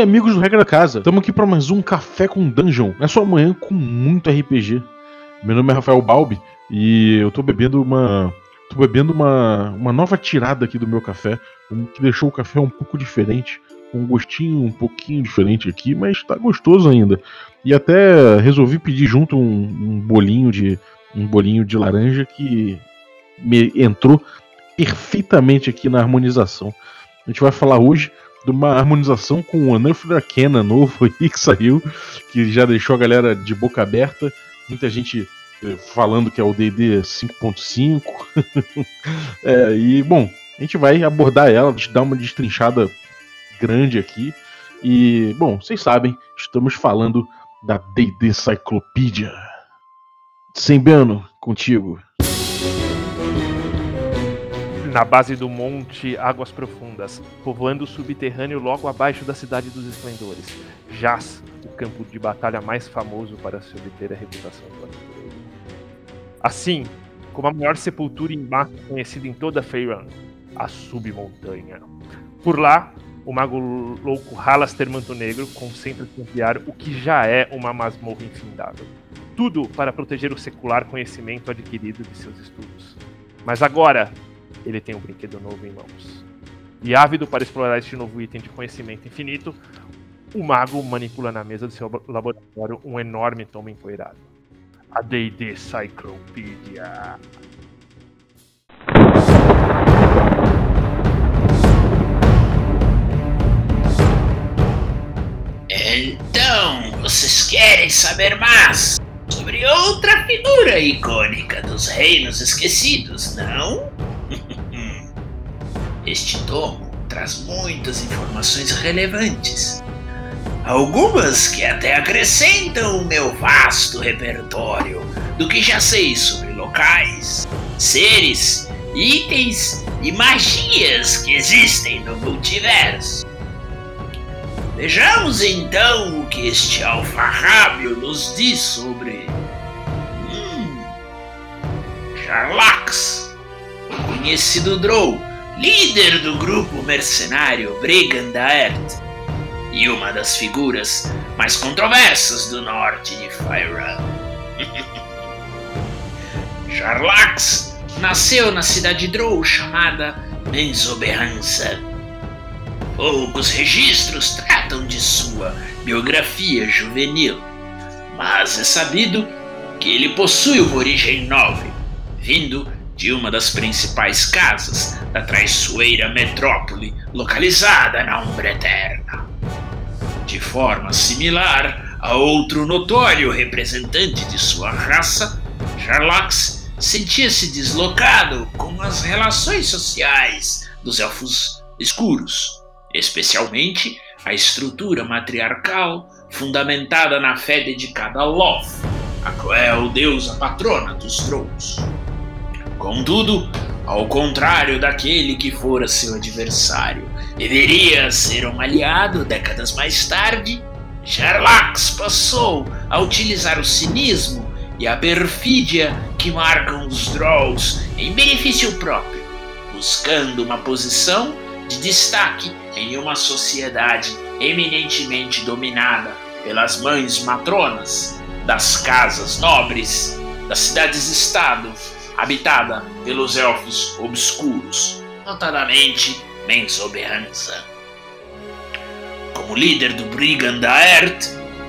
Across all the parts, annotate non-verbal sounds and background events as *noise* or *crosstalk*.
aí, amigos do Regra da Casa? Estamos aqui para mais um Café com Dungeon. É sua manhã com muito RPG. Meu nome é Rafael Balbi e eu tô bebendo uma. tô bebendo uma, uma nova tirada aqui do meu café, que deixou o café um pouco diferente, com um gostinho um pouquinho diferente aqui, mas tá gostoso ainda. E até resolvi pedir junto um, um bolinho de. um bolinho de laranja que me entrou perfeitamente aqui na harmonização. A gente vai falar hoje de uma harmonização com o Arcana novo aí *laughs* que saiu, que já deixou a galera de boca aberta. Muita gente eh, falando que é o DD 5.5. *laughs* é, e, bom, a gente vai abordar ela, dar uma destrinchada grande aqui. E, bom, vocês sabem, estamos falando da DD Cyclopedia. Sembiano, contigo na base do monte Águas Profundas, povoando o subterrâneo logo abaixo da Cidade dos Esplendores, jaz o campo de batalha mais famoso para se obter a reputação do. Assim, como a maior sepultura em massa conhecida em toda Feyran, a Submontanha. Por lá, o mago louco Halaster Manto Negro concentra-se em o que já é uma masmorra infindável. Tudo para proteger o secular conhecimento adquirido de seus estudos. Mas agora, ele tem um brinquedo novo em mãos. E ávido para explorar este novo item de conhecimento infinito, o mago manipula na mesa do seu laboratório um enorme tomo empoeirado. A D&D Cyclopedia. Então, vocês querem saber mais sobre outra figura icônica dos Reinos Esquecidos, não? Este tomo traz muitas informações relevantes. Algumas que até acrescentam o meu vasto repertório do que já sei sobre locais, seres, itens e magias que existem no multiverso. Vejamos então o que este alfarrábio nos diz sobre. Hum. Jarlax, conhecido Drow líder do grupo mercenário Brigandaert e uma das figuras mais controversas do norte de Fyra. *laughs* Jarlax nasceu na cidade Drow chamada Menzoberrança. Poucos registros tratam de sua biografia juvenil, mas é sabido que ele possui uma origem nobre, vindo de uma das principais casas da traiçoeira metrópole localizada na Umbra Eterna. De forma similar a outro notório representante de sua raça, Jarlax sentia-se deslocado com as relações sociais dos elfos escuros, especialmente a estrutura matriarcal fundamentada na fé dedicada a Loth, a cruel deusa patrona dos Trolls. Contudo, ao contrário daquele que fora seu adversário, deveria ser um aliado décadas mais tarde, Jarlax passou a utilizar o cinismo e a perfídia que marcam os Drolls em benefício próprio, buscando uma posição de destaque em uma sociedade eminentemente dominada pelas mães matronas das casas nobres, das cidades-estado habitada pelos elfos obscuros, notadamente Mensoberrança. Como líder do Brigand Aert,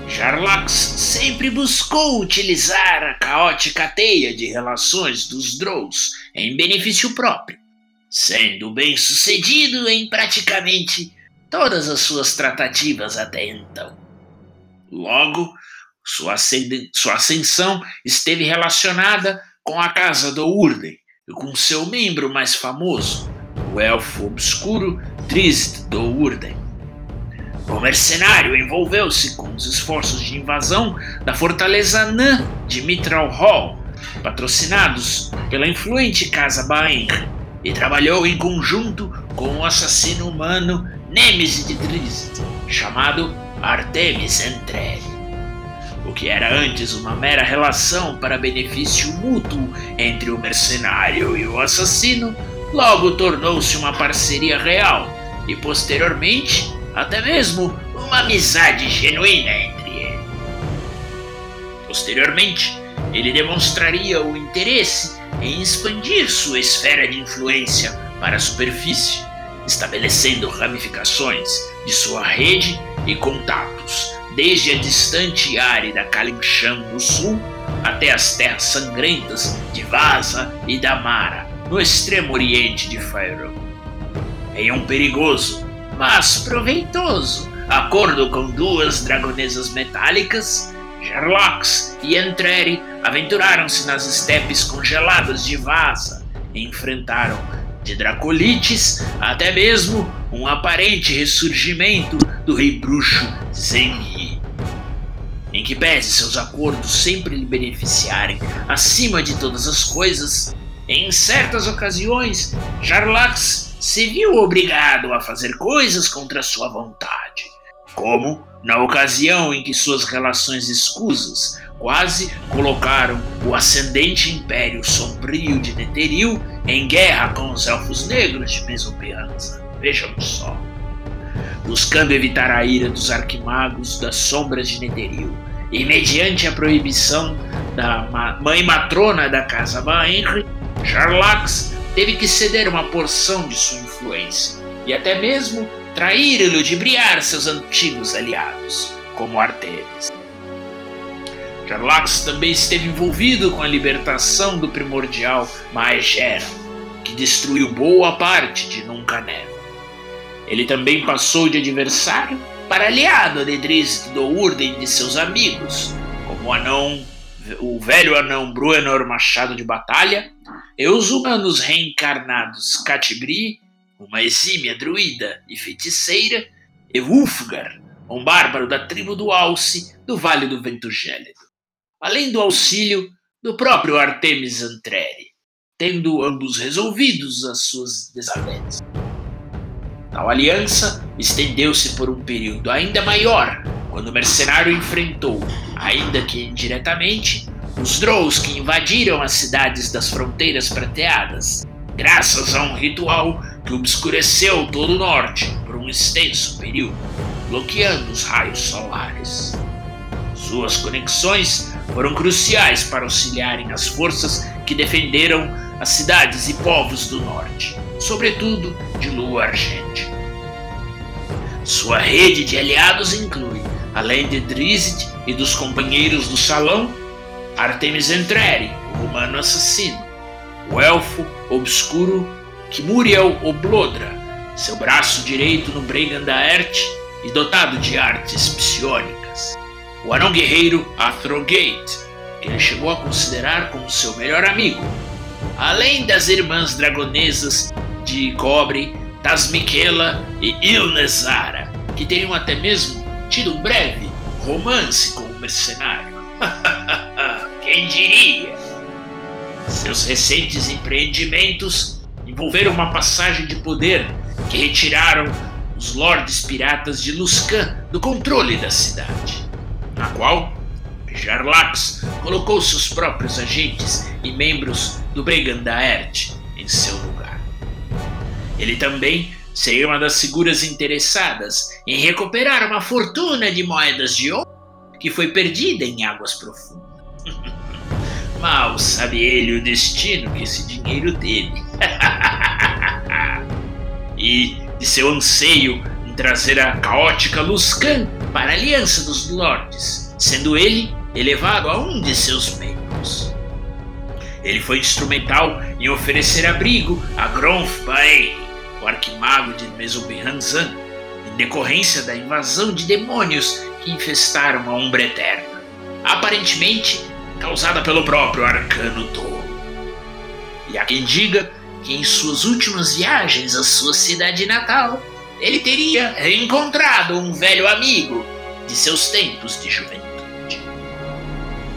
Jarlax sempre buscou utilizar a caótica teia de relações dos Drows em benefício próprio, sendo bem sucedido em praticamente todas as suas tratativas até então. Logo, sua, ascensão esteve relacionada com a casa do Urden e com seu membro mais famoso, o elfo obscuro Trist do Urden. O mercenário envolveu-se com os esforços de invasão da fortaleza Anã de Mitral Hall, patrocinados pela influente casa Baen, e trabalhou em conjunto com o assassino humano Nemesis de Trist, chamado Artemis Entreri o que era antes uma mera relação para benefício mútuo entre o mercenário e o assassino, logo tornou-se uma parceria real e posteriormente até mesmo uma amizade genuína entre eles. Posteriormente, ele demonstraria o interesse em expandir sua esfera de influência para a superfície, estabelecendo ramificações de sua rede e contatos, desde a distante e árida Kalimshan no sul até as terras sangrentas de Vaza e Damara, no extremo oriente de Faerû. Em um perigoso, mas proveitoso acordo com duas dragonesas metálicas, Gerlox e Entreri aventuraram-se nas estepes congeladas de Vaza e enfrentaram de Dracolites até mesmo um aparente ressurgimento do rei bruxo Zengi. Em que pese seus acordos sempre lhe beneficiarem acima de todas as coisas, em certas ocasiões, Jarlax se viu obrigado a fazer coisas contra sua vontade, como na ocasião em que suas relações escusas quase colocaram o ascendente Império Sombrio de Netheril em guerra com os Elfos Negros de Mesopianza. Vejamos só. Buscando evitar a ira dos arquimagos das sombras de Netheril, e mediante a proibição da mãe matrona da casa Baenri, Jarlax teve que ceder uma porção de sua influência e até mesmo trair e ludibriar seus antigos aliados, como Artemis. Jarlax também esteve envolvido com a libertação do primordial Maegera, que destruiu boa parte de Nuncaneva. Ele também passou de adversário para aliado de Drizzt do Urden de seus amigos, como o anão, o velho anão Bruenor Machado de Batalha e os humanos reencarnados Catibri, uma exímia druida e feiticeira, e Wulfgar, um bárbaro da tribo do Alce do Vale do Vento Gélido, além do auxílio do próprio Artemis Antreri, tendo ambos resolvidos as suas desavenças. Tal aliança estendeu-se por um período ainda maior, quando o mercenário enfrentou, ainda que indiretamente, os Drows que invadiram as cidades das fronteiras prateadas, graças a um ritual que obscureceu todo o norte por um extenso período, bloqueando os raios solares. Suas conexões foram cruciais para auxiliarem as forças que defenderam as cidades e povos do norte, sobretudo de Lua Argente. Sua rede de aliados inclui, além de Drizzt e dos companheiros do salão, Artemis Entreri, o humano assassino, o elfo obscuro Kimuriel Oblodra, seu braço direito no Bregan da Erte e dotado de artes psionicas, o anão guerreiro Athrogate, que ele chegou a considerar como seu melhor amigo, além das irmãs dragonesas de Cobre, Tasmiquela e Ilnezara, que teriam até mesmo tido um breve romance com o mercenário. *laughs* Quem diria? Seus recentes empreendimentos envolveram uma passagem de poder que retiraram os lordes piratas de Luscan do controle da cidade, na qual Jarlax colocou seus próprios agentes e membros do Bregandaert em seu lugar. Ele também seria uma das figuras interessadas em recuperar uma fortuna de moedas de ouro que foi perdida em águas profundas. *laughs* Mal sabe ele o destino que esse dinheiro teve. *laughs* e de seu anseio em trazer a caótica Luscan para a Aliança dos Lordes, sendo ele elevado a um de seus membros. Ele foi instrumental em oferecer abrigo a Gronf Bae, o arquimago de Mesobihanzan, em decorrência da invasão de demônios que infestaram a Umbra Eterna. Aparentemente, causada pelo próprio Arcano Tolo. E há quem diga que em suas últimas viagens à sua cidade natal, ele teria reencontrado um velho amigo de seus tempos de juventude.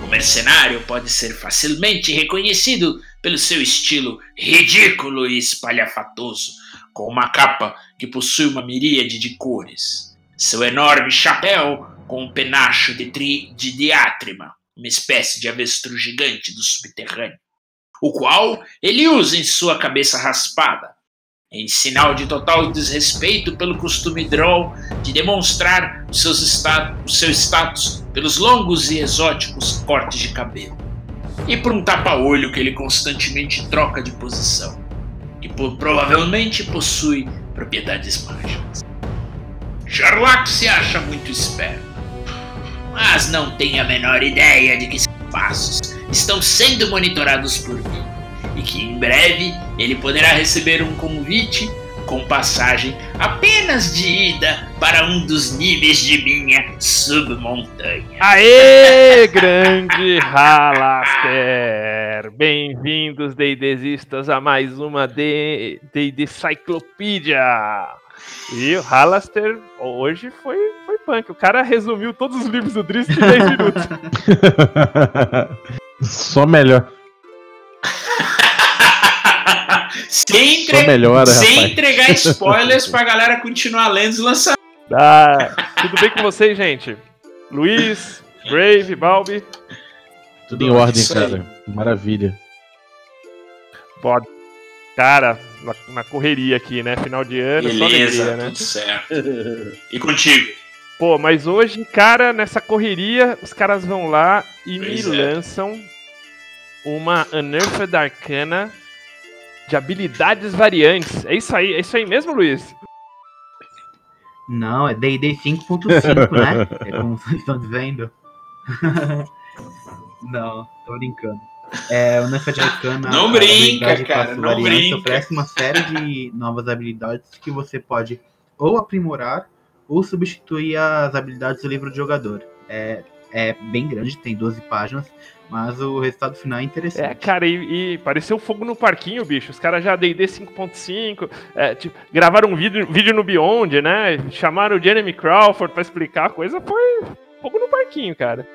O mercenário pode ser facilmente reconhecido pelo seu estilo ridículo e espalhafatoso, com uma capa que possui uma miríade de cores, seu enorme chapéu com um penacho de, tri, de diátrima, uma espécie de avestruz gigante do subterrâneo, o qual ele usa em sua cabeça raspada, em sinal de total desrespeito pelo costume Droll de demonstrar seus status, o seu status pelos longos e exóticos cortes de cabelo. E por um tapa-olho que ele constantemente troca de posição, e provavelmente possui propriedades mágicas. Sherlock se acha muito esperto, mas não tem a menor ideia de que seus passos estão sendo monitorados por mim e que em breve ele poderá receber um convite com passagem apenas de ida para um dos níveis de minha submontanha. Aê, grande Bem-vindos, Deidesistas, a mais uma D D Cyclopedia! E o Halaster hoje foi, foi punk. O cara resumiu todos os livros do Drist em 10 minutos. *laughs* Só melhor. *laughs* sem, entre... melhora, sem rapaz. entregar *laughs* spoilers pra galera continuar lendo os lançamentos. Ah, tudo bem com vocês, gente? Luiz, Brave, Balbi. Tudo em ordem, cara. Maravilha. Pode. Cara, na, na correria aqui, né? Final de ano, só Beleza, alegria, né? tudo certo. E contigo? Pô, mas hoje, cara, nessa correria, os caras vão lá e Pois me é. lançam uma Unearthed Arcana de habilidades variantes. É isso aí, é isso aí mesmo, Luiz? Não, é D&D 5.5, né? *laughs* É como vocês estão dizendo. *laughs* não, tô brincando. É, o Nefed Arcana... Não brinca, habilidade cara, não brinca. oferece uma série de novas habilidades que você pode ou aprimorar ou substituir as habilidades do livro do jogador. É, é bem grande, tem 12 páginas, mas o resultado final é interessante. É, cara, e, e pareceu fogo no parquinho, bicho. Os caras já D&D 5.5, é, tipo, gravaram um vídeo, vídeo no Beyond, né? Chamaram o Jeremy Crawford pra explicar a coisa. Foi fogo no parquinho, cara.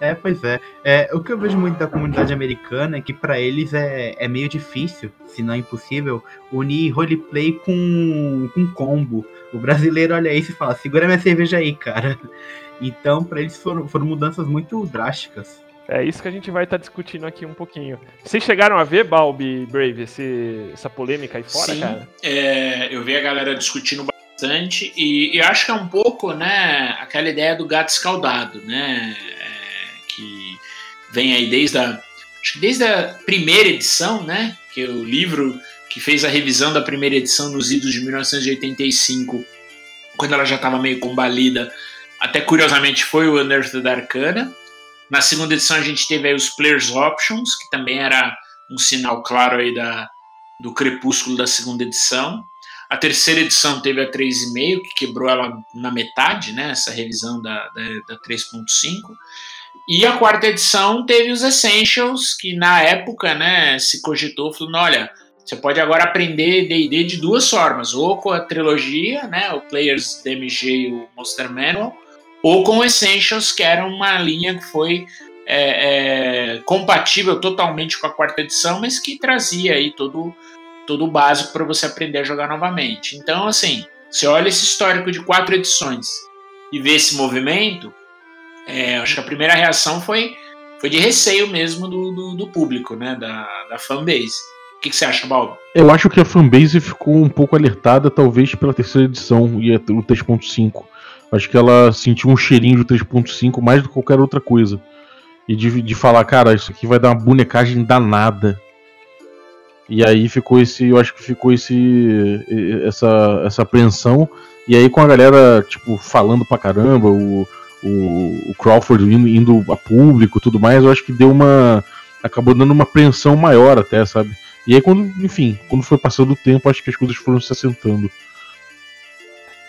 É, pois é. é. O que eu vejo muito da comunidade americana é que pra eles é, é meio difícil, se não é impossível, unir roleplay com, com combo. O brasileiro olha isso e fala, segura minha cerveja aí, cara. Então, pra eles foram, foram mudanças muito drásticas. É isso que a gente vai estar discutindo aqui um pouquinho. Vocês chegaram a ver, Balbi e Brave, esse- essa polêmica aí fora, Sim, cara? é, eu vi a galera discutindo bastante e, e acho que é um pouco, né, aquela ideia do gato escaldado, né, que vem aí desde a, acho que desde a primeira edição, né, que é o livro que fez a revisão da primeira edição nos idos de 1985, quando ela já estava meio combalida, até curiosamente foi o Unearthed Arcana. Na segunda edição a gente teve aí os Players Options, que também era um sinal claro aí da, do Crepúsculo da segunda edição. A terceira edição teve a 3,5, que quebrou ela na metade, né? Essa revisão da, da, da 3.5. E a quarta edição teve os Essentials, que na época, né, se cogitou, falando, olha, você pode agora aprender D&D de duas formas, ou com a trilogia, né, o Players DMG e o Monster Manual, ou com Essentials, que era uma linha que foi é, é, compatível totalmente com a quarta edição, mas que trazia aí todo, todo o básico para você aprender a jogar novamente. Então, assim, você olha esse histórico de quatro edições e vê esse movimento, é, acho que a primeira reação foi, foi de receio mesmo do, do, do público, né, da, da fanbase. O que, que você acha, Baldo? Eu acho que a fanbase ficou um pouco alertada, talvez, pela terceira edição e o 3.5. Acho que ela sentiu um cheirinho de 3.5 mais do que qualquer outra coisa. E de, de falar, cara, isso aqui vai dar uma bonecagem danada. E aí ficou esse. Eu acho que ficou esse. essa, essa apreensão. E aí com a galera, tipo, falando pra caramba, o, o, o Crawford indo, indo a público tudo mais, eu acho que deu uma. acabou dando uma apreensão maior até, sabe? E aí quando, enfim, quando foi passando o tempo, acho que as coisas foram se assentando.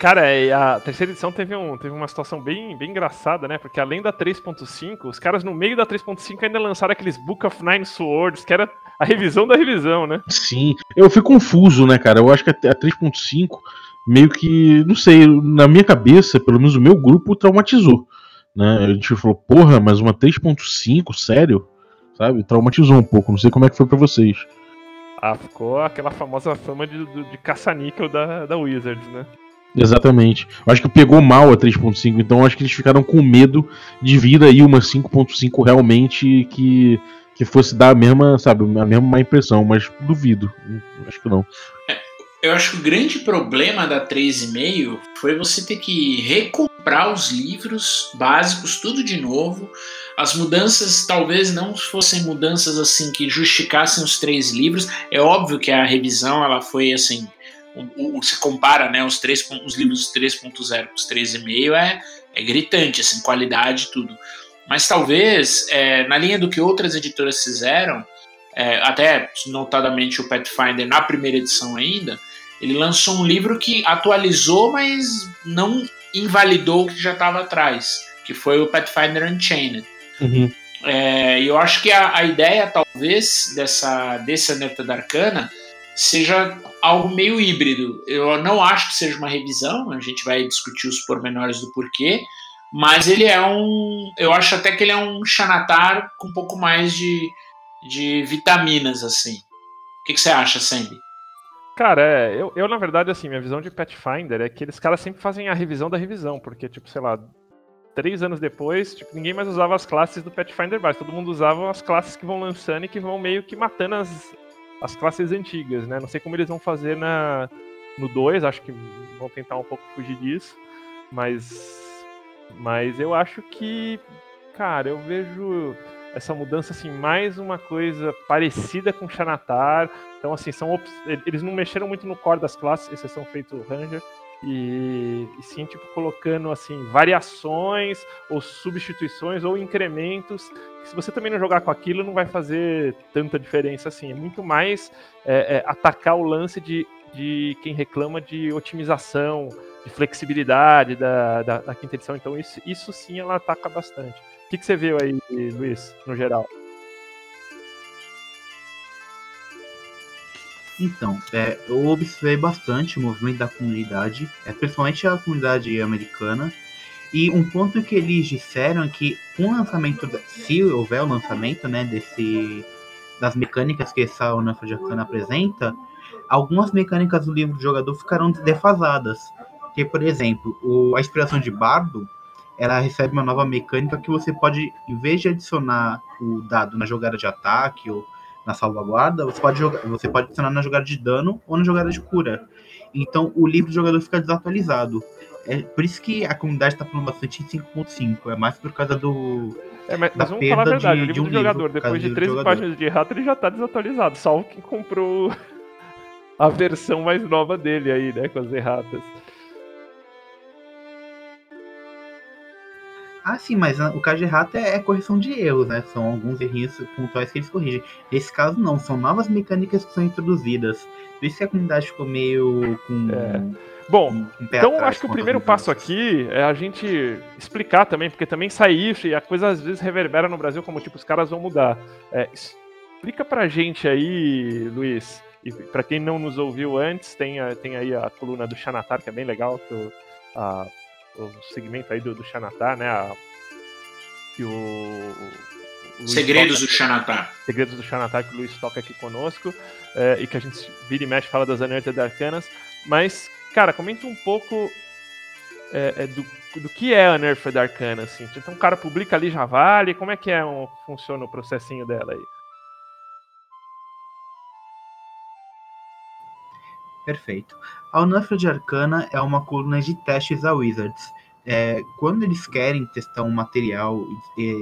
Cara, e a terceira edição teve, um, teve uma situação bem, bem engraçada, né? Porque além da 3.5, os caras no meio da 3.5 ainda lançaram aqueles Book of Nine Swords, que era a revisão da revisão, né? Sim, eu fui confuso, né, cara? Eu acho que a 3.5 meio que, não sei, na minha cabeça, pelo menos o meu grupo traumatizou, né? A gente falou, porra, mas uma 3.5, sério? Sabe? Traumatizou um pouco, não sei como é que foi pra vocês. Ah, ficou aquela famosa fama de, de, caça-níquel da, da Wizards, né? Exatamente. Eu acho que pegou mal a 3.5, então eu acho que eles ficaram com medo de vir aí uma 5.5 realmente que, que que fosse dar a mesma, sabe, a mesma má impressão, mas duvido. Acho que não. Eu acho que o grande problema da 3,5 foi você ter que recomprar os livros básicos, tudo de novo. As mudanças talvez não fossem mudanças assim que justificassem os três livros. É óbvio que a revisão ela foi assim. O, você compara né, os, três, os livros 3.0 com os 3,5 é, é gritante, assim, qualidade e tudo. Mas talvez, é, na linha do que outras editoras fizeram, é, até notadamente o Pathfinder na primeira edição ainda, ele lançou um livro que atualizou, mas não invalidou o que já estava atrás, que foi o Pathfinder Unchained. Uhum. É, eu acho que a, a, ideia, talvez, dessa, desse Anerta da Arcana seja algo meio híbrido. Eu não acho que seja uma revisão, a gente vai discutir os pormenores do porquê, mas ele é um. Eu acho até que ele é um Xanatar com um pouco mais de, de vitaminas, assim. O que, que você acha, Sandy? Cara, é, eu, eu, na verdade, assim, minha visão de Pathfinder é que eles caras sempre fazem a revisão da revisão, porque, tipo, sei lá, três anos depois, tipo, ninguém mais usava as classes do Pathfinder base, todo mundo usava as classes que vão lançando e que vão meio que matando as, as classes antigas, né? Não sei como eles vão fazer na, no 2, acho que vão tentar um pouco fugir disso, mas. Mas eu acho que, cara, eu vejo essa mudança assim mais uma coisa parecida com Xanatar. Então assim, são eles não mexeram muito no core das classes, exceção feito Ranger. E, e, sim, tipo, colocando assim variações ou substituições ou incrementos. Se você também não jogar com aquilo, não vai fazer tanta diferença assim. É muito mais é, é, atacar o lance de, de quem reclama de otimização, de flexibilidade da, da, da quinta edição. Então, isso, isso sim ela ataca bastante que, que você viu aí, Luiz, no geral? Então, é, eu observei bastante o movimento da comunidade, é, principalmente a comunidade americana. E um ponto que eles disseram é que com o lançamento, se houver o lançamento né, desse, das mecânicas que essa Unafa Jacana apresenta, algumas mecânicas do livro do jogador ficarão defasadas. Que, por exemplo, o, a inspiração de Bardo ela recebe uma nova mecânica que você pode, em vez de adicionar o dado na jogada de ataque ou na salvaguarda, você pode, jogar, você pode adicionar na jogada de dano ou na jogada de cura. Então o livro do jogador fica desatualizado. É por isso que a comunidade está falando bastante em 5.5. É mais por causa do. É, mas, mas vamos falar a verdade, de, o livro de um do jogador, livro, depois de 13 páginas de errata, ele já está desatualizado. Salvo quem comprou *laughs* a versão mais nova dele aí, né? Com as erratas. Ah, sim, mas o caso de errata é, é, correção de erros, né? São alguns errinhos pontuais que eles corrigem. Nesse caso, não, são novas mecânicas que são introduzidas. Por isso que a comunidade ficou meio com. É. Bom, um então acho que o primeiro passo aqui é a gente explicar também, porque também sai isso e a coisa às vezes reverbera no Brasil como tipo, os caras vão mudar. É, explica pra gente aí, Luiz, e pra quem não nos ouviu antes, tem, tem aí a coluna do Xanatar, que é bem legal, que o, a o segmento aí do, do Xanatar, né? A, que o, Segredos toca, do Xanatar. Segredos do Xanatar, que o Luiz toca aqui conosco, é, e que a gente vira e mexe fala das Anertas Arcanas. Mas, cara, comenta um pouco é, é, do, do que é a Unearthed Arcana, assim. Então o cara publica ali, já vale, como é que é um, funciona o processinho dela aí? Perfeito. A de Arcana é uma coluna de testes a Wizards. É, quando eles querem testar um material, é,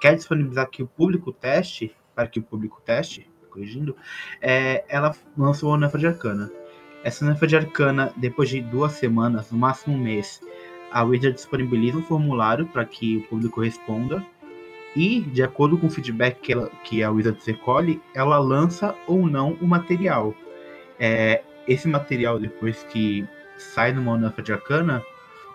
quer disponibilizar que o público teste, para que o público teste, corrigindo, é, ela lançou a de Arcana. Essa de Arcana, depois de duas semanas, no máximo um mês, a Wizard disponibiliza um formulário para que o público responda e, de acordo com o feedback que, ela, que a Wizards recolhe, ela lança ou não o material. É, esse material, depois que sai no Monarca de Arcana,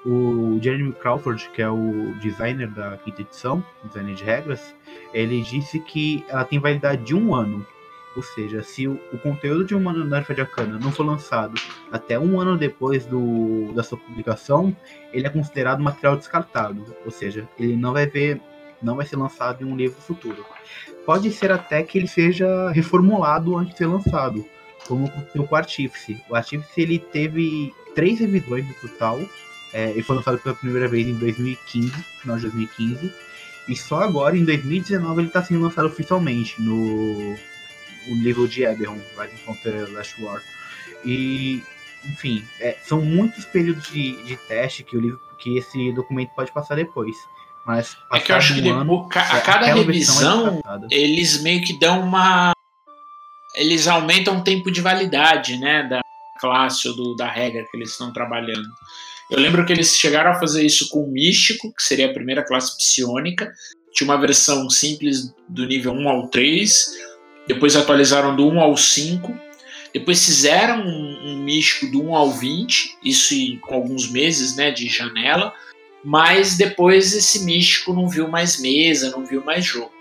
o Jeremy Crawford, que é o designer da quinta edição, designer de regras, ele disse que ela tem validade de um ano. Ou seja, se o, o conteúdo de uma Monarca de Arcana não for lançado até um ano depois do, da sua publicação, ele é considerado material descartado. Ou seja, ele não vai ver, não vai ser lançado em um livro futuro. Pode ser até que ele seja reformulado antes de ser lançado como aconteceu com o Artífice. O Artífice ele teve três revisões no total. É, ele foi lançado pela primeira vez em 2015, final de 2015. E só agora, em 2019, ele está sendo lançado oficialmente no o livro de Eberron, Rising from the Last War. E, enfim, é, são muitos períodos de, de teste que o livro, que esse documento pode passar depois. Mas é que eu acho que ano, a cada é revisão é eles meio que dão uma eles aumentam o tempo de validade, né, da classe ou do, da regra que eles estão trabalhando. Eu lembro que eles chegaram a fazer isso com o Místico, que seria a primeira classe psionica. Tinha uma versão simples do nível 1 ao 3, depois atualizaram do 1 ao 5, depois fizeram um, um místico do 1 ao 20, isso com alguns meses né, de janela, mas depois esse místico não viu mais mesa, não viu mais jogo.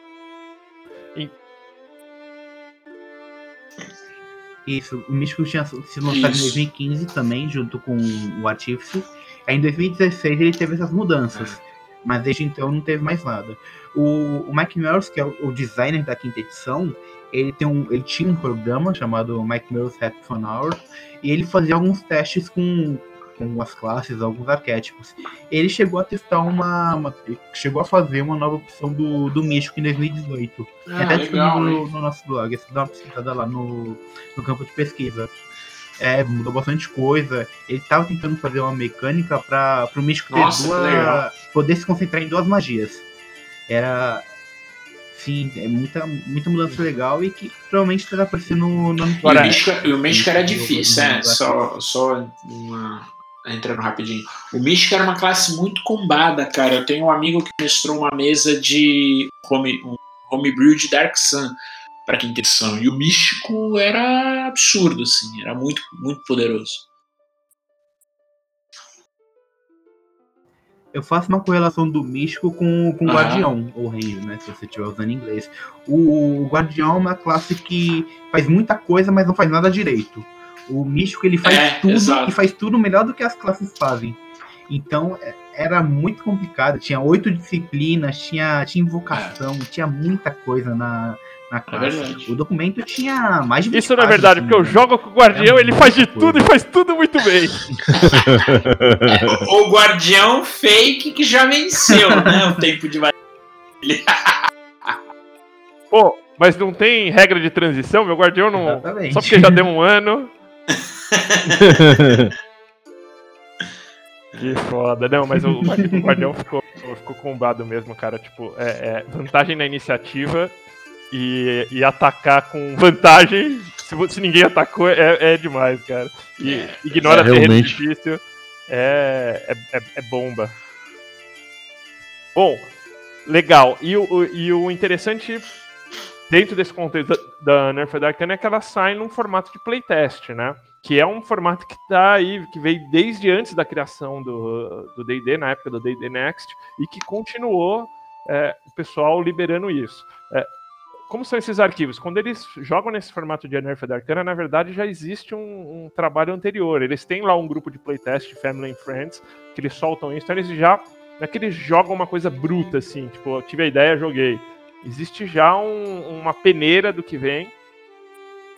Isso, o Místico tinha sido lançado em 2015 também, junto com o Artífice. Aí em 2016 ele teve essas mudanças. É. Mas desde então não teve mais nada. O, o Mike Melrose, que é o, o, designer da quinta edição, ele, tem um, ele tinha um programa chamado Mike Melrose Hackathon Hour, e ele fazia alguns testes com, com as classes, alguns arquétipos. Ele chegou a testar uma, uma chegou a fazer uma nova opção do, do Místico em 2018. Ah, até legal, no, no, nosso blog, você dá uma pesquisada lá no, no campo de pesquisa. É, mudou bastante coisa. Ele estava tentando fazer uma mecânica para o Místico Nossa, ter duas, poder se concentrar em duas magias. Era. Sim, é muita, muita mudança legal e que provavelmente estará aparecendo no ano que vem. O Místico era difícil, é, só, só uma, entrando rapidinho. O Místico era uma classe muito combada, cara. Eu tenho um amigo que mestrou uma mesa de home, um homebrew de Dark Sun para quinta edição. E o Místico era absurdo, assim, era muito, muito poderoso. Eu faço uma correlação do místico com, com o Guardião, ou Ranger, né? Se você estiver usando em inglês. O, o Guardião é uma classe que faz muita coisa, mas não faz nada direito. O místico ele faz é, tudo exato. e faz tudo melhor do que as classes fazem. Então é, era muito complicado. Tinha oito disciplinas, tinha, tinha invocação, é. tinha muita coisa na, na é classe. É o documento tinha mais de 20 Isso não é verdade, porque eu né? jogo com o Guardião, é ele faz de coisa. tudo e faz tudo muito bem. *laughs* o Guardião fake que já venceu, né? O tempo de Pô, mas não tem regra de transição? Meu Guardião não. Exatamente. Só porque já deu um ano. *laughs* que foda. Não, mas o, o Guardião ficou, ficou combado mesmo, cara. Tipo, é, é, vantagem na iniciativa e, e atacar com vantagem. Se, se ninguém atacou, é, é demais, cara. E é, ignora é, terreno realmente. difícil. É, é, é, é bomba. Bom, legal. E o, e o interessante dentro desse contexto da, da Arcana é que ela sai num formato de playtest, né? Que é um formato que tá aí, que veio desde antes da criação do D&D, na época do D&D Next, e que continuou é, o pessoal liberando isso. É, como são esses arquivos? Quando eles jogam nesse formato de Nerf Arcana, na verdade já existe um, um, trabalho anterior. Eles têm lá um grupo de playtest, Family and Friends, que eles soltam isso, então eles já. Não é que eles jogam uma coisa bruta assim, tipo, tive a ideia, joguei Existe já um, uma peneira do que vem.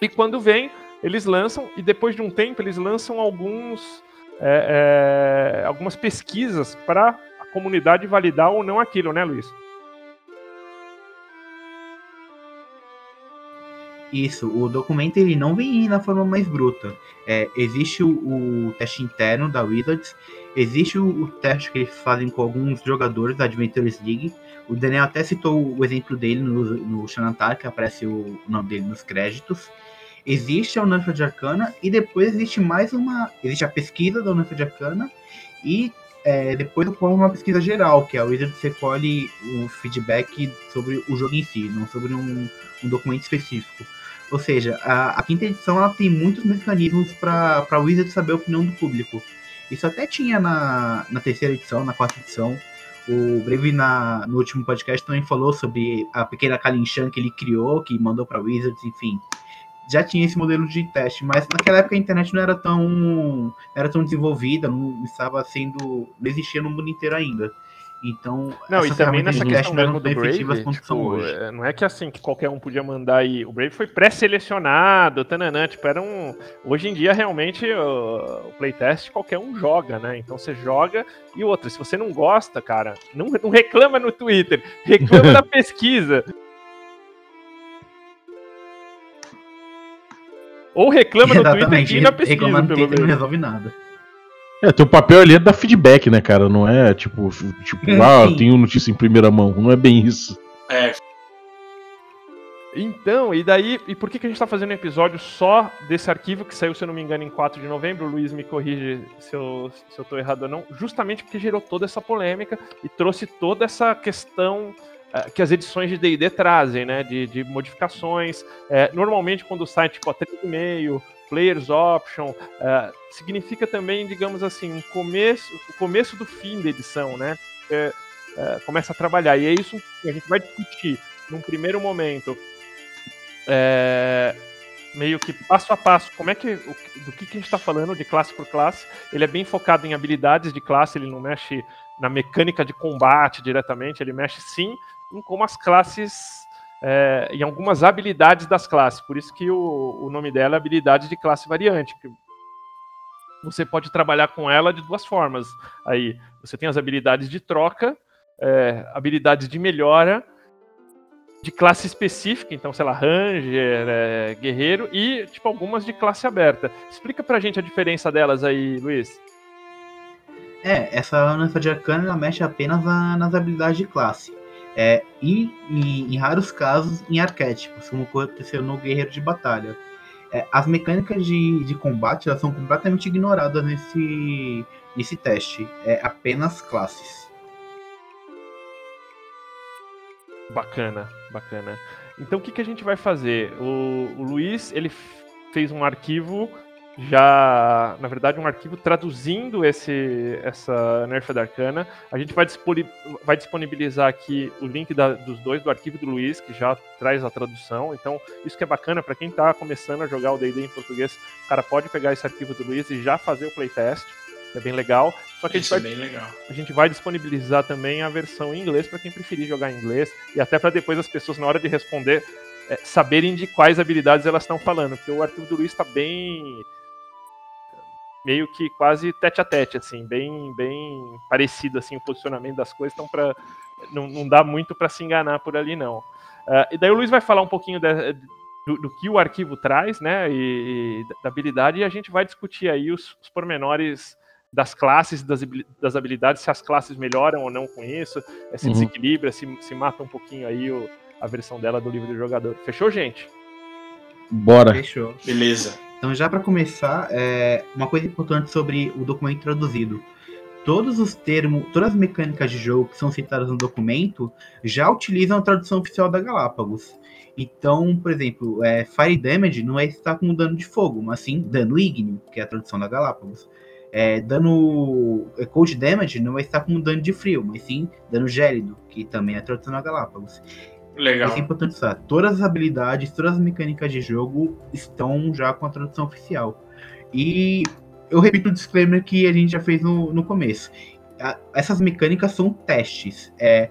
E quando vem, eles lançam, e depois de um tempo, eles lançam alguns, é, é, algumas pesquisas para a comunidade validar ou não aquilo, né, Luiz? Isso, o documento ele não vem na forma mais bruta. É, existe o, o, teste interno da Wizards, existe o, o, teste que eles fazem com alguns jogadores da Adventures League. O Daniel até citou o exemplo dele no, no Xanantar, que aparece o nome dele nos créditos. Existe a Unanfa Arcana e depois existe mais uma. Existe a pesquisa da Unanfa Arcana e é, depois ocorre uma pesquisa geral, que é a Wizards recolhe o feedback sobre o jogo em si, não sobre um, um documento específico. Ou seja, a, a, quinta edição ela tem muitos mecanismos para a Wizard saber a opinião do público. Isso até tinha na, na terceira edição, na quarta edição. O Brave na, no último podcast também falou sobre a pequena Kalinshan que ele criou, que mandou para Wizards, enfim. Já tinha esse modelo de teste, mas naquela época a internet não era tão, era tão desenvolvida, não estava sendo. não existia no mundo inteiro ainda. Então, Não, e também nessa questão mesmo do Brave, tipo, hoje. é, não é que assim, que qualquer um podia mandar aí. O Brave foi pré-selecionado, tananã, tipo, era um... Hoje em dia, realmente, o, o playtest qualquer um joga, né? Então você joga e outra, se você não gosta, cara, não, não reclama no Twitter, reclama na *laughs* pesquisa. Ou reclama no Twitter Exatamente, e na pesquisa, pelo Twitter não menos. resolve nada. É, teu papel ali é dar feedback, né, cara? Não é tipo, tipo, É, ah, sim. tenho notícia em primeira mão. Não é bem isso. É, Então, e daí, e por que, que a gente tá fazendo um episódio só desse arquivo que saiu, se eu não me engano, em 4 de novembro? O Luiz me corrige se eu, se eu tô errado ou não. Justamente porque gerou toda essa polêmica e trouxe toda essa questão eh, que as edições de D&D trazem, né? De, de modificações. Eh, normalmente, quando sai, tipo, a 3,5, Players Option, eh, significa também, digamos assim, um começo, o começo do fim da edição, né? Eh, eh, começa a trabalhar. E é isso que a gente vai discutir num primeiro momento é, meio que passo a passo, como é que- do que, que a gente está falando de classe por classe. Ele é bem focado em habilidades de classe, ele não mexe na mecânica de combate diretamente, ele mexe sim em como as classes. É, em algumas habilidades das classes, por isso que o, o nome dela é habilidade de classe variante. que você pode trabalhar com ela de duas formas. Aí você tem as habilidades de troca, é, habilidades de melhora de classe específica, então, sei lá, Ranger, é, Guerreiro, e, tipo, algumas de classe aberta. Explica pra gente a diferença delas aí, Luiz. É, essa lança de arcana ela mexe apenas na- nas habilidades de classe. É, e, em, em raros casos, em arquétipos, como aconteceu no Guerreiro de Batalha. É, as mecânicas de, de combate elas são completamente ignoradas nesse, nesse teste. É apenas classes. Bacana, bacana. Então, o que, que a gente vai fazer? O, o Luiz, ele fez um arquivo já, na verdade, um arquivo traduzindo esse, essa Nerfed Arcana. A gente vai, vai disponibilizar aqui o link da- dos dois do arquivo do Luiz, que já traz a tradução. Então, isso que é bacana para quem está começando a jogar o D&D em português, o cara pode pegar esse arquivo do Luiz e já fazer o playtest, é bem legal. Só que a gente isso é vai bem legal. a gente vai disponibilizar também a versão em inglês para quem preferir jogar em inglês e até para depois as pessoas, na hora de responder, é, saberem de quais habilidades elas estão falando, porque o arquivo do Luiz está bem. Meio que quase tete a tete, assim, bem, bem parecido assim, o posicionamento das coisas, então pra, não, não dá muito para se enganar por ali, não. Ah, e daí o Luiz vai falar um pouquinho da- do, do que o arquivo traz, né, e, e da habilidade, e a gente vai discutir aí os, os pormenores das classes, das, das habilidades, se as classes melhoram ou não com isso, eh, se Uhum. desequilibra, se, se mata um pouquinho aí o- a versão dela do livro do jogador. Fechou, gente? Bora. Fechou. Beleza. Então, já para começar, é, uma coisa importante sobre o documento traduzido. Todos os termos, todas as mecânicas de jogo que são citadas no documento já utilizam a tradução oficial da Galápagos. Então, por exemplo, é, Fire Damage não é estar com dano de fogo, mas sim dano ígneo, que é a tradução da Galápagos. É, dano é, Cold Damage não vai estar com dano de frio, mas sim dano gélido, que também é a tradução da Galápagos. Legal. É usar. Todas as habilidades, todas as mecânicas de jogo estão já com a tradução oficial. E eu repito o disclaimer que a gente já fez no, no começo. A- essas mecânicas são testes. É,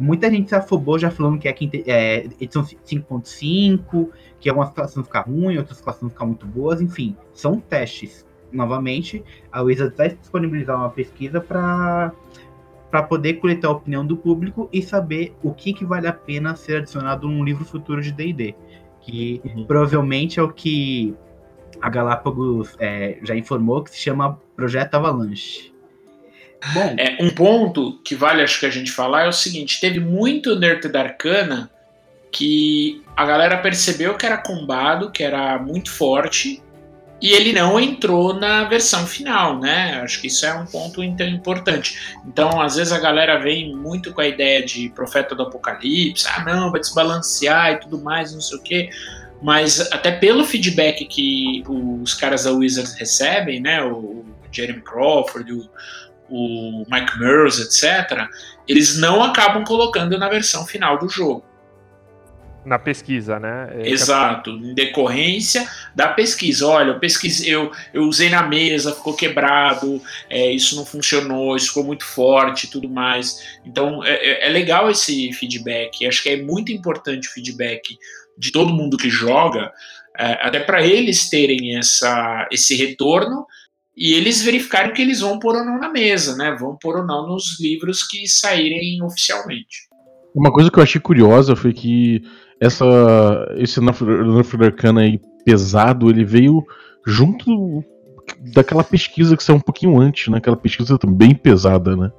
muita gente se afobou já falando que é, quinta, é edição 5.5, que algumas classes vão ficar ruins, outras classes vão ficar muito boas, enfim, são testes. Novamente, a Wizard vai disponibilizar uma pesquisa para para poder coletar a opinião do público e saber o que, que vale a pena ser adicionado num livro futuro de D&D, que Uhum. provavelmente é o que a Galápagos é, já informou, que se chama Projeto Avalanche. Bom, É, um ponto que vale acho que a gente falar é o seguinte: teve muito Nerd da Arcana que a galera percebeu que era combado, que era muito forte, e ele não entrou na versão final, né? Acho que isso é um ponto então importante. Então, às vezes a galera vem muito com a ideia de profeta do apocalipse, ah, não, vai desbalancear e tudo mais, não sei o quê. Mas até pelo feedback que os caras da Wizards recebem, né? O Jeremy Crawford, o, o Mike Mears, etc., eles não acabam colocando na versão final do jogo. Na pesquisa, né? É, Exato, em decorrência da pesquisa. Olha, eu pesquisei, eu, eu usei na mesa, ficou quebrado, é, isso não funcionou, isso ficou muito forte e tudo mais. Então é, é, é legal esse feedback. Acho que é muito importante o feedback de todo mundo que joga, é, até para eles terem essa, esse retorno e eles verificarem que eles vão pôr ou não na mesa, né? Vão pôr ou não nos livros que saírem oficialmente. Uma coisa que eu achei curiosa foi que essa esse Nerf Arcana aí pesado, ele veio junto daquela pesquisa que saiu um pouquinho antes, né? Aquela pesquisa também pesada, né?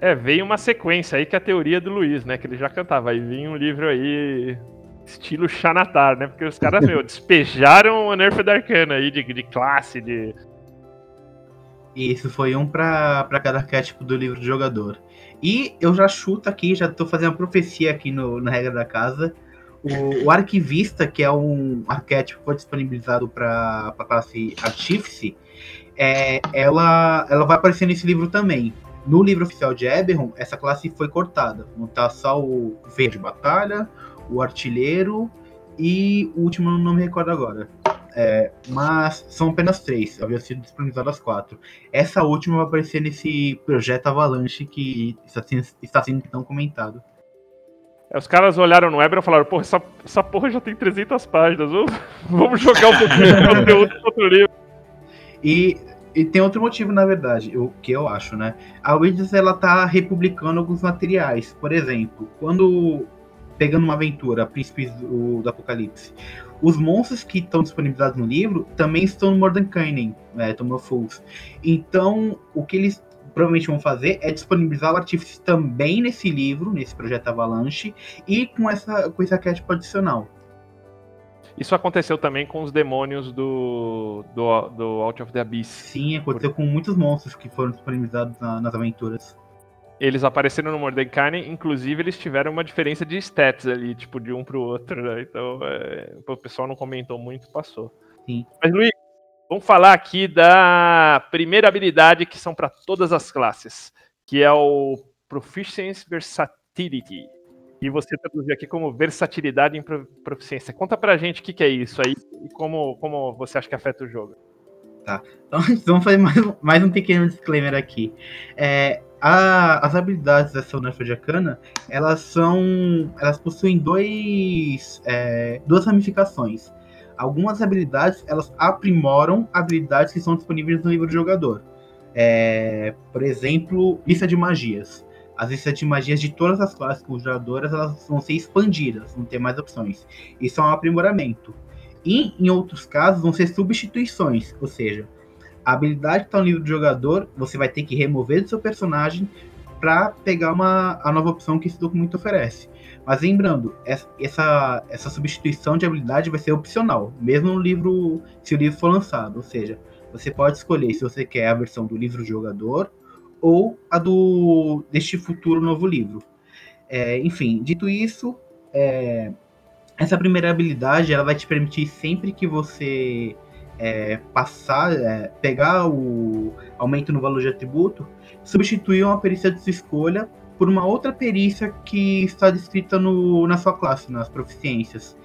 É, veio uma sequência aí que é a teoria do Luiz, né? Que ele já cantava. Aí vinha um livro aí, estilo Xanatar, né? Porque os caras, meu, *laughs* despejaram o Nerf da Arcana aí de, de classe, de. Isso foi um pra, pra cada arquétipo do livro do jogador. E eu já chuto aqui, já tô fazendo uma profecia aqui no, na regra da casa. O, o arquivista, que é um arquétipo que foi disponibilizado para a classe Artífice, é, ela, ela vai aparecer nesse livro também. No livro oficial de Eberron, essa classe foi cortada. Não tá só o verde batalha, o artilheiro e o último não me recordo agora. É, mas são apenas três, havia sido disponibilizadas quatro. Essa última vai aparecer nesse projeto Avalanche que está sendo, está sendo tão comentado. É, os caras olharam no Eberron e falaram: Porra, essa, essa porra já tem 300 páginas, *laughs* vamos jogar um pouquinho de *laughs* conteúdo no outro livro. E e tem outro motivo, na verdade, o que eu acho, né? A Wizards, ela tá republicando alguns materiais. Por exemplo, quando pegando uma aventura, Príncipes do, do Apocalipse, os monstros que estão disponibilizados no livro também estão no Mordenkainen, né, Tomb Fools. Então, o que eles provavelmente vão fazer é disponibilizar o artífice também nesse livro, nesse projeto Avalanche, e com essa com esse arquétipo adicional. Isso aconteceu também com os demônios do, do, do Out of the Abyss. Sim, aconteceu com muitos monstros que foram disponibilizados na, nas aventuras. Eles apareceram no Mordecai, inclusive eles tiveram uma diferença de stats ali, tipo, de um pro outro, né? Então, é, o pessoal não comentou muito, passou. Sim. Mas, Luiz, vamos falar aqui da primeira habilidade que são para todas as classes, que é o Proficiency Versatility e você traduziu aqui como versatilidade em proficiência. Conta pra gente o que, que é isso aí e como, como você acha que afeta o jogo. Tá. Então *laughs* vamos fazer mais, mais um pequeno disclaimer aqui. É, a, as habilidades da de Arcana, elas são. Elas possuem dois, é, duas ramificações. Algumas habilidades elas aprimoram habilidades que são disponíveis no livro do jogador. É, por exemplo, lista de magias as listas de magias de todas as classes conjuradoras elas vão ser expandidas, vão ter mais opções. Isso é um aprimoramento. E em outros casos vão ser substituições, ou seja, a habilidade que está no livro do jogador você vai ter que remover do seu personagem para pegar uma, a nova opção que esse documento oferece. Mas lembrando, essa, essa substituição de habilidade vai ser opcional, mesmo no livro, se o livro for lançado. Ou seja, você pode escolher se você quer a versão do livro do jogador ou a do deste futuro novo livro. É, enfim, dito isso, é, essa primeira habilidade ela vai te permitir sempre que você é, passar, é, pegar o aumento no valor de atributo, substituir uma perícia de sua escolha por uma outra perícia que está descrita no, na sua classe, nas proficiências.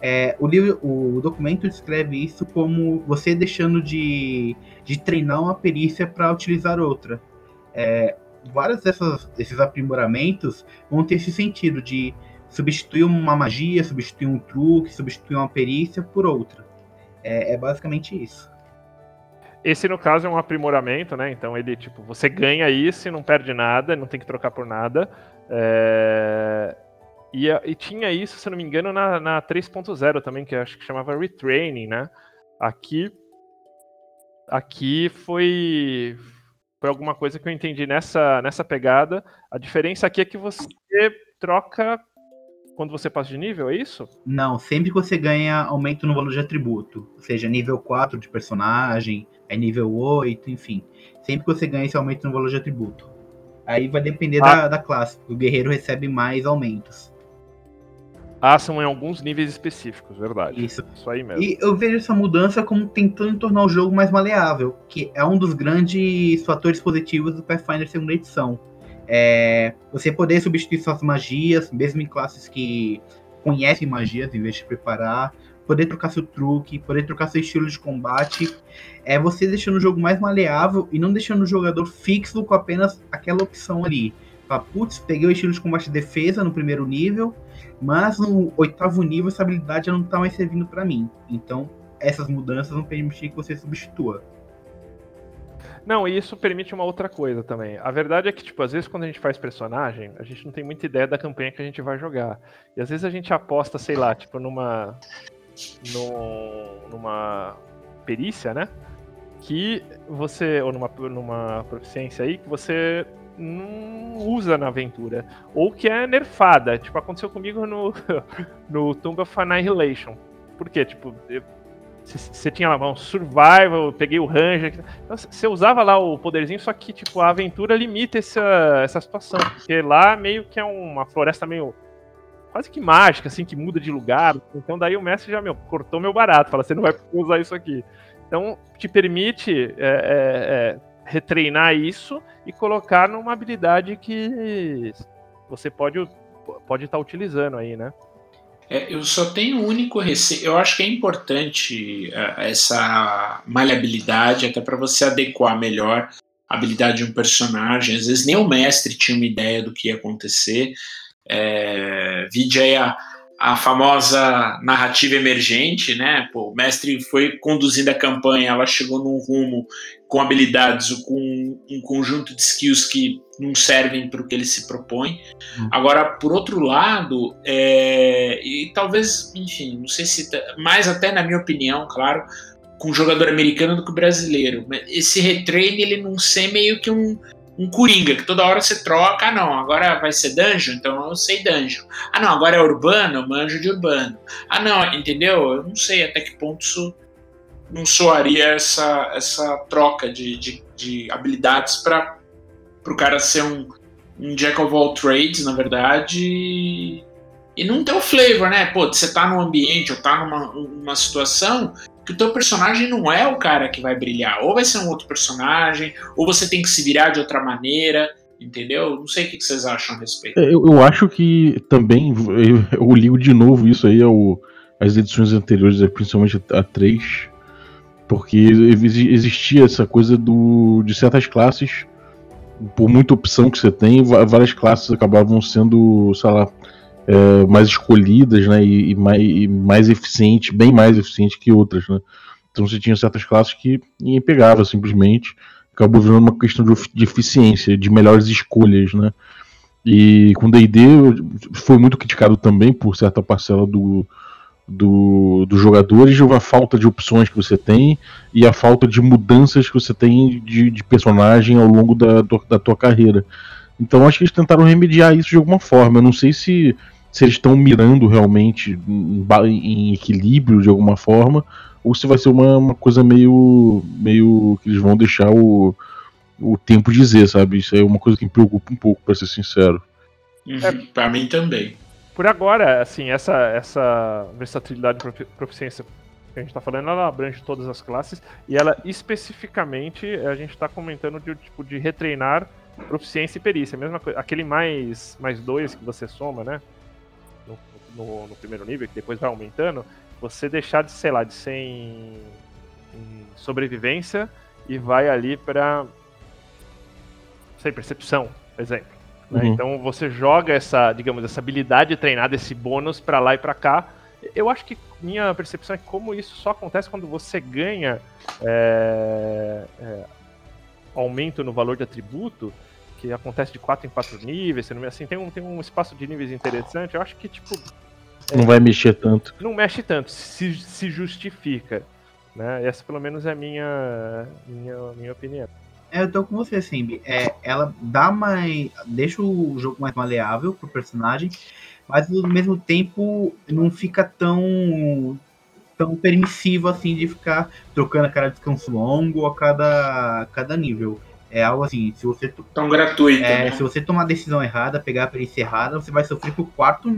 É, o, livro, o documento descreve isso como você deixando de, de treinar uma perícia para utilizar outra é, vários desses aprimoramentos vão ter esse sentido de substituir uma magia, substituir um truque, substituir uma perícia por outra. É, é, basicamente isso. Esse, no caso, é um aprimoramento, né? Então ele, tipo, você ganha isso e não perde nada, não tem que trocar por nada. É... E, e, tinha isso, se não me engano, na, na 3.0 também, que acho que chamava Retraining, né? Aqui. Aqui foi foi alguma coisa que eu entendi nessa, nessa pegada. A diferença aqui é que você troca quando você passa de nível, é isso? Não, sempre que você ganha aumento no valor de atributo, ou seja, nível 4 de personagem, é nível 8, enfim. Sempre que você ganha esse aumento no valor de atributo. Aí vai depender ah. da, da classe, o guerreiro recebe mais aumentos. Ah, são em alguns níveis específicos, verdade. Isso. Isso aí mesmo. E eu vejo essa mudança como tentando tornar o jogo mais maleável, que é um dos grandes fatores positivos do Pathfinder segunda edição. É, você poder substituir suas magias, mesmo em classes que conhecem magias em vez de preparar, poder trocar seu truque, poder trocar seu estilo de combate. É você deixando o jogo mais maleável e não deixando o jogador fixo com apenas aquela opção ali. Putz, peguei o estilo de combate de defesa no primeiro nível, mas no oitavo nível essa habilidade já não está mais servindo para mim. Então, essas mudanças vão permitir que você substitua. Não, e isso permite uma outra coisa também. A verdade é que, tipo, às vezes quando a gente faz personagem, a gente não tem muita ideia da campanha que a gente vai jogar. E às vezes a gente aposta, sei lá, tipo, numa. Numa perícia, né? Que você. Ou numa, numa proficiência aí, que você não usa na aventura. Ou que é nerfada. Tipo, aconteceu comigo no, *laughs* no Tomb of Annihilation. Por quê? Tipo, eu, você tinha lá um survival, peguei o ranger. Então, você usava lá o poderzinho, só que tipo, a aventura limita essa, essa situação. Porque lá meio que é uma floresta meio. quase que mágica, assim, que muda de lugar. Então daí o mestre já meu, cortou meu barato, fala, você não vai usar isso aqui. Então te permite é, é, é, retreinar isso e colocar numa habilidade que você pode pode estar tá utilizando aí, né? É, eu só tenho um único receio. Eu acho que é importante uh, essa maleabilidade, até para você adequar melhor a habilidade de um personagem. Às vezes nem o mestre tinha uma ideia do que ia acontecer. É, vide aí a, a famosa narrativa emergente, né? Pô, o mestre foi conduzindo a campanha, ela chegou num rumo com habilidades ou com um conjunto de skills que não servem para o que ele se propõe. Hum. Agora, por outro lado, é, e talvez, enfim, não sei se mais até na minha opinião, claro, com o jogador americano do que o brasileiro. Esse retrain ele não ser meio que um um Coringa, que toda hora você troca, ah não, agora vai ser dungeon, então eu sei dungeon. Ah não, agora é urbano, eu manjo de urbano. Ah não, entendeu? Eu não sei até que ponto isso não soaria essa, essa troca de, de, de habilidades para o cara ser um, um jack of all trades, na verdade, e, não ter o flavor, né? Pô, você tá num ambiente ou tá numa, numa situação que o teu personagem não é o cara que vai brilhar. Ou vai ser um outro personagem, ou você tem que se virar de outra maneira, entendeu? Não sei o que vocês acham a respeito. É, eu, eu acho que também, eu, eu ligo de novo isso aí ao, às edições anteriores, principalmente a 3, porque existia essa coisa do, de certas classes, por muita opção que você tem, várias classes acabavam sendo, sei lá, é, mais escolhidas, né, e, e, mais, e, mais, eficiente, bem mais eficiente que outras, né. Então você tinha certas classes que ninguém pegava simplesmente, acabou virando uma questão de, de eficiência, de melhores escolhas, né. E com D&D foi muito criticado também por certa parcela do, do, dos jogadores, a falta de opções que você tem e a falta de mudanças que você tem de, de personagem ao longo da, da tua carreira. Então acho que eles tentaram remediar isso de alguma forma. Eu não sei se se eles estão mirando realmente em, em, equilíbrio de alguma forma, ou se vai ser uma, uma coisa meio. meio. que eles vão deixar o, o tempo dizer, sabe? Isso é uma coisa que me preocupa um pouco, para ser sincero. É, para mim também. Por agora, assim, essa, essa versatilidade e proficiência que a gente está falando, ela abrange todas as classes e ela especificamente a gente está comentando de tipo de retreinar proficiência e perícia, mesma coisa, aquele mais mais dois que você soma, né? no, no, primeiro nível, que depois vai aumentando, você deixar de, sei lá, de ser em, em sobrevivência e vai ali para sei, percepção, exemplo. Né? Uhum. Então você joga essa, digamos, essa habilidade treinada, esse bônus para lá e para cá. Eu acho que minha percepção é como isso só acontece quando você ganha é, é, aumento no valor de atributo que acontece de 4 em 4 níveis, assim, tem um, tem um espaço de níveis interessante. Eu acho que, tipo. Não é, vai mexer tanto. Não mexe tanto, se, se justifica. Né? Essa, pelo menos, é a minha, minha, minha opinião. É, eu tô com você, Simbi. É, ela dá mais. deixa o jogo mais maleável pro personagem, mas ao mesmo tempo não fica tão tão permissivo assim de ficar trocando a cada descanso longo a cada, a cada nível. É algo assim, se você. Tão gratuito. É, né? Se você tomar a decisão errada, pegar a perícia errada, você vai sofrer por quatro,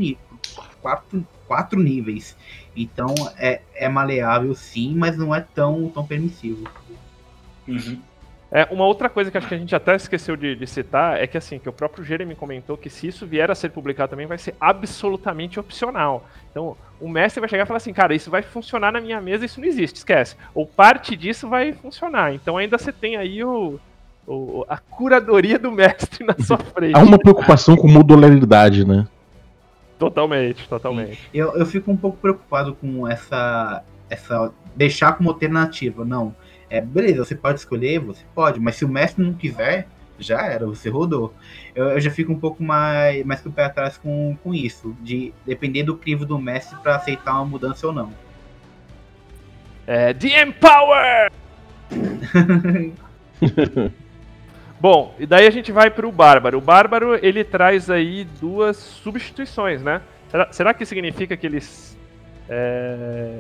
quatro, quatro níveis. Então é, é maleável sim, mas não é tão, tão permissivo. Uhum. É, uma outra coisa que acho que a gente até esqueceu de, de, citar é que assim, que o próprio Jeremy comentou que se isso vier a ser publicado também vai ser absolutamente opcional. Então, o mestre vai chegar e falar assim, cara, isso vai funcionar na minha mesa, isso não existe, esquece. Ou parte disso vai funcionar. Então ainda você tem aí o, o a curadoria do mestre na sua *laughs* frente. Há uma preocupação com modularidade, né? Totalmente, totalmente. Eu, eu fico um pouco preocupado com essa, essa deixar como alternativa. Não, é, beleza, você pode escolher, você pode, mas se o mestre não quiser, já era, você rodou. Eu, eu já fico um pouco mais, mais com o pé atrás com, com isso, de depender do crivo do mestre para aceitar uma mudança ou não. É, The Empower! *laughs* Bom, e daí a gente vai para o Bárbaro. O Bárbaro, ele traz aí duas substituições, né? Será, será que significa que eles... É,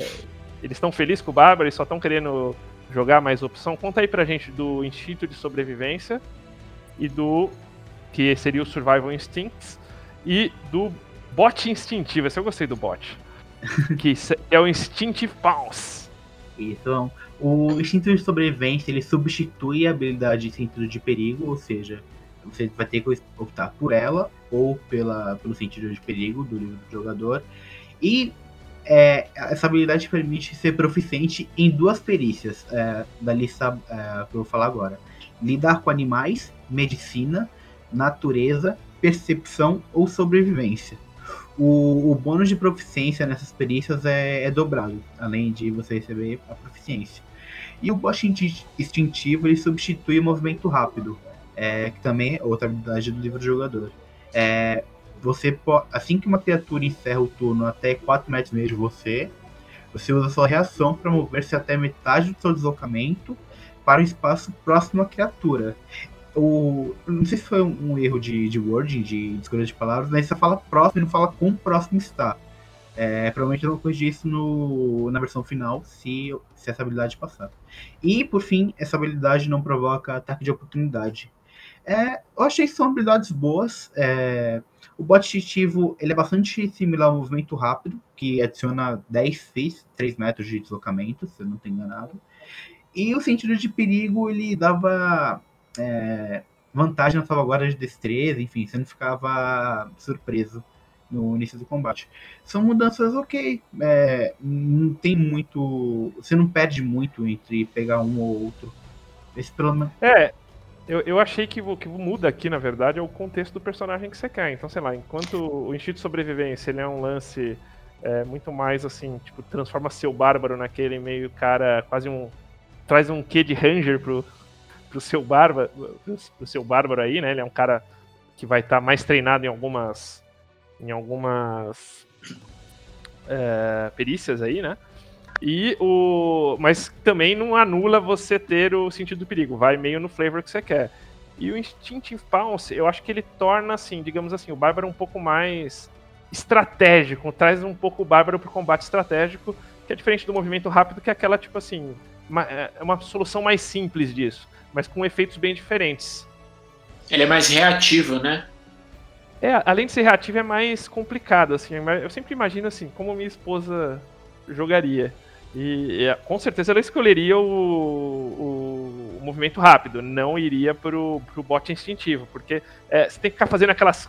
eles estão felizes com o Bárbaro e só estão querendo jogar mais opção, conta aí pra gente do instinto de sobrevivência e do que seria o Survival Instincts e do bot instintivo. Esse eu gostei do bot. *laughs* que é o Instinctive Pounce. Isso. O instinto de sobrevivência ele substitui a habilidade de sentido de perigo, ou seja, você vai ter que optar por ela ou pela, pelo sentido de perigo do livro do jogador. E é, essa habilidade permite ser proficiente em duas perícias é, da lista é, que eu vou falar agora: lidar com animais, medicina, natureza, percepção ou sobrevivência. O, o bônus de proficiência nessas perícias é, é, dobrado, além de você receber a proficiência. E o boss instintivo ele substitui o movimento rápido, é, que também é outra habilidade do livro do jogador. É, você assim que uma criatura encerra o turno até 4 metros meio de você, você usa sua reação para mover-se até metade do seu deslocamento para o espaço próximo à criatura. O, não sei se foi um, erro de, de wording, de, de escolha de palavras, mas você fala próximo e não fala com próximo está. É, provavelmente eu vou corrigir isso no, na versão final, se, se essa habilidade passar. E, por fim, essa habilidade não provoca ataque de oportunidade. É, eu achei que são habilidades boas. É, o bot instintivo ele é bastante similar ao movimento rápido, que adiciona 10 feet, 3 metros de deslocamento, se eu não estou enganado. E o sentido de perigo ele dava é, vantagem na salvaguarda de destreza, enfim, você não ficava surpreso no início do combate. São mudanças ok, é, não tem muito. Você não perde muito entre pegar um ou outro. Esse pelo menos. É, eu, eu achei que o que muda aqui, na verdade, é o contexto do personagem que você quer. Então, sei lá, enquanto o instinto de sobrevivência ele é um lance é, muito mais assim, tipo, transforma seu bárbaro naquele meio cara, quase um. traz um quê de ranger pro, pro seu bárbaro, pro, pro seu bárbaro aí, né? Ele é um cara que vai estar tá mais treinado em algumas. em algumas. É, perícias aí, né? E o. Mas também não anula você ter o sentido do perigo, vai meio no flavor que você quer. E o Instinctive Pounce, eu acho que ele torna, assim, digamos assim, o Bárbaro um pouco mais estratégico, traz um pouco o Bárbaro pro combate estratégico, que é diferente do movimento rápido, que é aquela, tipo assim, uma, é uma solução mais simples disso, mas com efeitos bem diferentes. Ele é mais reativo, né? É, além de ser reativo, é mais complicado, assim. Eu sempre imagino, assim, como minha esposa jogaria. E, e, com certeza ela escolheria o, o, o, movimento rápido, não iria pro, pro bot instintivo, porque é, você tem que ficar fazendo aquelas,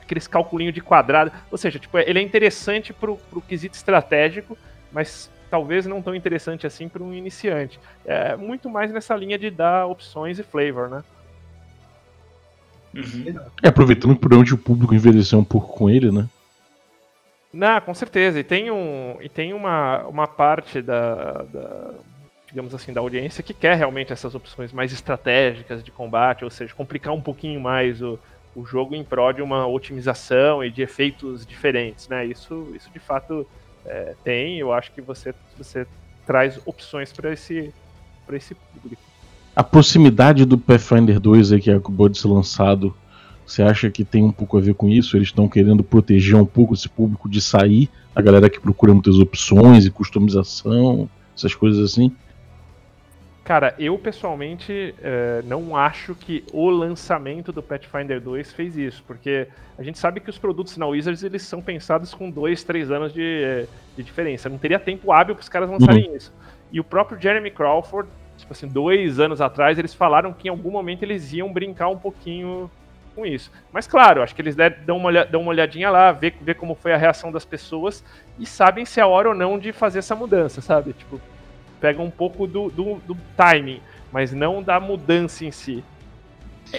aqueles calculinhos de quadrado. Ou seja, tipo, ele é interessante pro, pro quesito estratégico, mas talvez não tão interessante assim para um iniciante. É muito mais nessa linha de dar opções e flavor, né? Uhum. É, aproveitando que provavelmente o público envelheceu um pouco com ele, né? Não, com certeza. E tem, um, e tem uma, uma parte da, da, digamos assim, da audiência que quer realmente essas opções mais estratégicas de combate, ou seja, complicar um pouquinho mais o, o jogo em prol de uma otimização e de efeitos diferentes, né? Isso, isso de fato é, tem. Eu acho que você, você traz opções para esse, esse público. A proximidade do Pathfinder 2 aí que acabou de ser lançado você acha que tem um pouco a ver com isso? Eles estão querendo proteger um pouco esse público de sair, a galera que procura muitas opções e customização, essas coisas assim? Cara, eu pessoalmente é, não acho que o lançamento do Pathfinder 2 fez isso, porque a gente sabe que os produtos na Wizards eles são pensados com dois, três anos de, de diferença. Não teria tempo hábil para os caras lançarem uhum. isso. E o próprio Jeremy Crawford tipo assim, dois anos atrás, eles falaram que em algum momento eles iam brincar um pouquinho com isso. Mas claro, acho que eles dão uma, olhada, dão uma olhadinha lá, ver, ver como foi a reação das pessoas e sabem se é hora ou não de fazer essa mudança, sabe? Tipo, pega um pouco do, do, do timing, mas não da mudança em si.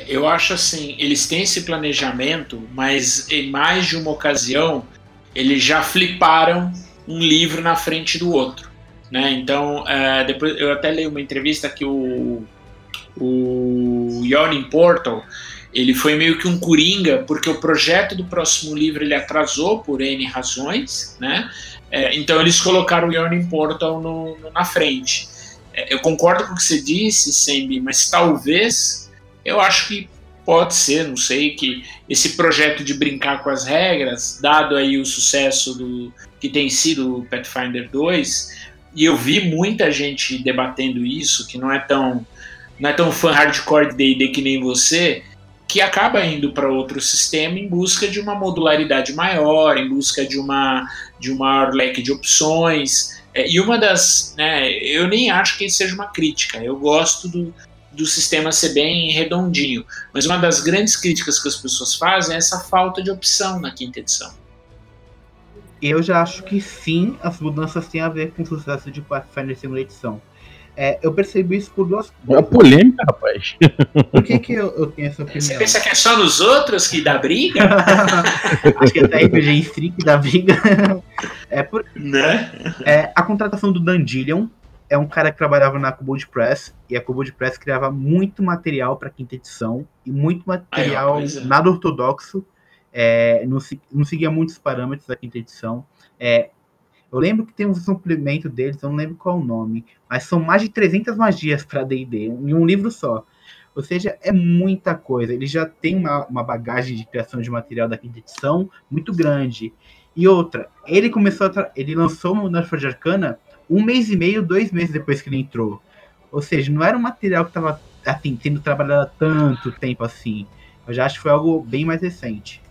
Eu acho assim, eles têm esse planejamento, mas em mais de uma ocasião eles já fliparam um livro na frente do outro. Né? Então, é, depois eu até leio uma entrevista que o, o Yawning Portal ele foi meio que um coringa, porque o projeto do próximo livro ele atrasou por N razões, né? É, então eles colocaram o Yawning Portal no, no, na frente. É, eu concordo com o que você disse, Sembi, mas talvez eu acho que pode ser, não sei, que esse projeto de brincar com as regras, dado aí o sucesso do que tem sido o Pathfinder 2, e eu vi muita gente debatendo isso, que não é tão não é tão fã hardcore de D&D que nem você, que acaba indo para outro sistema em busca de uma modularidade maior, em busca de uma de um maior leque de opções. É, e uma das, né, eu nem acho que seja uma crítica. Eu gosto do, do sistema ser bem redondinho, mas uma das grandes críticas que as pessoas fazem é essa falta de opção na quinta edição. Eu já acho que sim, as mudanças têm a ver com o sucesso de Pathfinder segunda edição. É, eu percebi isso por duas coisas. É polêmica, rapaz. *laughs* Por que, que eu, eu, tenho essa opinião? Você pensa que é só nos outros que dá briga? *laughs* Acho que até RPG Street dá briga. *laughs* É por... Né? É, a contratação do Dandelion é um cara que trabalhava na Cobold Press, e a Cobold Press criava muito material para quinta edição, e muito material Ai, é. nada ortodoxo, é, não, não, seguia muitos parâmetros da quinta edição. É, eu lembro que tem um suplemento deles, eu não lembro qual o nome, mas são mais de 300 magias para D&D, em um livro só. Ou seja, é muita coisa. Ele já tem uma, uma bagagem de criação de material da quinta edição muito grande. E outra, ele começou a ele lançou o Nerf de Arcana um mês e meio, dois meses depois que ele entrou. Ou seja, não era um material que estava assim, sendo trabalhado há tanto tempo assim. Eu já acho que foi algo bem mais recente.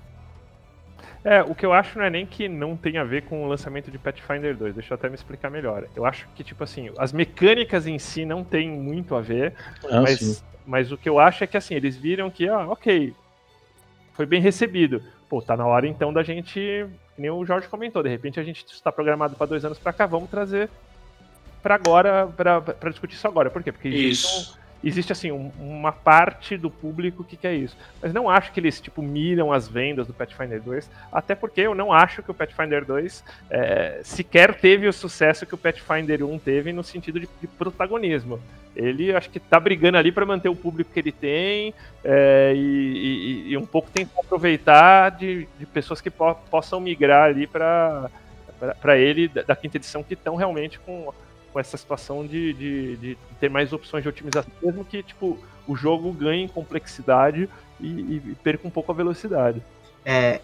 É, o que eu acho não é nem que não tem a ver com o lançamento de Pathfinder 2, deixa eu até me explicar melhor. Eu acho que, tipo assim, as mecânicas em si não tem muito a ver, ah, mas, mas o que eu acho é que, assim, eles viram que, ah, ok, foi bem recebido. Pô, tá na hora então da gente, que nem o Jorge comentou, de repente a gente está programado para dois anos para cá, vamos trazer para agora, para discutir isso agora. Por quê? Porque isso existe assim um, uma parte do público que quer isso. Mas não acho que eles tipo miram as vendas do Pathfinder 2, até porque eu não acho que o Pathfinder 2 é, sequer teve o sucesso que o Pathfinder 1 teve no sentido de, de protagonismo. Ele acho que tá brigando ali para manter o público que ele tem é, e, e, e, um pouco tentar aproveitar de, de pessoas que po possam migrar ali para para ele da, da quinta edição que estão realmente com com essa situação de, de, de, ter mais opções de otimização, mesmo que tipo, o jogo ganhe em complexidade e, e perca um pouco a velocidade. É,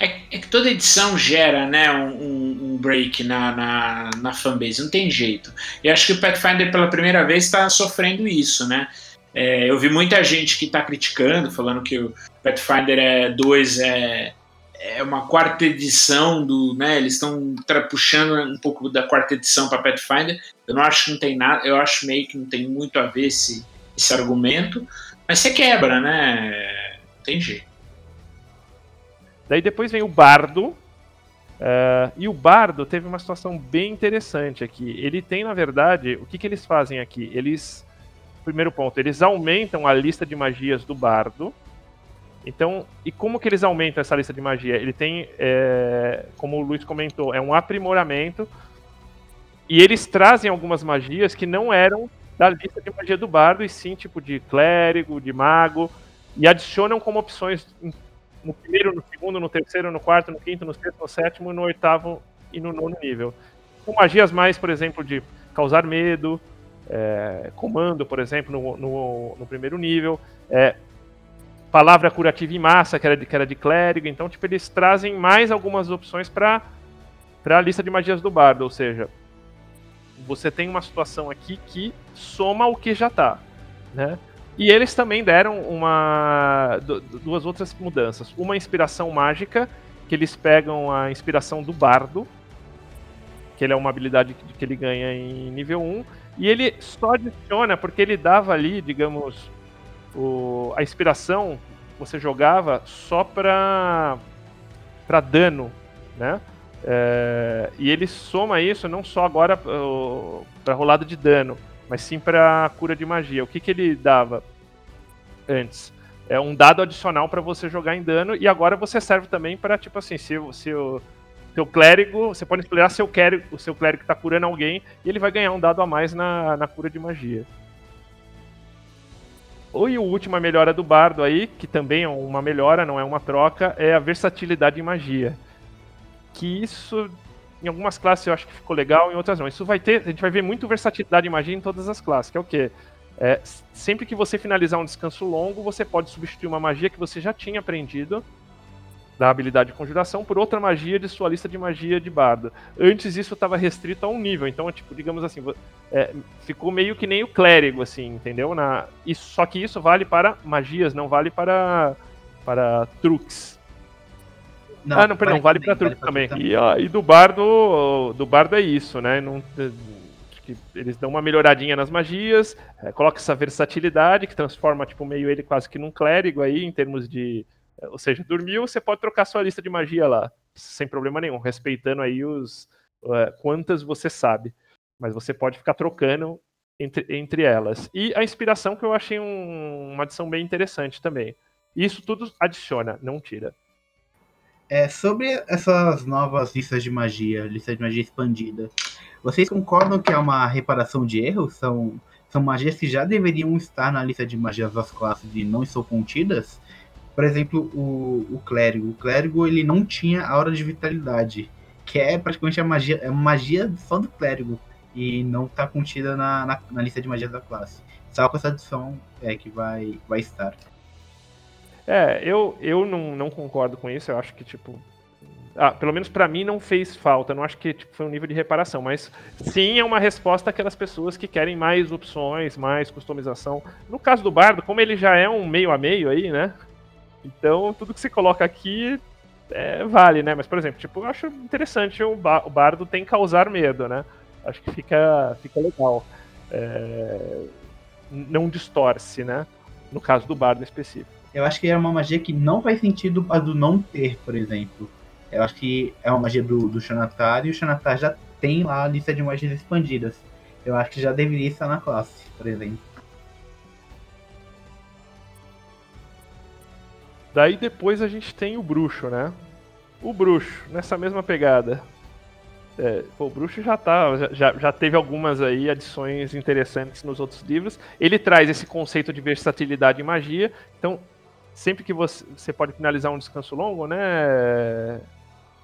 é, é, que toda edição gera né, um, um break na, na, na, fanbase, não tem jeito. E acho que o Pathfinder pela primeira vez está sofrendo isso, né? É, eu vi muita gente que está criticando, falando que o Pathfinder 2 é, é uma quarta edição do, né? Eles estão puxando um pouco da quarta edição para Pathfinder. Eu não acho que não tem nada, eu acho meio que não tem muito a ver esse, esse argumento, mas você quebra, né? Tem jeito. Daí depois vem o Bardo. Uh, e o Bardo teve uma situação bem interessante aqui. Ele tem, na verdade, o que, que eles fazem aqui? Eles. Primeiro ponto, eles aumentam a lista de magias do Bardo então, e como que eles aumentam essa lista de magia? Ele tem, é, como o Luiz comentou, é um aprimoramento. E eles trazem algumas magias que não eram da lista de magia do bardo, e sim tipo de clérigo, de mago, e adicionam como opções no primeiro, no segundo, no terceiro, no quarto, no quinto, no sexto, no sétimo, no oitavo e no nono nível. Com magias mais, por exemplo, de causar medo, é, comando, por exemplo, no, no, no primeiro nível, é, palavra curativa em massa, que era de, que era de clérigo. Então, tipo, eles trazem mais algumas opções para a lista de magias do bardo. Ou seja, você tem uma situação aqui que soma o que já está, né? E eles também deram uma duas outras mudanças. Uma inspiração mágica, que eles pegam a inspiração do bardo, que ele é uma habilidade que, que ele ganha em nível 1. E ele só adiciona porque ele dava ali, digamos, o, a inspiração você jogava só para para dano, né? É, e ele soma isso não só agora para rolada de dano, mas sim para cura de magia. O que, que ele dava antes? É um dado adicional para você jogar em dano e agora você serve também para tipo assim, se, se o seu clérigo, você pode seu clérigo, o seu clérigo está curando alguém e ele vai ganhar um dado a mais na, na cura de magia. E a última melhora do bardo aí, que também é uma melhora, não é uma troca, é a versatilidade em magia. Que isso, em algumas classes eu acho que ficou legal, em outras não. Isso vai ter, a gente vai ver muito versatilidade em magia em todas as classes, que é o quê? É, sempre que você finalizar um descanso longo, você pode substituir uma magia que você já tinha aprendido da habilidade de conjuração por outra magia de sua lista de magia de bardo. Antes isso estava restrito a um nível, então, tipo, digamos assim, é, ficou meio que nem o clérigo, assim, entendeu? Na, isso, só que isso vale para magias, não vale para, para truques. Não, ah, não, perdão, vale, vale para truques vale também. E, ah, e, do bardo, do bardo é isso, né? Não, que eles dão uma melhoradinha nas magias, é, coloca essa versatilidade que transforma tipo meio ele quase que num clérigo aí em termos de ou seja, dormiu, você pode trocar sua lista de magia lá, sem problema nenhum, respeitando aí os uh, quantas você sabe. Mas você pode ficar trocando entre, entre elas. E a inspiração que eu achei um, uma adição bem interessante também. Isso tudo adiciona, não tira. É, sobre essas novas listas de magia, lista de magia expandida, vocês concordam que é uma reparação de erros? São, são magias que já deveriam estar na lista de magias das classes e não estão contidas? Por exemplo, o, o clérigo. O clérigo ele não tinha aura de vitalidade, que é praticamente a magia, é magia só do clérigo e não está contida na, na, na, lista de magias da classe. Só com essa adição é que vai, vai estar. É, eu, eu não, não concordo com isso. Eu acho que, tipo. Ah, pelo menos para mim não fez falta. Não acho que tipo, foi um nível de reparação. Mas sim é uma resposta àquelas pessoas que querem mais opções, mais customização. No caso do Bardo, como ele já é um meio a meio aí, né? Então, tudo que você coloca aqui é, vale, né? Mas, por exemplo, tipo, eu acho interessante o, ba o bardo tem causar medo, né? Acho que fica, fica legal. É... Não distorce, né? No caso do bardo específico. Eu acho que é uma magia que não faz sentido a do não ter, por exemplo. Eu acho que é uma magia do, do Xanatar e o Xanatar já tem lá a lista de magias expandidas. Eu acho que já deveria estar na classe, por exemplo. Daí depois a gente tem o bruxo, né? O bruxo, nessa mesma pegada. É, pô, o bruxo já tá, já, já teve algumas aí adições interessantes nos outros livros. Ele traz esse conceito de versatilidade e magia. Então, sempre que você, você pode finalizar um descanso longo, né?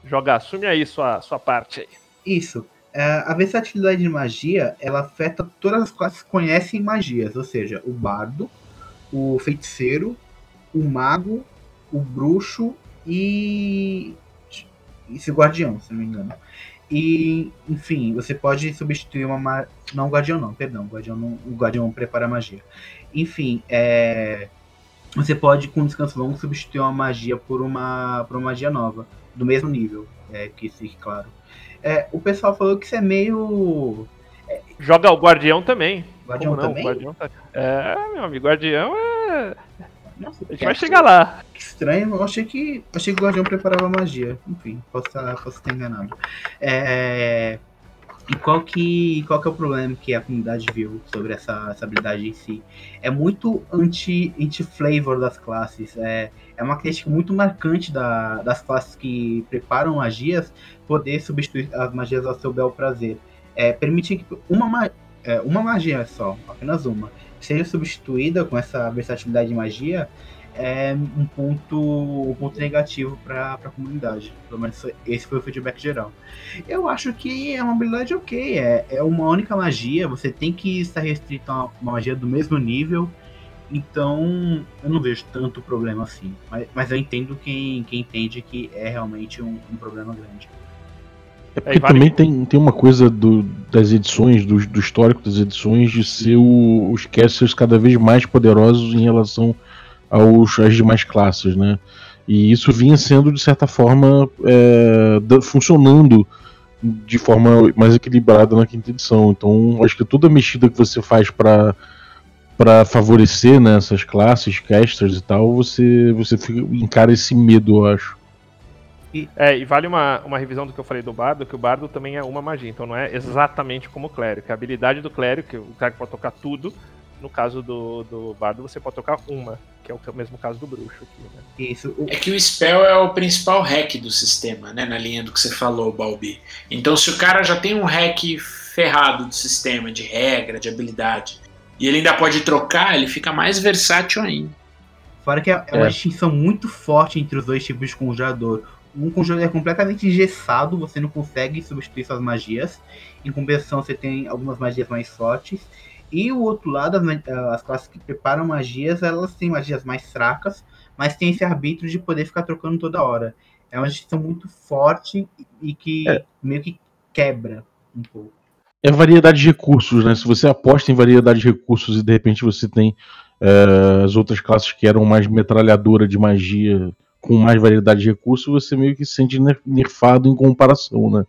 Jogar, assume aí sua, sua parte aí. Isso. É, a versatilidade de magia, ela afeta todas as classes que conhecem magias, ou seja, o bardo, o feiticeiro, o mago o bruxo e esse guardião, se não me engano. E, enfim, você pode substituir uma. Ma... Não, o guardião não, perdão. O guardião, não... o guardião prepara magia. Enfim, é... você pode, com descanso longo, substituir uma magia por uma, por uma magia nova, do mesmo nível. É, que fique claro. É, o pessoal falou que isso é meio. Joga o guardião também. Guardião Como também? Não? Guardião tá... É, meu amigo, guardião é nossa, a gente vai chegar lá. Que estranho, eu achei que. Achei que o Guardião preparava magia. Enfim, posso estar, posso estar enganado. É, e qual que, qual que é o problema que a comunidade viu sobre essa, essa habilidade em si? É muito anti-flavor anti das classes. É, é uma crítica muito marcante da, das classes que preparam magias poder substituir as magias ao seu bel prazer. É, permitir que uma, é, uma magia só, apenas uma, seja substituída com essa versatilidade de magia é um ponto, um ponto negativo para a comunidade. Pelo menos esse foi o feedback geral. Eu acho que é uma habilidade ok, é, é uma única magia, você tem que estar restrito a uma magia do mesmo nível, então eu não vejo tanto problema assim. Mas, mas eu entendo quem, quem entende que é realmente um, um problema grande. É porque vale... também tem, tem uma coisa do, das edições, do, do histórico das edições, de ser o, os casters cada vez mais poderosos em relação aos, às demais classes, né? E isso vinha sendo, de certa forma, é, funcionando de forma mais equilibrada na quinta edição. Então, acho que toda mexida que você faz para para favorecer né, essas classes, casters e tal, você você fica, encara esse medo, eu acho. E, é, e vale uma, uma revisão do que eu falei do bardo, que o bardo também é uma magia, então não é exatamente como o clérigo. A habilidade do clérigo, que o clérigo pode tocar tudo, no caso do, do bardo você pode tocar uma, que é o mesmo caso do bruxo aqui, né? Isso. É que o spell é o principal hack do sistema, né? Na linha do que você falou, Balbi. Então se o cara já tem um hack ferrado do sistema, de regra, de habilidade, e ele ainda pode trocar, ele fica mais versátil ainda. Fora que é, é uma é. distinção muito forte entre os dois tipos de conjurador. Um conjurador é completamente engessado, você não consegue substituir suas magias. Em compensação, você tem algumas magias mais fortes. E o outro lado, as, as classes que preparam magias, elas têm magias mais fracas, mas tem esse arbítrio de poder ficar trocando toda hora. É uma distinção muito forte e que é. meio que quebra um pouco é variedade de recursos, né? Se você aposta em variedade de recursos e de repente você tem é, as outras classes que eram mais metralhadora de magia com mais variedade de recursos, você meio que se sente nerfado em comparação, né?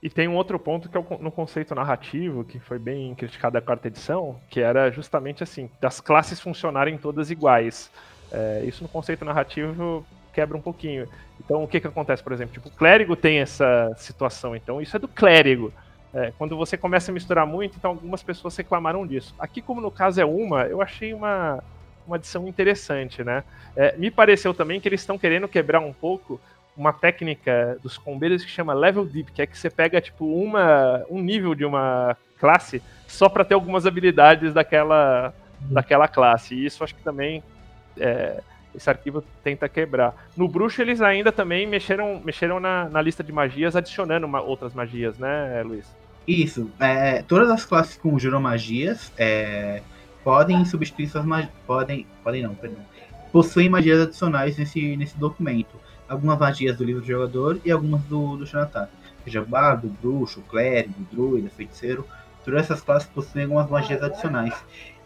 E tem um outro ponto que é no conceito narrativo, que foi bem criticado na quarta edição, que era justamente assim, das classes funcionarem todas iguais. É, isso no conceito narrativo quebra um pouquinho. Então o que que acontece, por exemplo? Tipo, o clérigo tem essa situação, então isso é do clérigo. É, quando você começa a misturar muito, então algumas pessoas reclamaram disso. Aqui, como no caso é uma, eu achei uma, uma adição interessante, né? É, me pareceu também que eles estão querendo quebrar um pouco uma técnica dos combeiros que chama level deep, que é que você pega tipo uma um nível de uma classe só para ter algumas habilidades daquela daquela classe. E isso acho que também é, esse arquivo tenta quebrar. No bruxo eles ainda também mexeram mexeram na, na lista de magias, adicionando uma, outras magias, né, Luiz? Isso. É, todas as classes conjuram magias é, podem substituir suas magias. Podem. Podem não, perdão. Possuem magias adicionais nesse, nesse documento. Algumas magias do livro do jogador e algumas do, do Xanatar. Seja bardo, bruxo, clérigo, druida, feiticeiro. Todas essas classes possuem algumas magias adicionais.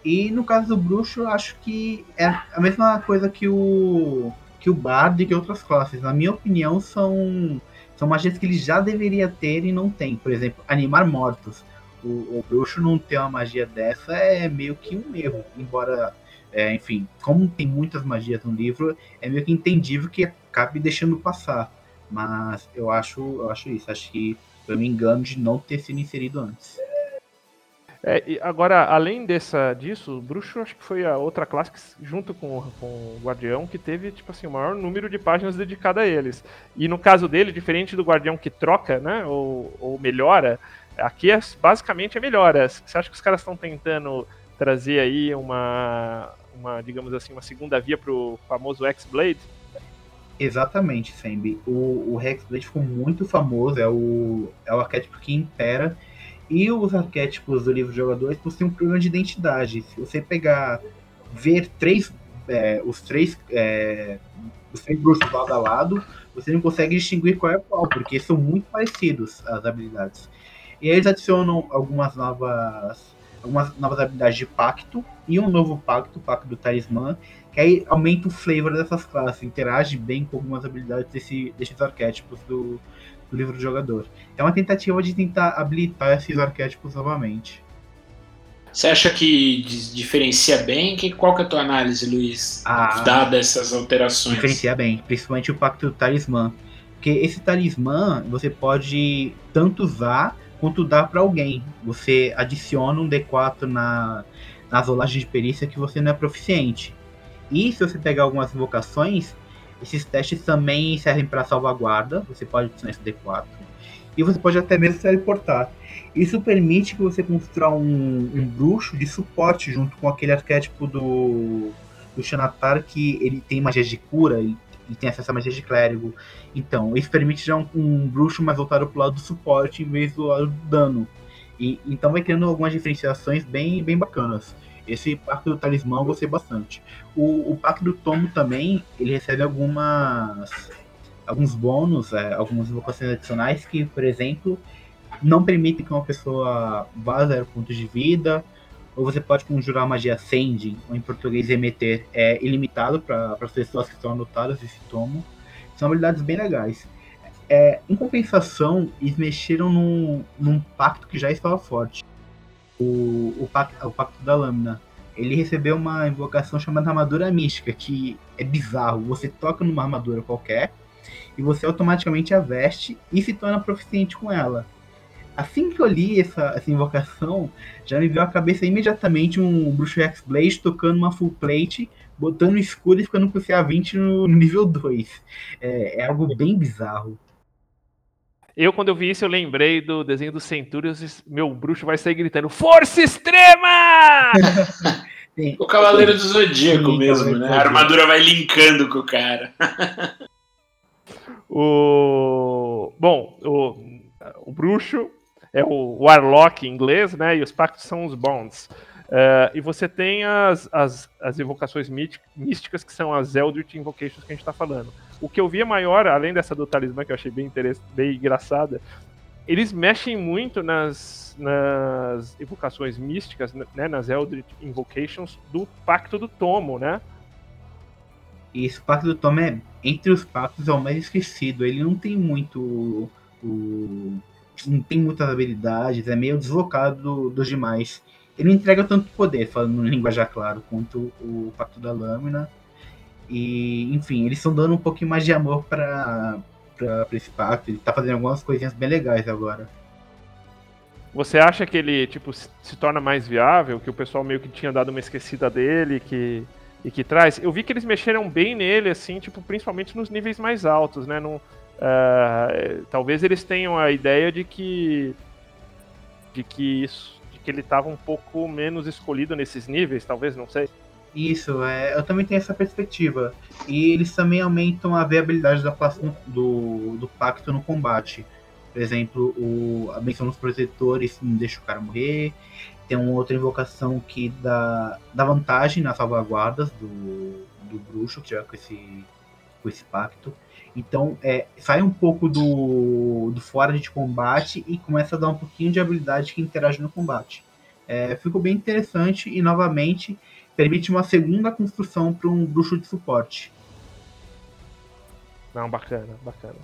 E no caso do bruxo, acho que é a mesma coisa que o que o bardo e que outras classes. Na minha opinião, são são magias que ele já deveria ter e não tem. Por exemplo, animar mortos. O, o bruxo não ter uma magia dessa é meio que um erro. Embora, é, enfim, como tem muitas magias no livro, é meio que entendível que acabe deixando passar. Mas eu acho, eu acho isso. Acho que foi um engano de não ter sido inserido antes. É, agora, além dessa, disso, o Bruxo acho que foi a outra classe que, junto com, com o Guardião que teve tipo assim, o maior número de páginas dedicadas a eles. E no caso dele, diferente do Guardião que troca, né, ou, ou melhora, aqui é, basicamente é melhora. Você acha que os caras estão tentando trazer aí uma, uma, digamos assim, uma segunda via pro famoso X-Blade? Exatamente, Sambi. O, o Hexblade ficou muito famoso, é o, é o arquétipo que impera e os arquétipos do livro de jogadores possuem um problema de identidade. Se você pegar, ver três, é, os três, é, os três bruxos lado a lado, você não consegue distinguir qual é qual, porque são muito parecidos as habilidades. E aí eles adicionam algumas novas, algumas novas habilidades de pacto e um novo pacto, o pacto do talismã, que aí aumenta o flavor dessas classes, interage bem com algumas habilidades desse, desses arquétipos do, do livro do jogador. É uma tentativa de tentar habilitar esses arquétipos novamente. Você acha que diferencia bem? Que, qual que é a tua análise, Luiz? Ah, dada essas alterações. Diferencia bem, principalmente o pacto do talismã. Porque esse talismã você pode tanto usar quanto dar para alguém. Você adiciona um D4 na, nas rolagens de perícia que você não é proficiente. E se você pegar algumas invocações, esses testes também servem para salvaguarda. Você pode adicionar esse D4. E você pode até mesmo teleportar. Isso permite que você construa um, um bruxo de suporte junto com aquele arquétipo do, do Xanatar que ele tem magia de cura e, e, tem acesso a magia de clérigo. Então, isso permite já um, um bruxo mais voltado para o lado do suporte em vez do lado do dano. E, então vai criando algumas diferenciações bem, bem bacanas. Esse Pacto do Talismã eu gostei bastante. O, o Pacto do Tomo também, ele recebe algumas alguns bônus, é, algumas invocações adicionais que, por exemplo, não permitem que uma pessoa vá a zero pontos de vida, ou você pode conjurar magia Sending, ou em português emeter, é ilimitado para as pessoas que estão anotadas nesse tomo. São habilidades bem legais. É, em compensação, eles mexeram num, num pacto que já estava forte. O, o, pacto, o pacto da lâmina. Ele recebeu uma invocação chamada armadura mística, que é bizarro. Você toca numa armadura qualquer e você automaticamente a veste e se torna proficiente com ela. Assim que eu li essa, essa invocação, já me veio à cabeça imediatamente um bruxo X-Blade tocando uma full plate, botando escudo e ficando com o CA20 no, nível 2. É, é, algo bem bizarro. Eu, quando eu vi isso, eu lembrei do desenho do Centurions, meu bruxo vai sair gritando, Força Extrema! *laughs* o Cavaleiro do Zodíaco Sim, mesmo, né? A armadura vai linkando com o cara. o... Bom, o, o bruxo é o Warlock em inglês, né? E os pactos são os Bonds. Uh, e você tem as, as, as invocações místicas, que são as Eldritch Invocations que a gente está falando. O que eu via maior, além dessa do talismã, que eu achei bem, bem engraçada, eles mexem muito nas, nas invocações místicas, né, nas Eldritch Invocations do Pacto do Tomo, né? Esse Pacto do Tomo é, entre os pactos, é o mais esquecido. Ele não tem muito o, não tem muitas habilidades, é meio deslocado do, dos demais. Ele não entrega tanto poder, falando no linguajar claro, quanto o Pacto da Lâmina. E, enfim, eles estão dando um pouquinho mais de amor para esse pacto. Ele tá fazendo algumas coisinhas bem legais agora. Você acha que ele, tipo, se torna mais viável? Que o pessoal meio que tinha dado uma esquecida dele que, e que traz? Eu vi que eles mexeram bem nele, assim, tipo, principalmente nos níveis mais altos, né? Não, Uh, talvez eles tenham a ideia de que de que isso, que ele estava um pouco menos escolhido nesses níveis, talvez, não sei. Isso, é, eu também tenho essa perspectiva. E eles também aumentam a viabilidade da classe do, do pacto no combate. Por exemplo, o, a menção dos protetores não deixa o cara morrer. Tem uma outra invocação que dá, dá vantagem nas salvaguardas do, do bruxo que tiver com esse, com esse pacto. Então, é, sai um pouco do, do fora de combate e começa a dar um pouquinho de habilidade que interage no combate. É, ficou bem interessante e, novamente, permite uma segunda construção para um bruxo de suporte. Não, bacana, bacana.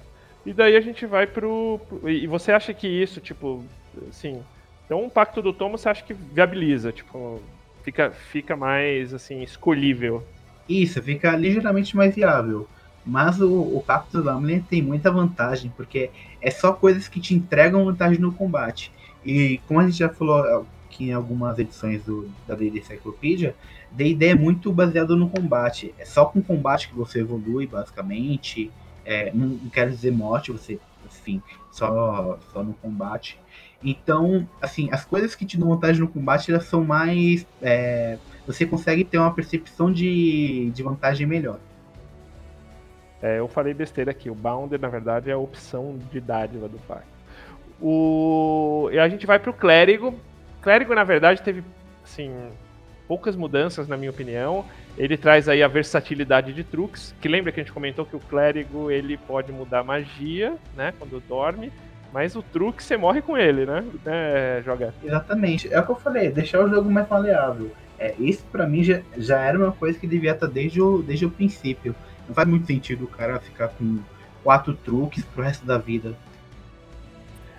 E daí a gente vai pro. e você acha que isso, tipo, assim. Então, um pacto do Tomo você acha que viabiliza, tipo, fica, fica mais, assim, escolhível. Isso, fica ligeiramente mais viável. Mas o, o do Lamlin tem muita vantagem, porque é só coisas que te entregam vantagem no combate. E como a gente já falou aqui em algumas edições do, da D&D Cyclopedia, D&D é muito baseado no combate. É só com combate que você evolui, basicamente. É, não, não quero dizer morte, você, enfim, só, só no combate. Então, assim, as coisas que te dão vantagem no combate, elas são mais... É, você consegue ter uma percepção de, de vantagem melhor. É, eu falei besteira aqui. O Bounder, na verdade, é a opção de dádiva do pai. O... E a gente vai pro Clérigo. Clérigo, na verdade, teve, assim, poucas mudanças, na minha opinião. Ele traz aí a versatilidade de truques, que lembra que a gente comentou que o Clérigo, ele pode mudar magia, né, quando dorme. Mas o truque você morre com ele, né? É, joga. Exatamente. É o que eu falei, deixar o jogo mais maleável. É, isso para mim já, já era uma coisa que devia estar desde o, desde o princípio. Não faz muito sentido o cara ficar com quatro truques pro resto da vida.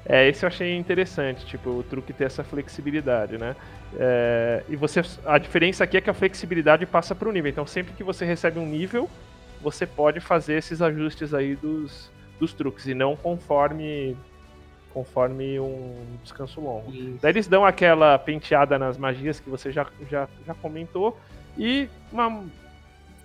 É, esse eu achei interessante, tipo, o truque ter essa flexibilidade, né? É, e você, a diferença aqui é que a flexibilidade passa para o nível. Então, sempre que você recebe um nível, você pode fazer esses ajustes aí dos, dos truques e não conforme conforme um descanso longo. Isso. Daí eles dão aquela penteada nas magias que você já, já, já comentou e uma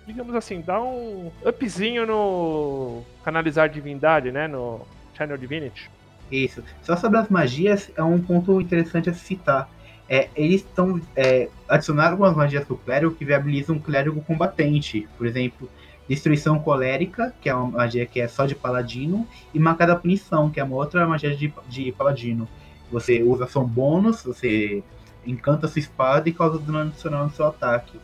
digamos assim, dá um upzinho no canalizar divindade, né? No Channel Divinity. Isso. Só sobre as magias, é um ponto interessante a citar. É, eles estão é, algumas magias pro clérigo que viabilizam um clérigo combatente. Por exemplo, Destruição Colérica, que é uma magia que é só de paladino, e Marcada Punição, que é uma outra magia de, de paladino. Você usa som bônus, você encanta sua espada e causa dano adicional no seu ataque.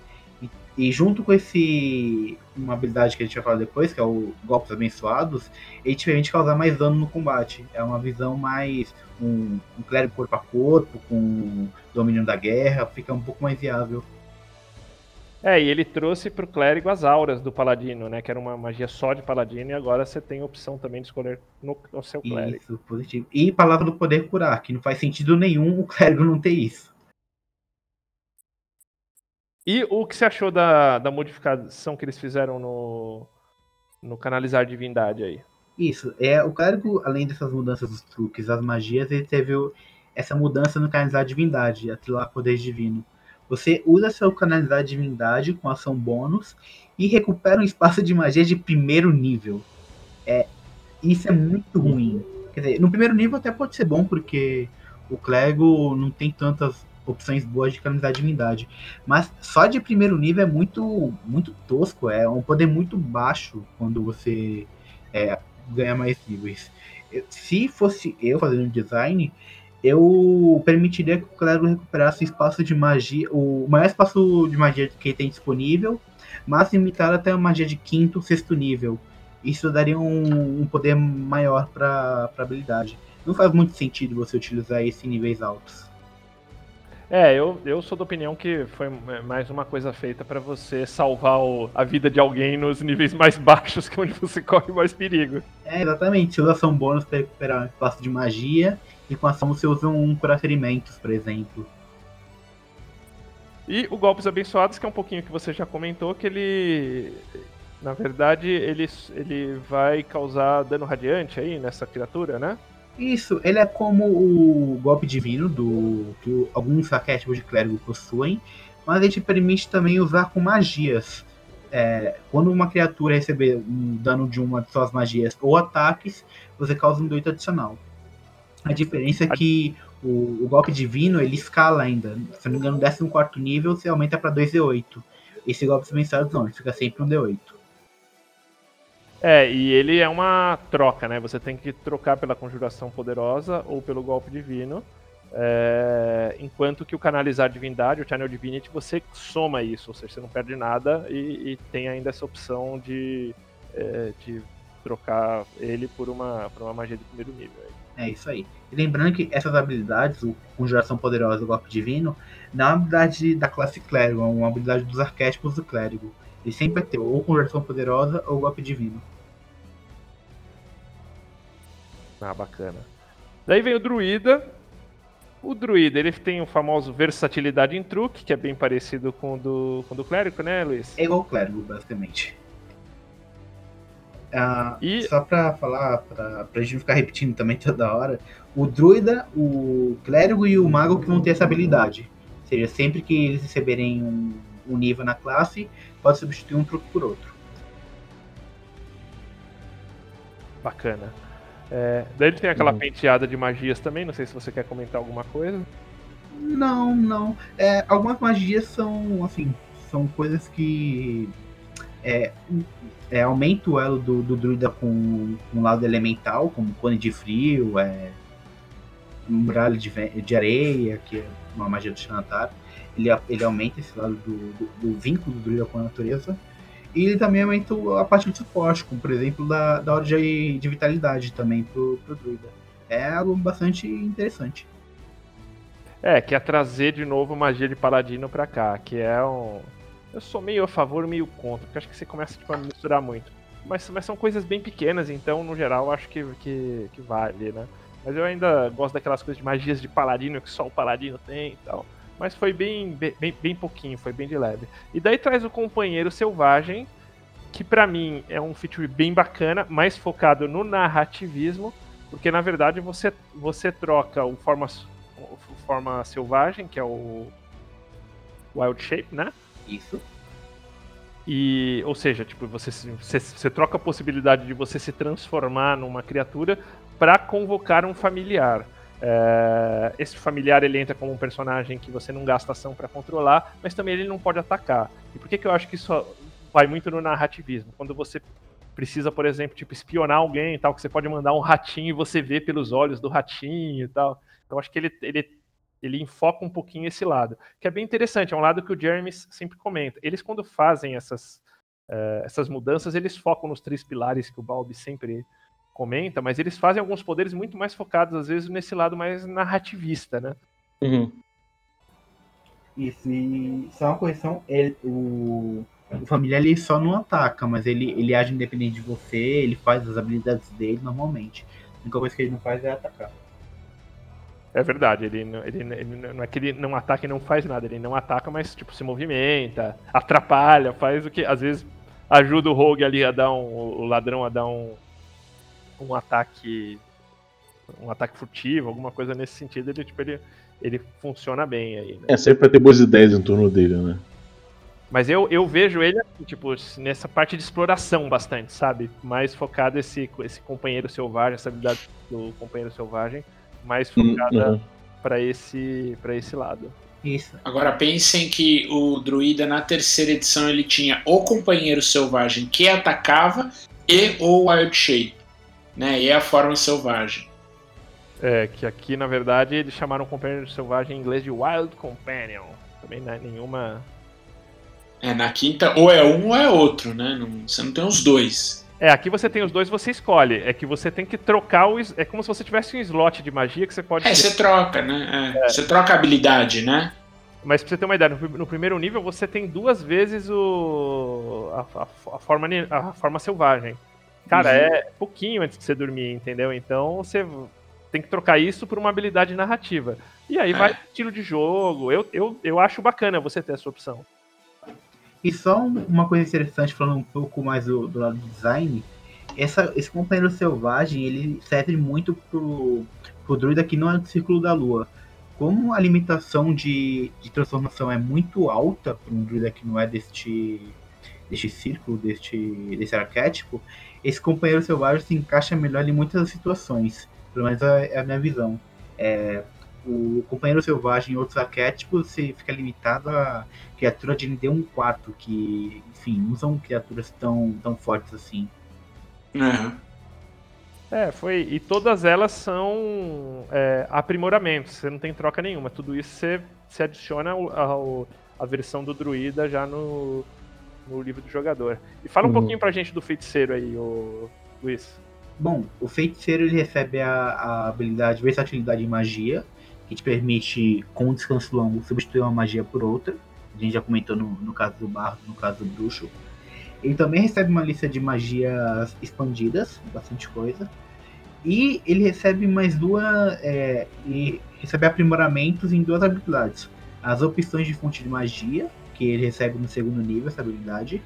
E junto com esse uma habilidade que a gente vai falar depois, que é o golpes abençoados, ele te permite causar mais dano no combate. É uma visão mais um, um clérigo corpo a corpo, com domínio da guerra, fica um pouco mais viável. É, e ele trouxe pro clérigo as auras do paladino, né? Que era uma magia só de paladino, e agora você tem a opção também de escolher no, no seu clérigo. Isso, positivo. E palavra do poder curar, que não faz sentido nenhum o clérigo não ter isso. E o que você achou da, da modificação que eles fizeram no, no canalizar divindade aí? Isso, é o clérigo, além dessas mudanças dos truques, as magias, ele teve essa mudança no canalizar divindade, atilar poder divino. Você usa seu canalizar divindade com ação bônus e recupera um espaço de magia de primeiro nível. É, isso é muito ruim. Quer dizer, no primeiro nível até pode ser bom, porque o clérigo não tem tantas opções boas de canalizar divindade. Mas só de primeiro nível é muito, muito tosco, é um poder muito baixo quando você é, ganha mais níveis. Se fosse eu fazendo design, eu permitiria que o clérigo recuperasse espaço de magia, o maior espaço de magia que ele tem disponível, mas limitado até a magia de quinto, sexto nível. Isso daria um, um poder maior para a habilidade. Não faz muito sentido você utilizar esse em níveis altos. É, eu, eu sou da opinião que foi mais uma coisa feita pra você salvar o- a vida de alguém nos níveis mais baixos, que é onde você *laughs* corre mais perigo. É, exatamente. Você usa ação bônus para recuperar um espaço de magia, e com ação você usa um curar ferimentos, por exemplo. E o Golpes Abençoados, que é um pouquinho que você já comentou, que ele. Na verdade, ele, ele vai causar dano radiante aí nessa criatura, né? Isso, ele é como o golpe divino do que alguns arquétipos de clérigo possuem, mas ele te permite também usar com magias. É, quando uma criatura receber um dano de uma de suas magias ou ataques, você causa um 8 adicional. A diferença é que o, o golpe divino ele escala ainda. Se não me engano, no 14 nível você aumenta para 2d8. Esse golpe mensado não, ele fica sempre um d8. É, e ele é uma troca, né? Você tem que trocar pela conjuração poderosa ou pelo golpe divino. É, enquanto que o canalizar divindade, o Channel Divinity, você soma isso, ou seja, você não perde nada e, e tem ainda essa opção de, é, de trocar ele por uma, por uma magia de primeiro nível. É isso aí. E lembrando que essas habilidades, o Conjuração Poderosa e o Golpe Divino, não é uma habilidade da classe Clérigo, é uma habilidade dos arquétipos do Clérigo. Ele sempre vai ter ou Conjuração Poderosa ou Golpe Divino. Ah, bacana. Daí vem o druida. O druida, ele tem o famoso versatilidade em truque, que é bem parecido com o do, com o do clérigo, né, Luiz? É igual o Clérigo, basicamente. Ah, E- Só pra falar, pra, pra gente não ficar repetindo também toda hora, o Druida, o Clérigo e o Mago que vão ter essa habilidade. Ou seja, sempre que eles receberem um, um nível na classe, pode substituir um truque por outro. Bacana. É, daí ele tem aquela Uhum. penteada de magias também, não sei se você quer comentar alguma coisa. Não, não. É, algumas magias são, assim, são coisas que é, é, aumenta o elo do, do druida com, com o lado elemental, como cone de frio, é, muralha de, de areia, que é uma magia do Xanatar. Ele, ele aumenta esse lado do, do, do vínculo do druida com a natureza. E ele também aumenta a parte de suporte, como por exemplo da, da hora de, de vitalidade também pro, pro druida. É algo bastante interessante. É, que é trazer de novo magia de paladino pra cá, que é um. Eu sou meio a favor, meio contra, porque acho que você começa tipo, a misturar muito. Mas, mas são coisas bem pequenas, então no geral acho que, que, que vale, né? Mas eu ainda gosto daquelas coisas de magias de paladino que só o paladino tem e tal. Mas foi bem, bem, bem- pouquinho, foi bem de leve. E daí traz o companheiro selvagem, que pra mim é um feature bem bacana, mais focado no narrativismo, porque na verdade você, você troca o forma, o forma selvagem, que é o Wild Shape, né? Isso. E, ou seja, tipo, você, você, você troca a possibilidade de você se transformar numa criatura para convocar um familiar. É, esse familiar ele entra como um personagem que você não gasta ação para controlar, mas também ele não pode atacar. E por que, que eu acho que isso vai muito no narrativismo? Quando você precisa, por exemplo, tipo, espionar alguém e tal, que você pode mandar um ratinho e você vê pelos olhos do ratinho e tal. Então acho que ele, ele, ele enfoca um pouquinho esse lado, que é bem interessante, é um lado que o Jeremy sempre comenta. Eles, quando fazem essas, eh, essas mudanças, eles focam nos três pilares que o Balbi sempre comenta, mas eles fazem alguns poderes muito mais focados, às vezes, nesse lado mais narrativista, né? Uhum. Isso, e só uma correção, ele, o, o familiar ele só não ataca, mas ele, ele age independente de você, ele faz as habilidades dele normalmente. A única coisa que ele não faz é atacar. É verdade, ele, não- ele, ele não é que ele não ataca e não faz nada, ele não ataca, mas tipo, se movimenta, atrapalha, faz o que. Às vezes ajuda o Rogue ali a dar um. o ladrão a dar um. Um ataque. um ataque furtivo, alguma coisa nesse sentido, ele, tipo, ele, ele funciona bem aí, né? É sempre pra ter boas ideias em torno dele, né? Mas eu, eu vejo ele, assim, tipo, nessa parte de exploração bastante, sabe? Mais focado esse, esse companheiro selvagem, essa habilidade do companheiro selvagem, mais Hum, focada uhum. pra esse, pra esse lado. Isso. Agora pensem que o druida na terceira edição ele tinha o companheiro selvagem que atacava e o wild shape, né? E a forma selvagem. É, que aqui, na verdade, eles chamaram o companheiro selvagem em inglês de Wild Companion. Também não é nenhuma. É, na quinta ou é um ou é outro, né? Não- você não tem os dois. É, aqui você tem os dois, você escolhe. É que você tem que trocar o. es- É como se você tivesse um slot de magia que você pode. É, você troca, né? É, Você troca a habilidade, né? Mas pra você ter uma ideia, no, no primeiro nível você tem duas vezes o. a, a- a forma, a forma selvagem. Cara, Uhum. é pouquinho antes de você dormir, entendeu? Então você tem que trocar isso por uma habilidade narrativa. E aí É. vai estilo de jogo. Eu, eu, eu acho bacana você ter essa opção. E só um- uma coisa interessante, falando um pouco mais do, do lado do design, essa, esse companheiro selvagem, ele serve muito pro, pro druida que não é do Círculo da Lua. Como a limitação de, de transformação é muito alta para um druida que não é deste, deste círculo, deste, desse arquétipo, esse companheiro selvagem se encaixa melhor em muitas situações. Pelo menos é, é a minha visão. É, o companheiro selvagem em outros arquétipos você fica limitado a criatura de ND 1-4, que, enfim, não são criaturas tão, tão fortes assim. É, foi. E todas elas são é, aprimoramentos, você não tem troca nenhuma. Tudo isso você, você adiciona ao, ao- a versão do druida já no, no livro do jogador. E fala um Uhum. pouquinho pra gente do feiticeiro aí, ô, Luiz. Bom, o feiticeiro ele recebe a, a habilidade versatilidade em magia, que te permite, com um descanso longo, substituir uma magia por outra. A gente já comentou no, no caso do bardo, no caso do bruxo. Ele também recebe uma lista de magias expandidas, bastante coisa. E ele recebe mais duas. É, e recebe aprimoramentos em duas habilidades. As opções de fonte de magia, que ele recebe no segundo nível, essa habilidade.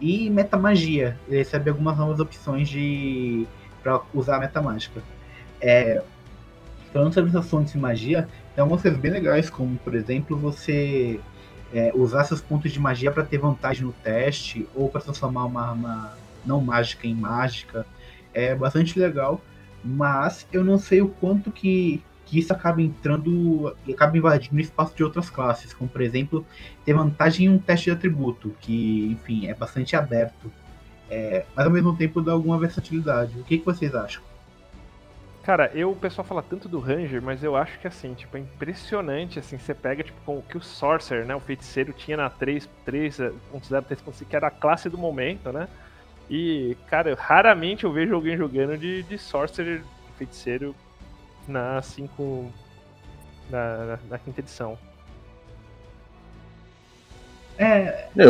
E metamagia. Ele recebe algumas novas opções de para usar a metamágica. É, falando sobre essas fontes de magia, tem algumas coisas bem legais, como por exemplo você é, usar seus pontos de magia para ter vantagem no teste ou para transformar uma arma não mágica em mágica. É bastante legal, mas eu não sei o quanto que, que isso acaba entrando e acaba invadindo o espaço de outras classes, como por exemplo ter vantagem em um teste de atributo, que enfim é bastante aberto. É, mas ao mesmo tempo dá alguma versatilidade. O que, que vocês acham? Cara, eu, o pessoal fala tanto do Ranger, mas eu acho que assim, tipo, é impressionante, assim, você pega, tipo, com o que o Sorcerer, né, o feiticeiro tinha na 3.0, 3.5, que era a classe do momento, né, e, cara, raramente eu vejo alguém jogando de, de Sorcerer, feiticeiro, na 5, na, na, na quinta edição. É, É,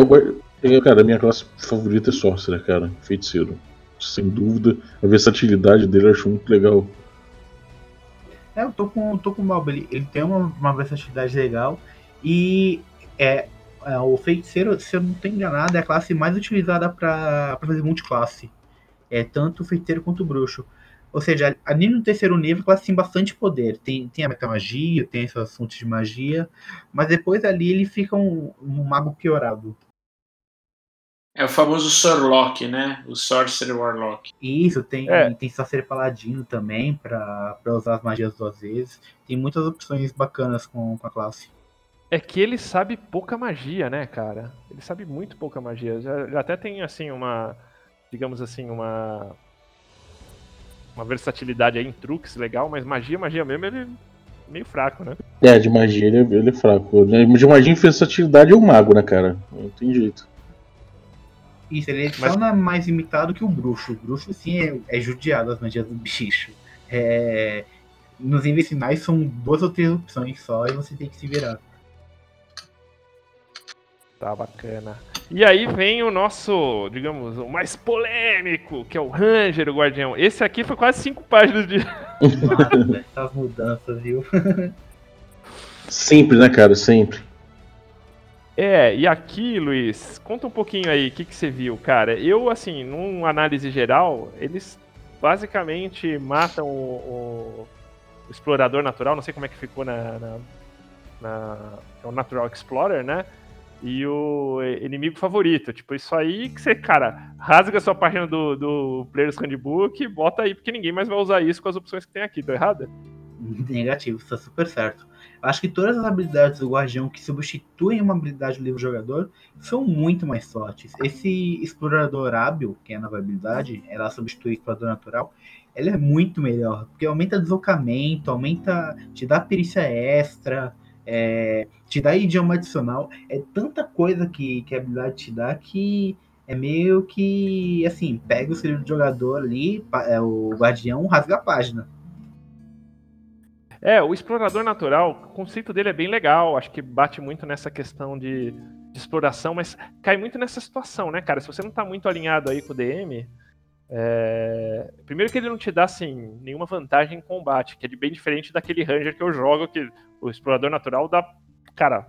eu, cara, a minha classe favorita é Sorcerer, cara. Feiticeiro. Sem dúvida. A versatilidade dele eu acho muito legal. é, eu tô com, tô com o Malba, ele, ele tem uma, uma versatilidade legal e é, é, o feiticeiro, se eu não tô enganado, é a classe mais utilizada para fazer multiclasse. É tanto o feiticeiro quanto o bruxo. Ou seja, ali no terceiro nível, a classe tem bastante poder. Tem, tem a metamagia, tem essas fontes de magia, mas depois ali ele fica um, um mago piorado. É o famoso Sorlock, né? O Sorcerer Warlock. E Isso, tem, É. tem Sorcerer Paladino também, pra, pra usar as magias duas vezes. Tem muitas opções bacanas com, com a classe. É que ele sabe pouca magia, né, cara? Ele sabe muito pouca magia. Já, já até tem, assim, uma. Digamos assim, uma. Uma versatilidade aí em truques legal, mas magia, magia mesmo, ele é meio fraco, né? É, de magia ele é, ele é fraco. né? De magia em versatilidade é o mago, né, cara? Não tem jeito. Isso, ele é Mas- é mais imitado que o bruxo. O bruxo, sim, é, é judiado as magias do bicho. É, nos níveis finais são duas ou três opções só e você tem que se virar. Tá bacana. E aí vem o nosso, digamos, o mais polêmico, que é o Ranger, o Guardião. Esse aqui foi quase cinco páginas de. *laughs* Essas mudanças, viu? *laughs* Sempre, né, cara? Sempre. É, e aqui, Luiz, conta um pouquinho aí, o que, que você viu, cara? Eu, assim, numa análise geral, eles basicamente matam o, o explorador natural, não sei como é que ficou na, na, na é o Natural Explorer, né? E o inimigo favorito. Tipo, isso aí que você, cara, rasga a sua página do, do Player's Handbook e bota aí, porque ninguém mais vai usar isso com as opções que tem aqui, tá errado? Negativo, está super certo. Acho que todas as habilidades do Guardião que substituem uma habilidade do livro jogador são muito mais fortes. Esse explorador hábil, que é a nova habilidade, ela substitui o explorador natural, ela é muito melhor, porque aumenta deslocamento, aumenta, te dá perícia extra, é, te dá idioma adicional, é tanta coisa que, que a habilidade te dá que é meio que, assim, pega o seu jogador ali, é, o guardião, rasga a página. É, o explorador natural, o conceito dele é bem legal, acho que bate muito nessa questão de, de exploração, mas cai muito nessa situação, né, cara? Se você não tá muito alinhado aí com o DM, é... primeiro que ele não te dá, assim, nenhuma vantagem em combate, que é bem diferente daquele Ranger que eu jogo, que o explorador natural dá. Cara,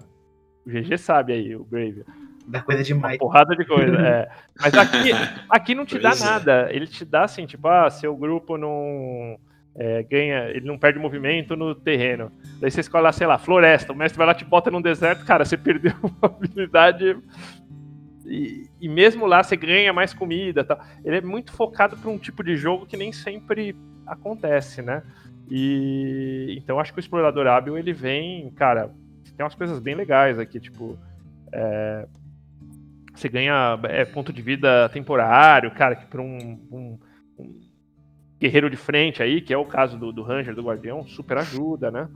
o GG sabe aí, o Brave. Dá coisa demais. Uma porrada de coisa, é. Mas aqui, *laughs* aqui não te dá é. nada. Ele te dá assim, tipo, ah, seu grupo não é, ganha, ele não perde movimento no terreno. Daí você escolhe lá, sei lá, floresta. O mestre vai lá te bota num deserto, cara, você *laughs* perdeu uma habilidade. E, e mesmo lá você ganha mais comida. Tal. Ele é muito focado para um tipo de jogo que nem sempre acontece, né? E então acho que o explorador hábil ele vem, cara, tem umas coisas bem legais aqui, tipo. É, você ganha é, ponto de vida temporário, cara, que para um, um, um guerreiro de frente aí, que é o caso do, do Ranger, do Guardião, super ajuda, né?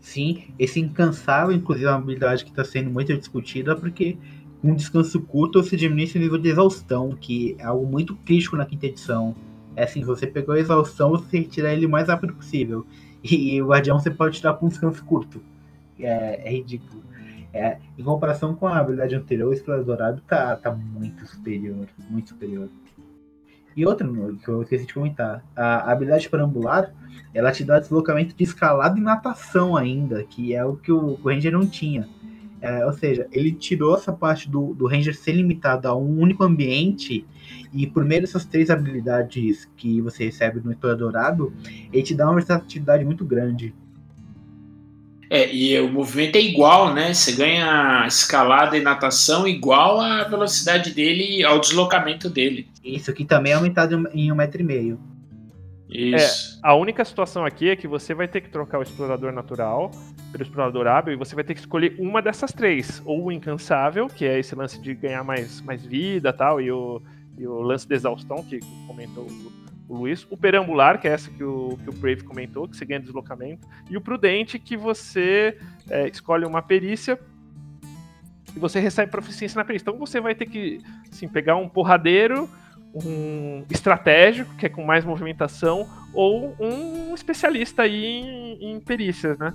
Sim, esse incansável, inclusive, é uma habilidade que está sendo muito discutida, porque um descanso curto você diminui seu nível de exaustão, que é algo muito crítico na quinta edição. É assim, você pegou a exaustão, você tirar ele o mais rápido possível. *laughs* E o Guardião você pode tirar com um descanso curto. É, é ridículo. É, em comparação com a habilidade anterior, o Explorador Dourado tá, tá muito superior. Muito superior. E outra, que eu esqueci de comentar, a habilidade parambular, ela te dá deslocamento de escalada e natação ainda, que é o que o, o Ranger não tinha. É, ou seja, ele tirou essa parte do, do Ranger ser limitado a um único ambiente, e por meio dessas três habilidades que você recebe no Heitor Dourado, ele te dá uma versatilidade muito grande. É, e o movimento é igual, né? Você ganha escalada e natação igual à velocidade dele, ao deslocamento dele. Isso aqui também é aumentado em um metro e meio. Isso. É, a única situação aqui é que você vai ter que trocar o explorador natural pelo explorador e você vai ter que escolher uma dessas três. Ou o incansável, que é esse lance de ganhar mais, mais vida tal, e o, e o lance de exaustão, que comentou o Luiz, o perambular, que é essa que o, que o Brave comentou, que você ganha deslocamento, e o prudente, que você é, escolhe uma perícia e você recebe proficiência na perícia. Então você vai ter que assim, pegar um porradeiro, um estratégico, que é com mais movimentação, ou um especialista aí em, em perícias, né?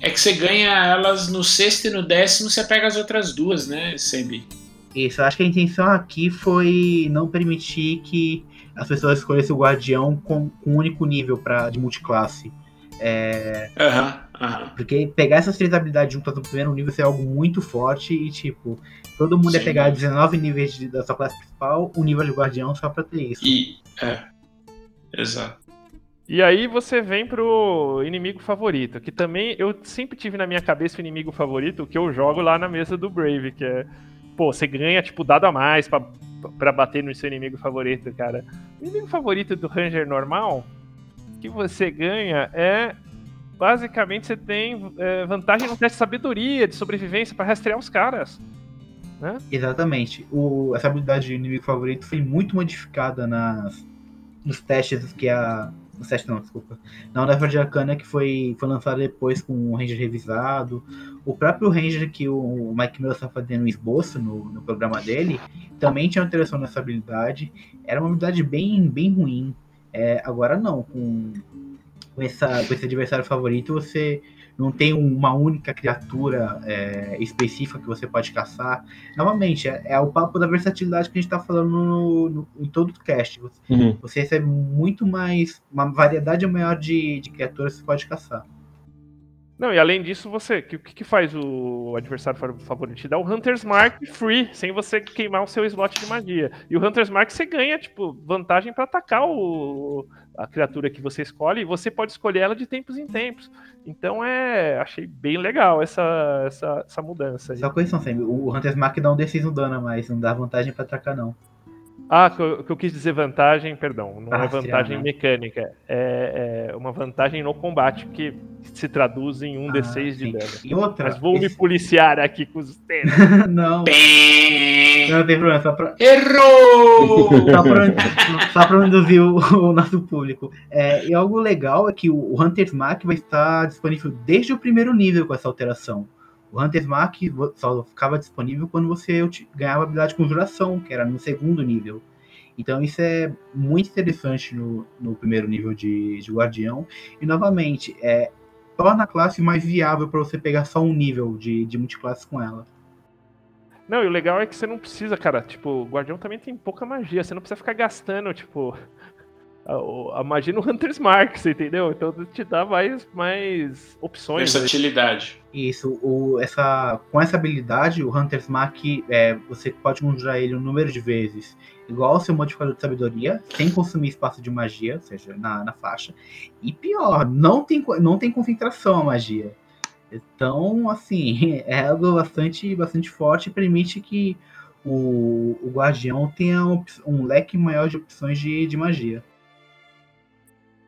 É que você ganha elas no sexto e no décimo, você pega as outras duas, né, Sembi? Isso, eu acho que a intenção aqui foi não permitir que as pessoas escolhessem o guardião com, com um único nível pra, de multiclasse. É, uhum, uhum. Porque pegar essas três habilidades juntas no primeiro nível é algo muito forte e, tipo, todo mundo Sim. ia pegar 19 níveis de, da sua classe principal, um nível de guardião só pra ter isso. E, é, exato. E aí você vem pro inimigo favorito, que também eu sempre tive na minha cabeça o inimigo favorito, que eu jogo lá na mesa do Brave, que é pô, você ganha, tipo, dado a mais pra bater no seu inimigo favorito, cara. O inimigo favorito do Ranger normal, que você ganha é. Basicamente, você tem é, vantagem no teste de sabedoria, de sobrevivência, para rastrear os caras. Né? Exatamente. O, essa habilidade de inimigo favorito foi muito modificada nas, nos testes que a. No testes não, desculpa. Na Onda de Arcana que foi, foi lançada depois com o Ranger revisado. O próprio Ranger que o Mike Mills está fazendo um esboço no, no programa dele também tinha alteração nessa habilidade. Era uma habilidade bem, bem ruim. É, agora não, com, com, essa, com esse adversário favorito, você não tem uma única criatura é, específica que você pode caçar. Novamente, é, é, o papo da versatilidade que a gente está falando no, no, em todo o cast. Você, uhum. você recebe muito mais, uma variedade maior de, de criaturas que você pode caçar. Não, e além disso, você. O que, que faz o adversário favorito? Te dá o Hunter's Mark free, sem você queimar o seu slot de magia. E o Hunter's Mark você ganha, tipo, vantagem para atacar o, a criatura que você escolhe, você pode escolher ela de tempos em tempos. Então é. Achei bem legal essa, essa, essa mudança. Aí. Só correção, Sam. O Hunter's Mark dá um D6 dano a mais, não dá vantagem para atacar, não. Ah, que eu, que eu, quis dizer vantagem, perdão, não é ah, é vantagem né? mecânica, é, é, uma vantagem no combate que se traduz em um ah, D6 de dano. E outra, Mas vou esse... me policiar aqui com os tênis. *laughs* não. não tem problema, só pra... Errou! só, pra, só pra induzir o, o, nosso público. É, e algo legal é que o Hunter's Mark vai estar disponível desde o primeiro nível com essa alteração. O Hunter's Mark só ficava disponível quando você ganhava a habilidade de conjuração, que era no segundo nível. Então isso é muito interessante no, no primeiro nível de, de Guardião. E novamente, é, torna a classe mais viável para você pegar só um nível de, de multiclasse com ela. Não, e o legal é que você não precisa, cara, tipo, o Guardião também tem pouca magia, você não precisa ficar gastando, tipo, a, a magia no Hunter's Mark, você entendeu? Então te dá mais, mais opções. Né? Versatilidade. Isso, o, essa, com essa habilidade, o Hunter's Mark, é, você pode conjurar ele um número de vezes, igual ao seu modificador de sabedoria, sem consumir espaço de magia, ou seja, na, na faixa. E pior, não tem, não tem concentração a magia. Então, assim, *laughs* é algo bastante, bastante forte e permite que o, o Guardião tenha um, um leque maior de opções de, de magia.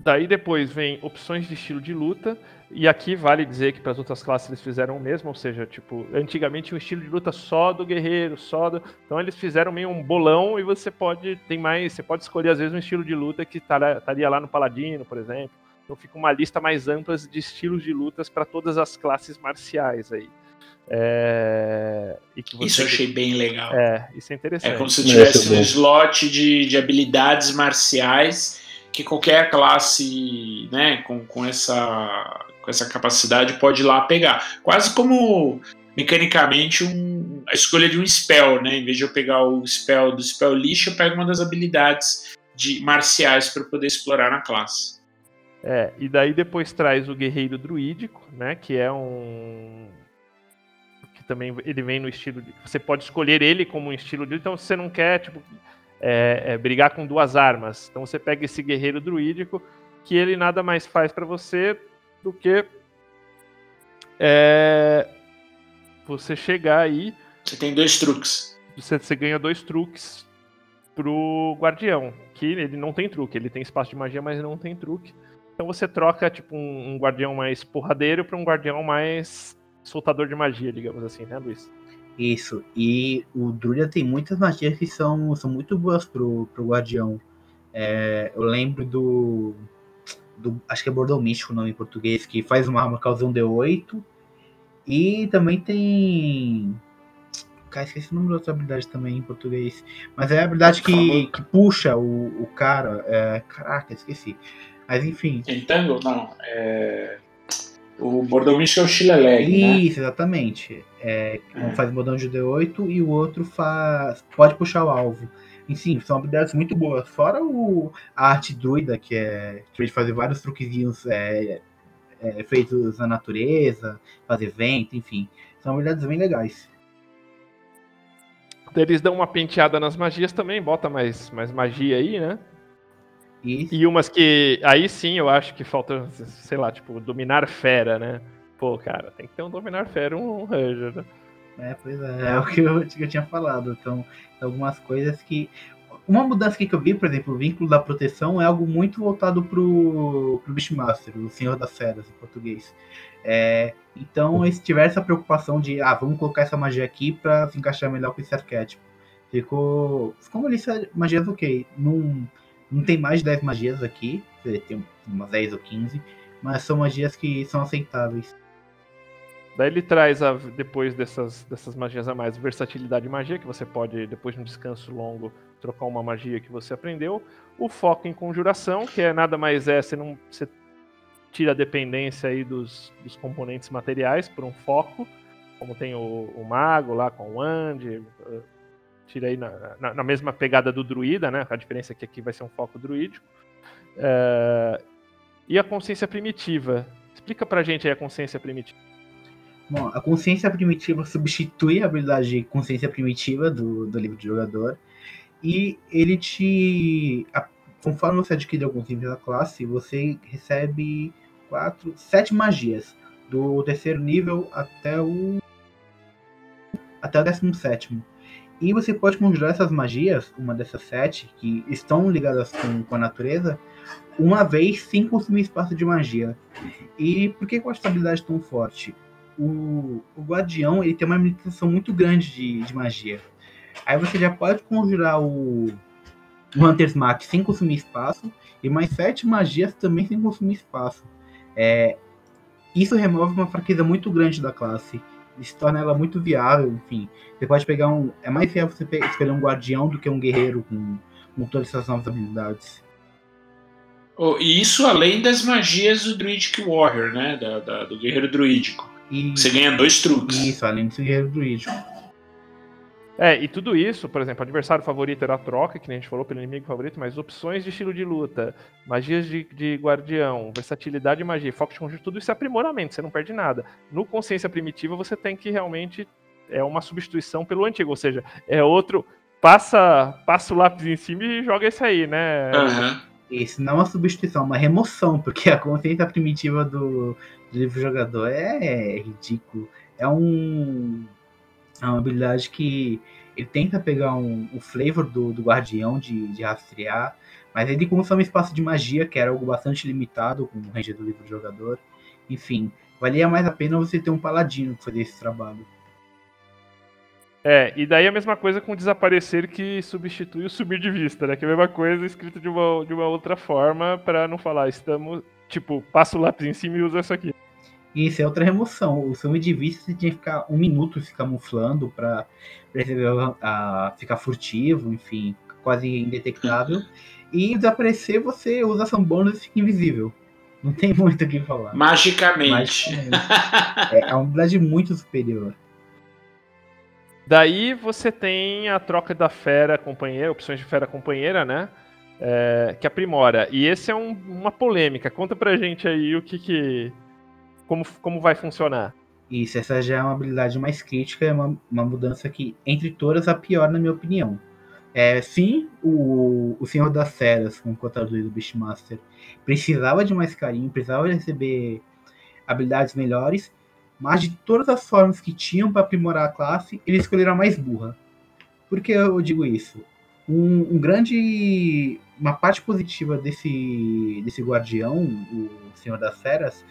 Daí depois vem opções de estilo de luta, e aqui vale dizer que para as outras classes eles fizeram o mesmo, ou seja, tipo, antigamente um estilo de luta só do guerreiro, só do. Então eles fizeram meio um bolão e você pode. Tem mais. Você pode escolher às vezes um estilo de luta que estaria lá no Paladino, por exemplo. Então fica uma lista mais ampla de estilos de lutas para todas as classes marciais aí. É... Isso eu achei bem legal. É, isso é interessante. É como se tivesse um slot de, de habilidades marciais que qualquer classe né, com, com, essa, com essa capacidade pode ir lá pegar. Quase como mecanicamente um, a escolha de um spell, né? Em vez de eu pegar o spell do spell lixo, eu pego uma das habilidades de marciais para poder explorar na classe. É, e daí depois traz o guerreiro druídico, né? Que é um que também ele vem no estilo de você pode escolher ele como um estilo de então você não quer tipo é, é, brigar com duas armas. Então você pega esse guerreiro druídico que ele nada mais faz para você do que é, você chegar aí. Você tem dois truques. Você, você ganha dois truques pro guardião, que ele não tem truque, ele tem espaço de magia, mas não tem truque. Então você troca tipo um, um guardião mais porradeiro para um guardião mais soltador de magia, digamos assim, né, Luiz? Isso. E o Druida tem muitas magias que são, são muito boas pro, pro Guardião. É, eu lembro do, do. Acho que é Bordão Místico o nome em português, que faz uma arma causando D8. E também tem. Cara, esqueci o nome da outra habilidade também em português. Mas é a habilidade que, que puxa o, o cara. É, caraca, esqueci. Mas enfim. Entangle? Não. É. O Bordomicho é o Chileleg, né? Isso, exatamente. É, um é. faz bordão de D8 e o outro faz pode puxar o alvo. Enfim, são habilidades muito boas. Fora o, a arte druida, que é de fazer vários truquezinhos é, é, feitos na natureza, fazer vento, enfim. São habilidades bem legais. Eles dão uma penteada nas magias também, bota mais, mais magia aí, né? Isso. E umas que. Aí sim eu acho que falta, sei lá, tipo, dominar fera, né? Pô, cara, tem que ter um dominar fera um Ranger, né? É, pois é, é o que eu, que eu tinha falado. Então, algumas coisas que. Uma mudança que eu vi, por exemplo, o vínculo da proteção é algo muito voltado pro, pro Beastmaster, o Senhor das Feras, em português. É, então, se tiver essa preocupação de, ah, vamos colocar essa magia aqui para se encaixar melhor com esse arquétipo. Ficou. Ficou uma lista de magias ok. Num, não tem mais de 10 magias aqui, tem umas 10 ou 15, mas são magias que são aceitáveis. Daí ele traz, a, depois dessas, dessas magias a mais, versatilidade de magia, que você pode, depois de um descanso longo, trocar uma magia que você aprendeu. O foco em conjuração, que é nada mais é, você não. Você tira a dependência aí dos, dos componentes materiais por um foco, como tem o, o mago lá com o Andy, tira aí na, na, na, mesma pegada do druida, né? A diferença é que aqui vai ser um foco druídico. É, e a consciência primitiva. Explica pra gente aí a consciência primitiva. Bom, a consciência primitiva substitui a habilidade de consciência primitiva do, do livro de jogador. E ele te. A, conforme você adquire alguns níveis da classe, você recebe quatro, sete magias. Do terceiro nível até o. até o décimo sétimo. E você pode conjurar essas magias, uma dessas sete, que estão ligadas com, com a natureza, uma vez sem consumir espaço de magia. E por que com essa habilidade tão forte? O, o Guardião ele tem uma limitação muito grande de, de magia. Aí você já pode conjurar o, o Hunter's Mark sem consumir espaço, e mais sete magias também sem consumir espaço. É, isso remove uma fraqueza muito grande da classe. Isso torna ela muito viável, enfim. Você pode pegar um. É mais viável você escolher um guardião do que um guerreiro com, com todas essas novas habilidades. Oh, e isso além das magias do Druidic Warrior, né? Da, da do guerreiro druídico. E... Você ganha dois truques. Isso, além do guerreiro druídico. É, e tudo isso, por exemplo, adversário favorito era a troca, que nem a gente falou, pelo inimigo favorito, mas opções de estilo de luta, magias de, de guardião, versatilidade de magia, foco de conjunto, tudo isso é aprimoramento, você não perde nada. No consciência primitiva, você tem que realmente. É uma substituição pelo antigo, ou seja, é outro. Passa, passa o lápis em cima e joga esse aí, né? Uhum. Isso não é uma substituição, é uma remoção, porque a consciência primitiva do, do livro jogador é, é ridículo. É um. É uma habilidade que ele tenta pegar um, o flavor do, do guardião de, de rastrear, mas ele consome espaço de magia, que era algo bastante limitado com o range do livro jogador. Enfim, valia mais a pena você ter um paladino para fazer esse trabalho. É, e daí a mesma coisa com desaparecer que substitui o subir de vista, né? Que é a mesma coisa escrito de uma, de uma outra forma para não falar, estamos, tipo, passa o lápis em cima e usa isso aqui. Isso é outra remoção. O sumir de vista você tinha que ficar um minuto se camuflando para perceber a, ficar furtivo, enfim, quase indetectável. *laughs* E desaparecer você usa bônus e fica invisível. Não tem *laughs* muito o que falar. Magicamente. Magicamente. é, é uma habilidade muito superior. Daí você tem a troca da fera companheira, opções de fera companheira, né? É, que aprimora. E esse é um, uma polêmica. Conta pra gente aí o que que. Como, como vai funcionar. Isso, essa já é uma habilidade mais crítica, é uma, uma mudança que, entre todas, a pior, na minha opinião. É, sim, o, o Senhor das Feras, com o contador do Beastmaster, precisava de mais carinho, precisava receber habilidades melhores, mas de todas as formas que tinham para aprimorar a classe, eles escolheram a mais burra. Por que eu digo isso? Um, um, grande. Uma parte positiva desse, desse guardião, o Senhor das Feras,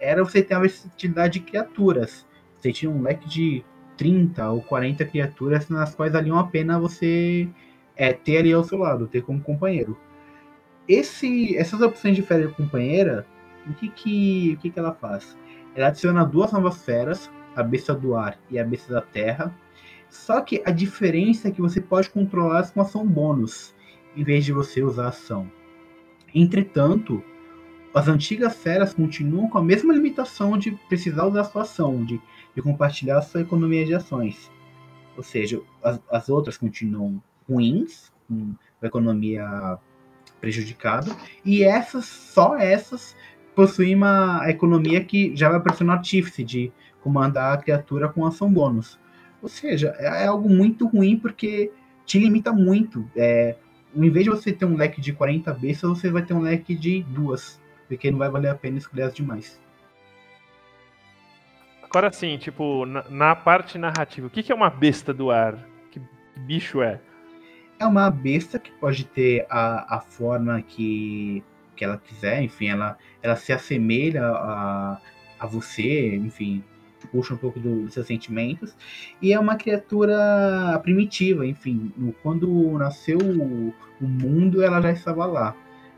era você ter a versatilidade de criaturas. Você tinha um leque de 30 ou 40 criaturas nas quais valiam a pena você é, ter ali ao seu lado, ter como companheiro. Esse, essas opções de fera companheira, o que, que, o que, que ela faz? Ela adiciona duas novas feras, a besta do ar e a besta da terra. Só que a diferença é que você pode controlá-las com ação bônus, em vez de você usar ação. Entretanto, as antigas feras continuam com a mesma limitação de precisar usar sua ação, de, de compartilhar sua economia de ações. Ou seja, as, as outras continuam ruins, com a economia prejudicada, e essas, só essas, possui uma economia que já vai aparecer no artífice de comandar a criatura com ação bônus. Ou seja, é, é algo muito ruim porque te limita muito. É, em vez de você ter um leque de 40 bestas, você vai ter um leque de duas. Porque não vai valer a pena escolher as demais. Agora sim, tipo, na, na parte narrativa, o que, que é uma besta do ar? Que bicho é? É uma besta que pode ter a, a forma que que ela quiser, enfim, ela, ela se assemelha a, a você, enfim, puxa um pouco do, dos seus sentimentos, e é uma criatura primitiva, enfim, quando nasceu o, o mundo, ela já estava lá.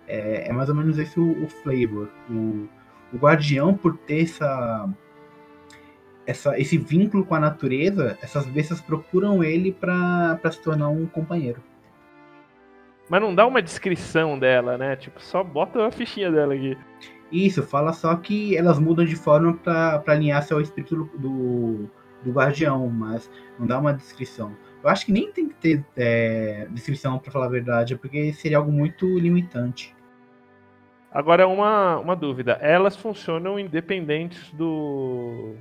É, é mais ou menos esse o, o flavor. O, o guardião, por ter essa, essa, esse vínculo com a natureza, essas bestas procuram ele para se tornar um companheiro. Mas não dá uma descrição dela, né? Tipo, só bota a fichinha dela aqui. Isso, fala só que elas mudam de forma para alinhar-se ao espírito do, do guardião, mas não dá uma descrição. Eu acho que nem tem que ter é, descrição, para falar a verdade, porque seria algo muito limitante. Agora, uma, uma dúvida. Elas funcionam independentes do.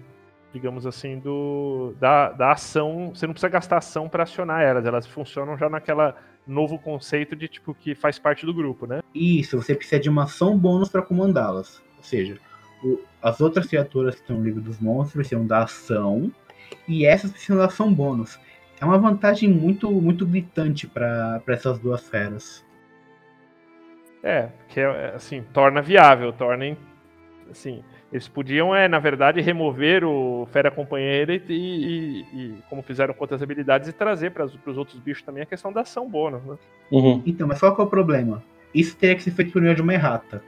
Digamos assim, do da, da ação. Você não precisa gastar ação para acionar elas. Elas funcionam já naquela novo conceito de tipo que faz parte do grupo, né? Isso, você precisa de uma ação bônus para comandá-las. Ou seja, o, as outras criaturas que estão no livro dos monstros precisam da ação e essas precisam da ação bônus. É uma vantagem muito muito gritante para essas duas feras. É, que é, assim, torna viável, torna assim, eles podiam, é, na verdade, remover o Fera Companheira e, e, e como fizeram com outras habilidades, e trazer para os outros bichos também a questão da ação bônus, né? Uhum. Então, mas qual que é o problema? Isso teria que ser feito por meio de uma errata.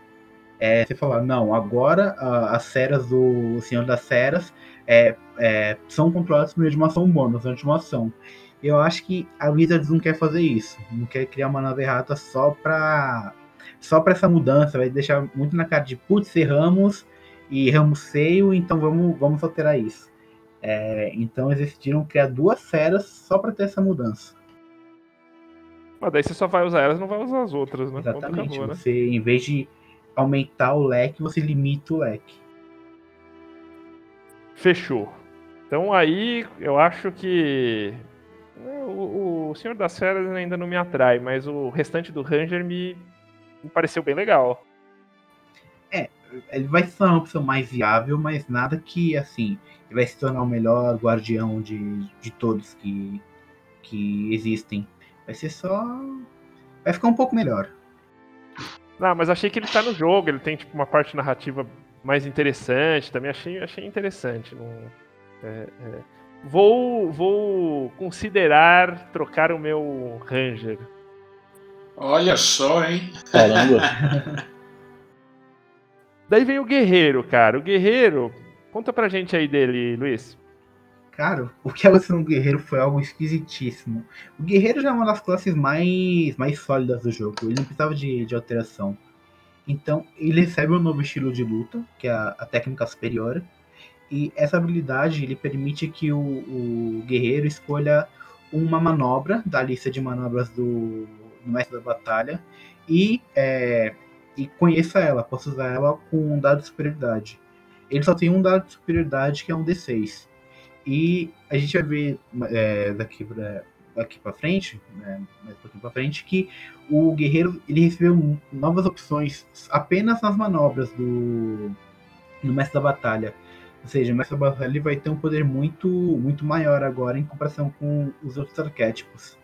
É, você falar, não, agora a, as feras do Senhor das Feras é, é, são controladas por meio de uma ação bônus, durante uma ação. Eu acho que a Wizards não quer fazer isso. Não quer criar uma nova errata só pra só para essa mudança, vai deixar muito na cara de putz, erramos e erramos feio, então vamos, vamos alterar isso. É, então eles decidiram criar duas feras só para ter essa mudança. Mas daí você só vai usar elas, não vai usar as outras, né? Exatamente. Acabou, né? Você, em vez de aumentar o leque, você limita o leque. Fechou. Então aí eu acho que né, o, o Senhor das Feras ainda não me atrai, mas o restante do Ranger me me pareceu bem legal. É, ele vai se tornar uma opção mais viável, mas nada que, assim, ele vai se tornar o melhor guardião de, de todos que, que existem. Vai ser só. Vai ficar um pouco melhor. Não, mas achei que ele tá no jogo, ele tem tipo uma parte narrativa mais interessante, também achei, achei interessante. Não, é, é. Vou, vou considerar trocar o meu Ranger Olha só, hein? Caramba. *laughs* Daí vem o Guerreiro, cara. O Guerreiro, conta pra gente aí dele, Luiz. Cara, o que ela ser um guerreiro foi algo esquisitíssimo. O guerreiro já é uma das classes mais, mais sólidas do jogo. Ele não precisava de, de alteração. Então, ele recebe um novo estilo de luta, que é a, a técnica superior. E essa habilidade ele permite que o, o guerreiro escolha uma manobra da lista de manobras do, no mestre da batalha e, é, e conheça ela, possa usar ela com um dado de superioridade. Ele só tem um dado de superioridade que é um D6. E a gente vai ver é, daqui para daqui frente, né, mais um pouquinho para frente, que o guerreiro ele recebeu novas opções apenas nas manobras do no mestre da batalha. Ou seja, o mestre da batalha ele vai ter um poder muito muito maior agora em comparação com os outros arquétipos.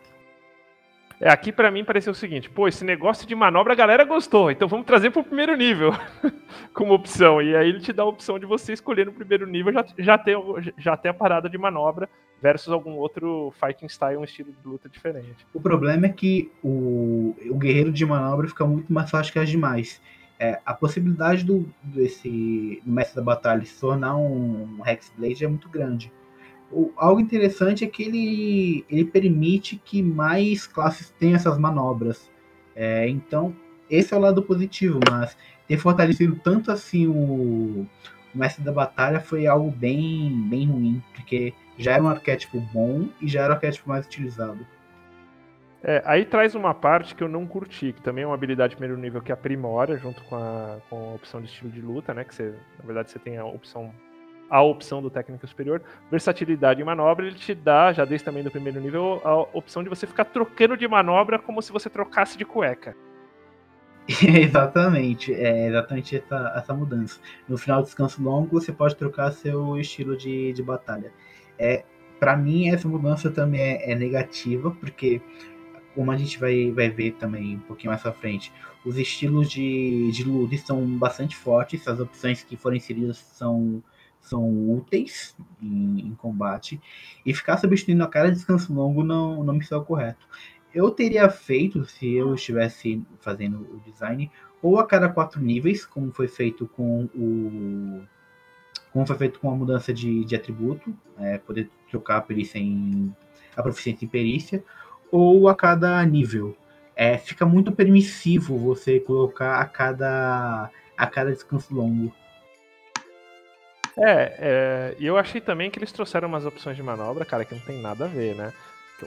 É, aqui para mim pareceu o seguinte, pô, esse negócio de manobra a galera gostou, então vamos trazer pro primeiro nível *laughs* como opção. E aí ele te dá a opção de você escolher no primeiro nível já, já, ter, já ter a parada de manobra versus algum outro fighting style, um estilo de luta diferente. O problema é que o, o guerreiro de manobra fica muito mais fácil que as demais. É, a possibilidade do, desse mestre da batalha se tornar um, um Hexblade é muito grande o, algo interessante é que ele, ele permite que mais classes tenham essas manobras. É, então, esse é o lado positivo, mas ter fortalecido tanto assim o, o mestre da batalha foi algo bem, bem ruim, porque já era um arquétipo bom e já era o arquétipo mais utilizado. É, aí traz uma parte que eu não curti, que também é uma habilidade primeiro nível que aprimora junto com a, com a opção de estilo de luta, né? Que você, na verdade você tem a opção a opção do técnica superior. Versatilidade em manobra, ele te dá, já desde também do primeiro nível, a opção de você ficar trocando de manobra como se você trocasse de cueca. *laughs* exatamente, é exatamente essa, essa mudança. No final do descanso longo, você pode trocar seu estilo de, de batalha. É, para mim, essa mudança também é, é, negativa, porque, como a gente vai, vai ver também um pouquinho mais pra frente, os estilos de, de luta são bastante fortes, as opções que foram inseridas são são úteis em, em, combate, e ficar substituindo a cada descanso longo não, não me soa correto. Eu teria feito, se eu estivesse fazendo o design, ou a cada quatro níveis, como foi feito com o. Como foi feito com a mudança de, de atributo, é, poder trocar a perícia em. a proficiência em perícia, ou a cada nível. É, fica muito permissivo você colocar a cada a cada descanso longo. É, é, e eu achei também que eles trouxeram umas opções de manobra, cara, que não tem nada a ver, né?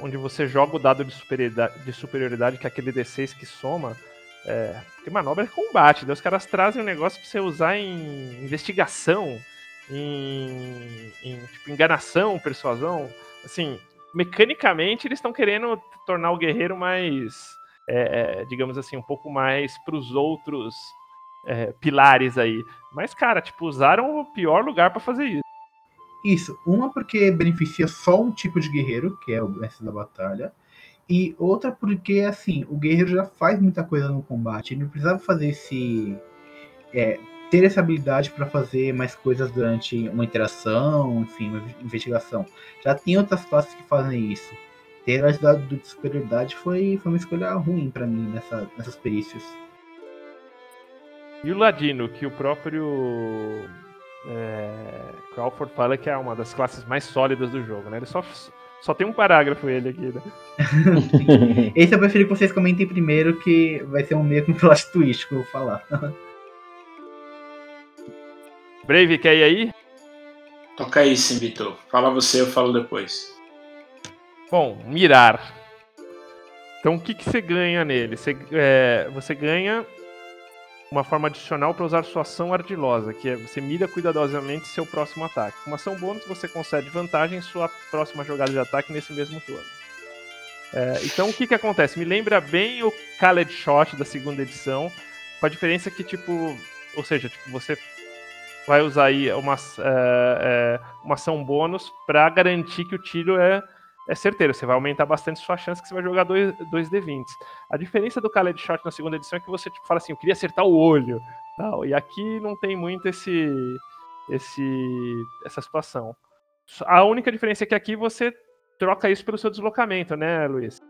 Onde você joga o dado de superioridade, de superioridade que é aquele D6 que soma. É, porque manobra é combate, daí os caras trazem um negócio pra você usar em investigação, em, em tipo, enganação, persuasão. Assim, mecanicamente eles estão querendo tornar o guerreiro mais, é, é, digamos assim, um pouco mais pros outros é, pilares aí. Mas, cara, tipo, usaram o pior lugar para fazer isso. Isso, uma porque beneficia só um tipo de guerreiro, que é o mestre da batalha, e outra porque, assim, o guerreiro já faz muita coisa no combate, ele não precisava fazer esse. É, ter essa habilidade para fazer mais coisas durante uma interação, enfim, uma investigação. Já tem outras classes que fazem isso. Ter a habilidade de superioridade foi, foi uma escolha ruim para mim nessa, nessas perícias. E o Ladino, que o próprio é, Crawford fala que é uma das classes mais sólidas do jogo, né? Ele só, só tem um parágrafo ele aqui, né? *laughs* Esse eu prefiro que vocês comentem primeiro, que vai ser um meio com *laughs* plot twist que eu vou falar. Brave, quer ir aí? Toca aí, sim, Vitor. Fala você, eu falo depois. Bom, mirar. Então o que, que você ganha nele? Você, é, você ganha uma forma adicional para usar sua ação ardilosa, que é você mira cuidadosamente seu próximo ataque. Uma ação bônus, você concede vantagem em sua próxima jogada de ataque nesse mesmo turno. É, então, o que, que acontece? Me lembra bem o Khaled Shot da segunda edição, com a diferença que, tipo, ou seja, tipo, você vai usar aí uma, é, é, uma ação bônus para garantir que o tiro é é certeiro, você vai aumentar bastante sua chance que você vai jogar dois, dois D20. A diferença do Khaled Shot na segunda edição é que você tipo, fala assim, eu queria acertar o olho. Tal, e aqui não tem muito esse, esse essa situação. A única diferença é que aqui você troca isso pelo seu deslocamento, né, Luiz?